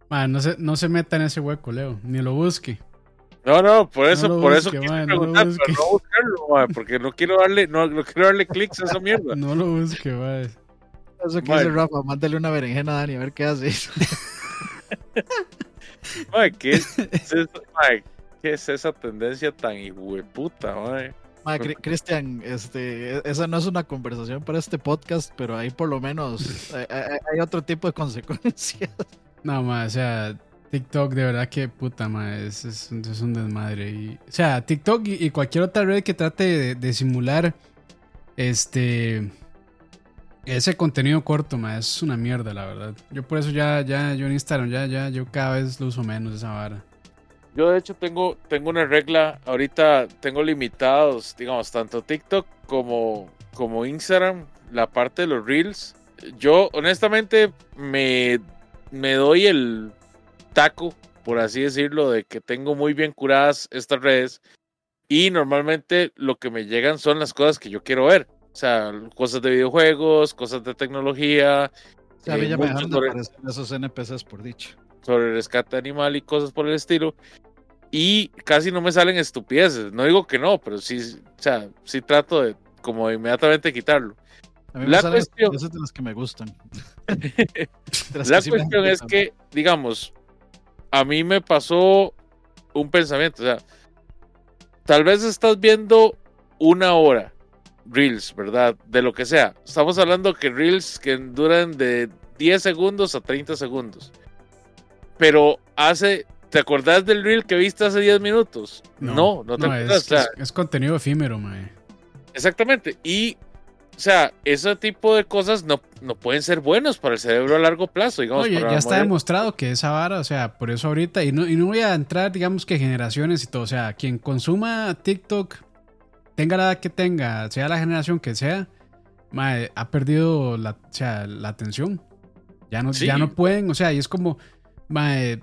S1: No, se, no se meta en ese hueco, Leo. Ni lo busque.
S3: No, no, por eso,
S1: lo
S3: por
S1: busque,
S3: eso quise
S1: no lo
S3: preguntar,
S1: busque.
S3: pero no buscarlo, mae, porque no quiero darle, no, no quiero darle clics a esa mierda.
S1: No lo busque, ma.
S2: Eso que dice Rafa, mándale una berenjena a Dani a ver qué hace.
S3: Mae, ¿qué es, eso, mae? ¿Qué es esa tendencia tan hijueputa, mae?
S2: Ma, Cri- Cristian, este, e- esa no es una conversación para este podcast, pero ahí por lo menos hay, hay- hay otro tipo de consecuencias.
S1: No, ma, o sea, TikTok de verdad que puta, ma, es, es, un- es un desmadre. Y, o sea, TikTok y, y cualquier otra red que trate de, de simular este ese contenido corto, ma, es una mierda, la verdad. Yo por eso ya, ya, yo en Instagram, ya, ya, yo cada vez lo uso menos esa vara.
S3: Yo de hecho tengo, tengo una regla, ahorita tengo limitados, digamos, tanto TikTok como, como Instagram, la parte de los reels. Yo honestamente me, me doy el taco, por así decirlo, de que tengo muy bien curadas estas redes y normalmente lo que me llegan son las cosas que yo quiero ver. O sea, cosas de videojuegos, cosas de tecnología,
S2: O sea,
S3: eh,
S2: ya me
S3: mucho
S2: dejaron de aparecer esos NPCs por dicho.
S3: Sobre rescate animal y cosas por el estilo. Y casi no me salen estupideces. No digo que no, pero sí, o sea, sí trato de como de inmediatamente quitarlo.
S2: A mí
S3: La
S2: me salen
S3: cuestión-
S2: esos de los que me gustan. Las
S3: La
S2: sí
S3: cuestión es que, digamos, a mí me pasó un pensamiento. O sea, tal vez estás viendo una hora Reels, ¿verdad? De lo que sea. Estamos hablando que Reels que duran de 10 segundos a 30 segundos. Pero hace. ¿Te acordás del Reel que viste hace 10 minutos? No, no, te acordás.
S1: es,
S3: o sea,
S1: es, es contenido efímero, ma.
S3: Exactamente. Y, o sea, ese tipo de cosas no, no pueden ser buenos para el cerebro a largo plazo. Digamos,
S1: No, ya, está demostrado que esa vara, o sea, por eso ahorita, y no, y no voy a entrar, digamos que generaciones y todo, o sea, quien consuma TikTok, tenga la edad que tenga, sea la generación que sea, mae, ha perdido la, o sea, la atención. Ya no,
S3: Sí.
S1: ya no pueden, o sea, y es como, mae,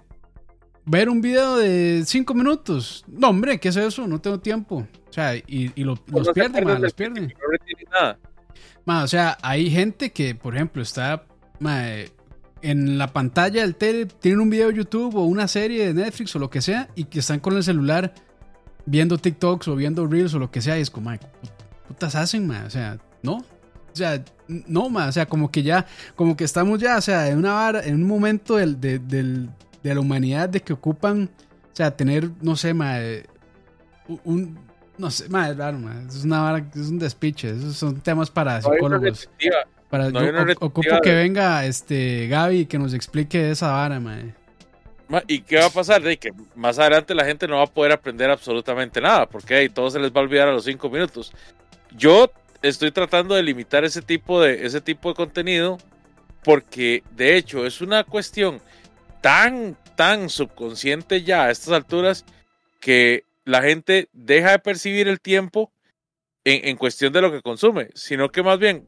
S1: ver un video de cinco minutos. No, hombre, ¿qué es eso? No tengo tiempo. O sea, y, y lo-
S3: No
S1: los pierden,
S3: acuerdan
S1: mae, los
S3: No retiene nada.
S1: Ma, o sea, hay gente que, por ejemplo, está ma, eh, en la pantalla del tele, tienen un video de YouTube o una serie de Netflix o lo que sea, y que están con el celular viendo TikToks o viendo Reels o lo que sea, y es como, ma, ¿qué putas hacen, ma? O sea, no. O sea, no, ma, o sea, como que ya, como que estamos ya, o sea, en una vara, en un momento del, de, del- de la humanidad de que ocupan, o sea, tener, no sé, ma, eh, un, no sé, ma, es raro, ma, es una vara, es un despiche, esos son temas para
S3: No
S1: psicólogos.
S3: retentiva.
S1: Para,
S3: No
S1: yo ocupo que venga este Gaby y que nos explique esa vara.
S3: Ma, ¿Y qué va a pasar? De que más adelante la gente no va a poder aprender absolutamente nada, porque ahí todo se les va a olvidar a los cinco minutos. Yo estoy tratando de limitar ese tipo de, ese tipo de contenido, porque de hecho es una cuestión tan, tan subconsciente ya a estas alturas que la gente deja de percibir el tiempo en, en cuestión de lo que consume, sino que más bien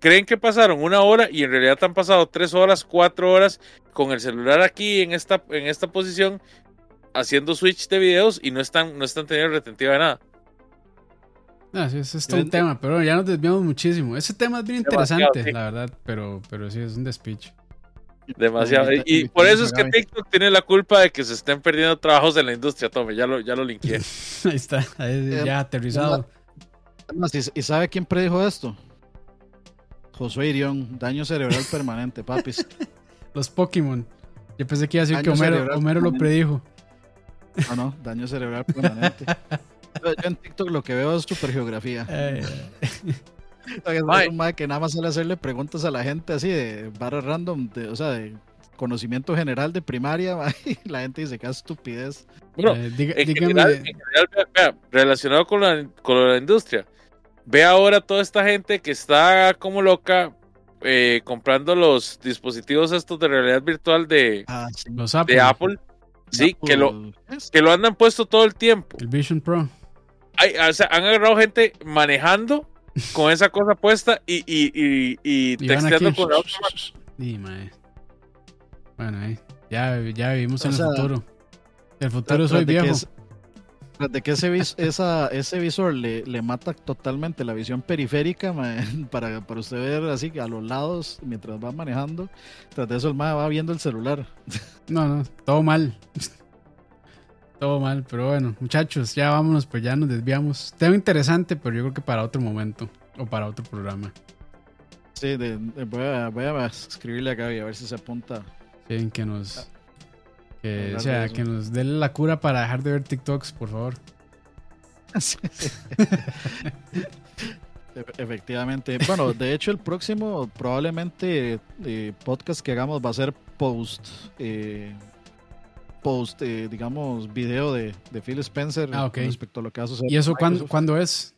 S3: creen que pasaron una hora y en realidad han pasado tres horas, cuatro horas con el celular aquí en esta, en esta posición haciendo switch de videos y no están, no están teniendo retentiva de nada.
S1: No, sí, ese es todo un tema, pero ya nos desviamos muchísimo. Ese tema es bien
S3: Demasiado,
S1: interesante,
S3: sí.
S1: la verdad, pero, pero sí, es un despiche.
S3: Demasiado. Y, por eso es que. TikTok tiene la culpa de que se estén perdiendo trabajos en la industria, Tome, ya lo, ya lo linkeé.
S1: Ahí está, ahí
S2: Eh,
S1: ya aterrizado.
S2: Además, ¿y, sabe quién predijo esto? Josué Irión, daño cerebral permanente, papis.
S1: Los Pokémon. Yo pensé que iba a decir
S2: Daño
S1: que Homero, lo predijo.
S2: No, no, daño cerebral permanente. Yo en TikTok lo que veo es supergeografía.
S1: Eh,
S2: Es un mae que nada más sale a hacerle preguntas a la gente así de barra random, de, o sea, de conocimiento general de primaria, mae, y la gente dice que es estupidez.
S3: Bueno,
S1: eh, diga-
S3: en
S1: dígame,
S3: general, en general, vea, vea, relacionado con la, con la industria, ve ahora toda esta gente que está como loca eh, comprando los dispositivos estos de realidad virtual de,
S2: Ah, sí.
S1: los Apple,
S3: de Apple, sí, que lo,
S2: Apple,
S3: que lo andan puesto todo el tiempo.
S1: el Vision Pro.
S3: Hay- o sea, han agarrado gente manejando con esa cosa puesta y, y, y, y texteando con la otra mano.
S1: Sí, mae. Bueno, ahí. Ya, ya vivimos
S2: O
S1: en
S2: sea,
S1: el futuro. El futuro soy
S2: de que
S1: viejo.
S2: es- tras de que ese, vis- esa, ese visor le, le mata totalmente la visión periférica mae, para, para usted ver así a los lados mientras va manejando. Tras de eso el mae va viendo el celular.
S1: No, no, todo mal. Todo mal, pero bueno, muchachos, ya vámonos, pues ya nos desviamos. Tema interesante, pero yo creo que para otro momento o para otro programa.
S2: Sí, de- de- voy, a, voy a escribirle a Gaby a ver si se apunta.
S1: Sí, que nos. Que,
S2: Hablar
S1: o sea, que nos dé la cura para dejar de ver TikToks, por favor.
S2: Sí, sí. Efe- Efectivamente. Bueno, de hecho, el próximo probablemente eh, podcast que hagamos va a ser post. eh, post, eh, digamos, video de, de Phil Spencer
S1: Ah,
S2: respecto a lo que va a suceder.
S1: ¿Y eso cuándo, cuándo es?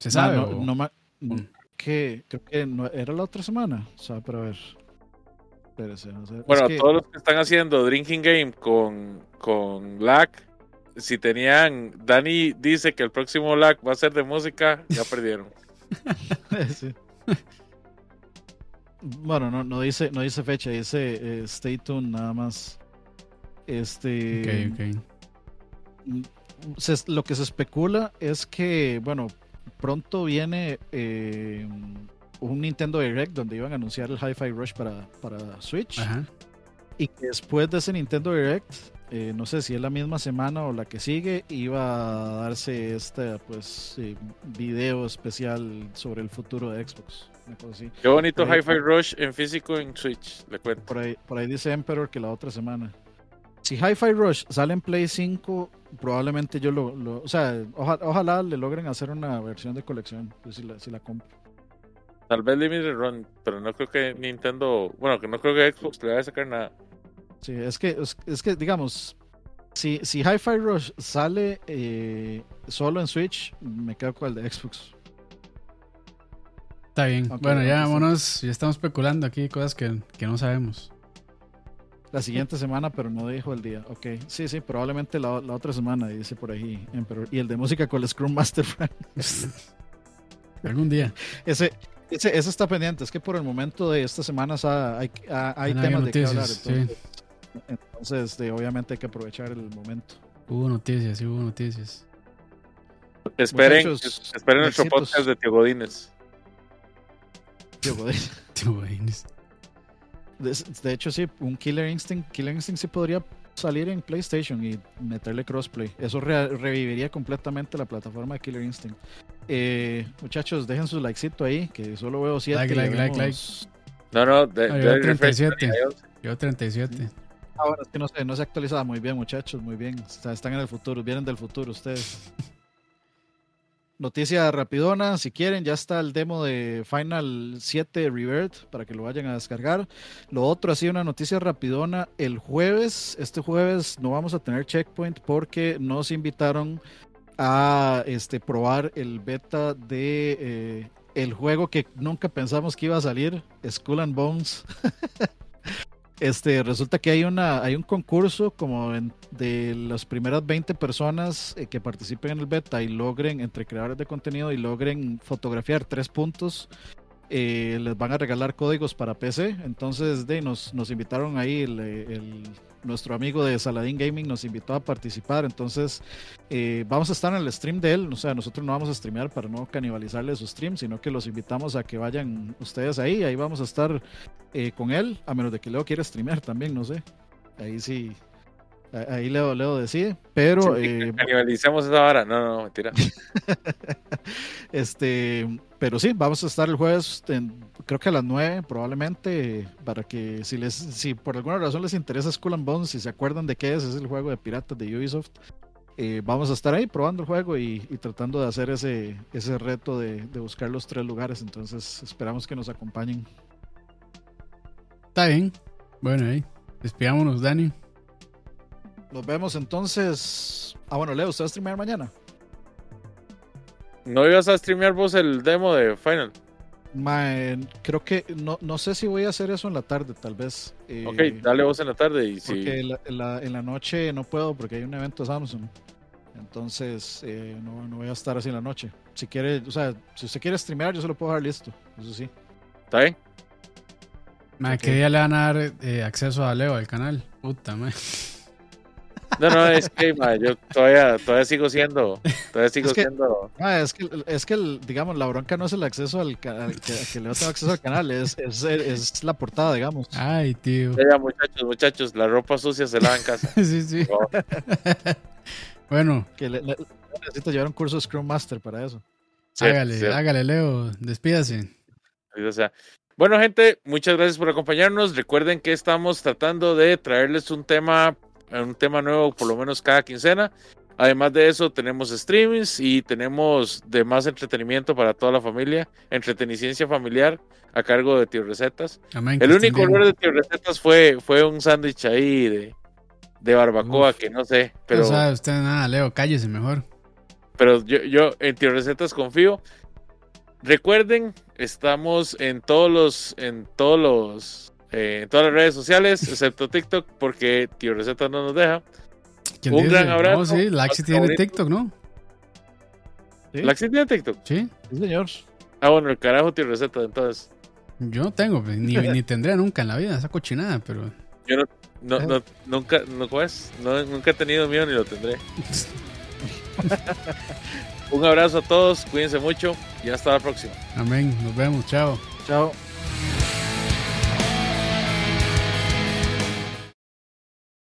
S1: ¿Se sabe?
S2: No, que, creo que no, era la otra semana. O sea, pero a ver. Espérese, es
S3: Bueno,
S2: que-
S3: todos los que están haciendo Drinking Game con, con lag, si tenían, Dani dice que el próximo lag va a ser de música, ya perdieron.
S2: Sí. Bueno, no, no dice, no dice fecha, dice eh, stay tuned nada más. Este
S1: Ok, ok.
S2: se- lo que se especula es que, bueno, pronto viene eh, un Nintendo Direct donde iban a anunciar el Hi-Fi Rush para, para Switch.
S1: Ajá.
S2: Y que después de ese Nintendo Direct, eh, no sé si es la misma semana o la que sigue, iba a darse este pues eh, video especial sobre el futuro de Xbox. Una cosa así.
S3: Qué bonito Hi-Fi Rush en físico en Switch, le cuento.
S2: Por ahí, por ahí dice Emperor que la otra semana. Si Hi-Fi Rush sale en Play 5, probablemente yo lo. lo- o sea, oja- ojalá le logren hacer una versión de colección. Si la, si la compro.
S3: Tal vez Limited Run, pero no creo que Nintendo, bueno, que no creo que Xbox le vaya a sacar nada.
S2: Sí, es que, es, es que digamos, si, si Hi-Fi Rush sale eh, solo en Switch, me quedo con el de Xbox.
S1: Está bien. Bueno, ya vámonos. Ya estamos especulando aquí cosas que, que no sabemos.
S2: La siguiente semana, pero no dijo el día. Ok, sí, sí, probablemente la, la otra semana, dice por ahí Emperor. Y el de música con el Scrum Master Frank.
S1: Algún día.
S2: Ese, ese, ese está pendiente. Es que por el momento de estas semanas hay, hay temas de qué hablar.
S1: sí.
S2: Entonces, de- obviamente hay que aprovechar el momento.
S1: Hubo noticias, sí hubo noticias.
S3: Esperen,
S2: Muchachos,
S3: esperen nuestro podcast de Tío Godínez.
S2: Tío, joder.
S1: Tío Godínez.
S2: De, de hecho, sí, un Killer Instinct. Killer Instinct sí podría salir en PlayStation y meterle crossplay. Eso re- reviviría completamente la plataforma de Killer Instinct. Eh, muchachos, dejen su likecito ahí, que solo veo 7.
S1: Like, like, like, like.
S3: No, no, de,
S1: Ah,
S3: de-
S1: yo
S3: refresh,
S1: 37.
S3: ahí,
S1: Yo 37.
S2: Ah, bueno, es que no se, no se ha actualizado muy bien, muchachos, muy bien. O sea, están en el futuro, vienen del futuro ustedes. Noticia rapidona, si quieren, ya está el demo de Final 7 Revert para que lo vayan a descargar. Lo otro, así una noticia rapidona, el jueves, este jueves no vamos a tener checkpoint porque nos invitaron a este, probar el beta de eh, el juego que nunca pensamos que iba a salir, Skull and Bones. Este, resulta que hay una hay un concurso como en- de las primeras 20 personas eh, que participen en el beta y logren entre creadores de contenido y logren fotografiar tres puntos eh, les van a regalar códigos para PC entonces de nos, nos invitaron ahí nuestro amigo de Saladin Gaming nos invitó a participar. Entonces eh, vamos a estar en el stream de él. O sea nosotros no vamos a streamear para no canibalizarle su stream sino que los invitamos a que vayan ustedes ahí. Ahí vamos a estar eh, con él, a menos de que Leo quiera streamear también, no sé. Ahí sí, ahí Leo, Leo decide, pero
S3: Sí,
S2: eh,
S3: Canibalicemos esa vara. No, no, no, mentira.
S2: este, pero sí, vamos a estar el jueves en- creo que a las 9 probablemente, para que si les si por alguna razón les interesa Skull and Bones, si se acuerdan de qué es, es el juego de piratas de Ubisoft. Eh, vamos a estar ahí probando el juego y, tratando de hacer ese, ese reto de, buscar los tres lugares. Entonces esperamos que nos acompañen.
S1: Está bien. Bueno, ahí. Despidámonos, Dani.
S2: Nos vemos entonces. Ah, bueno, Leo, ¿usted va a streamear mañana?
S3: ¿No ibas a streamear vos el demo de Final?
S2: creo que no, no sé si voy a hacer eso en la tarde, tal vez.
S3: Eh, ok, dale vos en la tarde y
S2: Porque en, la, en, la, noche no puedo porque hay un evento de Samsung. Entonces eh, no, no, voy a estar así en la noche. Si quiere, o sea, si usted quiere streamear, yo se lo puedo dejar listo. Eso sí.
S3: ¿Está bien?
S1: ¿Qué día le van a dar eh, acceso a Leo al canal? Puta, man.
S3: No, no, es que yo todavía, todavía sigo siendo, todavía sigo
S2: es que,
S3: siendo.
S2: es que, es que digamos, la bronca no es el acceso al canal, que, que le tengo acceso al canal, es, es, es, la portada, digamos.
S1: Ay, tío.
S3: Ya, muchachos, muchachos, la ropa sucia se lava en casa.
S1: sí, sí. bueno.
S2: Que le, necesito llevar un curso de Scrum Master para eso.
S1: hágale, hágale, Leo, despídase.
S3: O sea, bueno, gente, muchas gracias por acompañarnos. Recuerden que estamos tratando de traerles un tema un tema nuevo por lo menos cada quincena. Además de eso, tenemos streamings y tenemos de más entretenimiento para toda la familia, entreteniciencia familiar a cargo de Tío Recetas. el único error de Tío Recetas fue, fue un sándwich ahí de, de barbacoa que no sé, pero...
S1: No sabe usted nada, Leo, cállese mejor.
S3: Pero yo, yo en Tío Recetas confío. Recuerden, estamos en todos los, en todos los eh, en todas las redes sociales, excepto TikTok, porque Tío Receta no nos deja. Un gran abrazo.
S1: No, sí, Laxi tiene TikTok, ¿no?
S3: ¿Sí? ¿Laxi tiene TikTok?
S1: Sí.
S2: Sí, señor.
S3: Ah, bueno, el carajo Tío Receta, entonces.
S1: Yo no tengo, pues, ni, ni tendré nunca en la vida esa cochinada, pero.
S3: Yo no, no, no nunca, no, pues, no, nunca he tenido mío ni lo tendré. Un abrazo a todos, cuídense mucho y hasta la próxima.
S1: Amén, nos vemos, chao.
S2: Chao.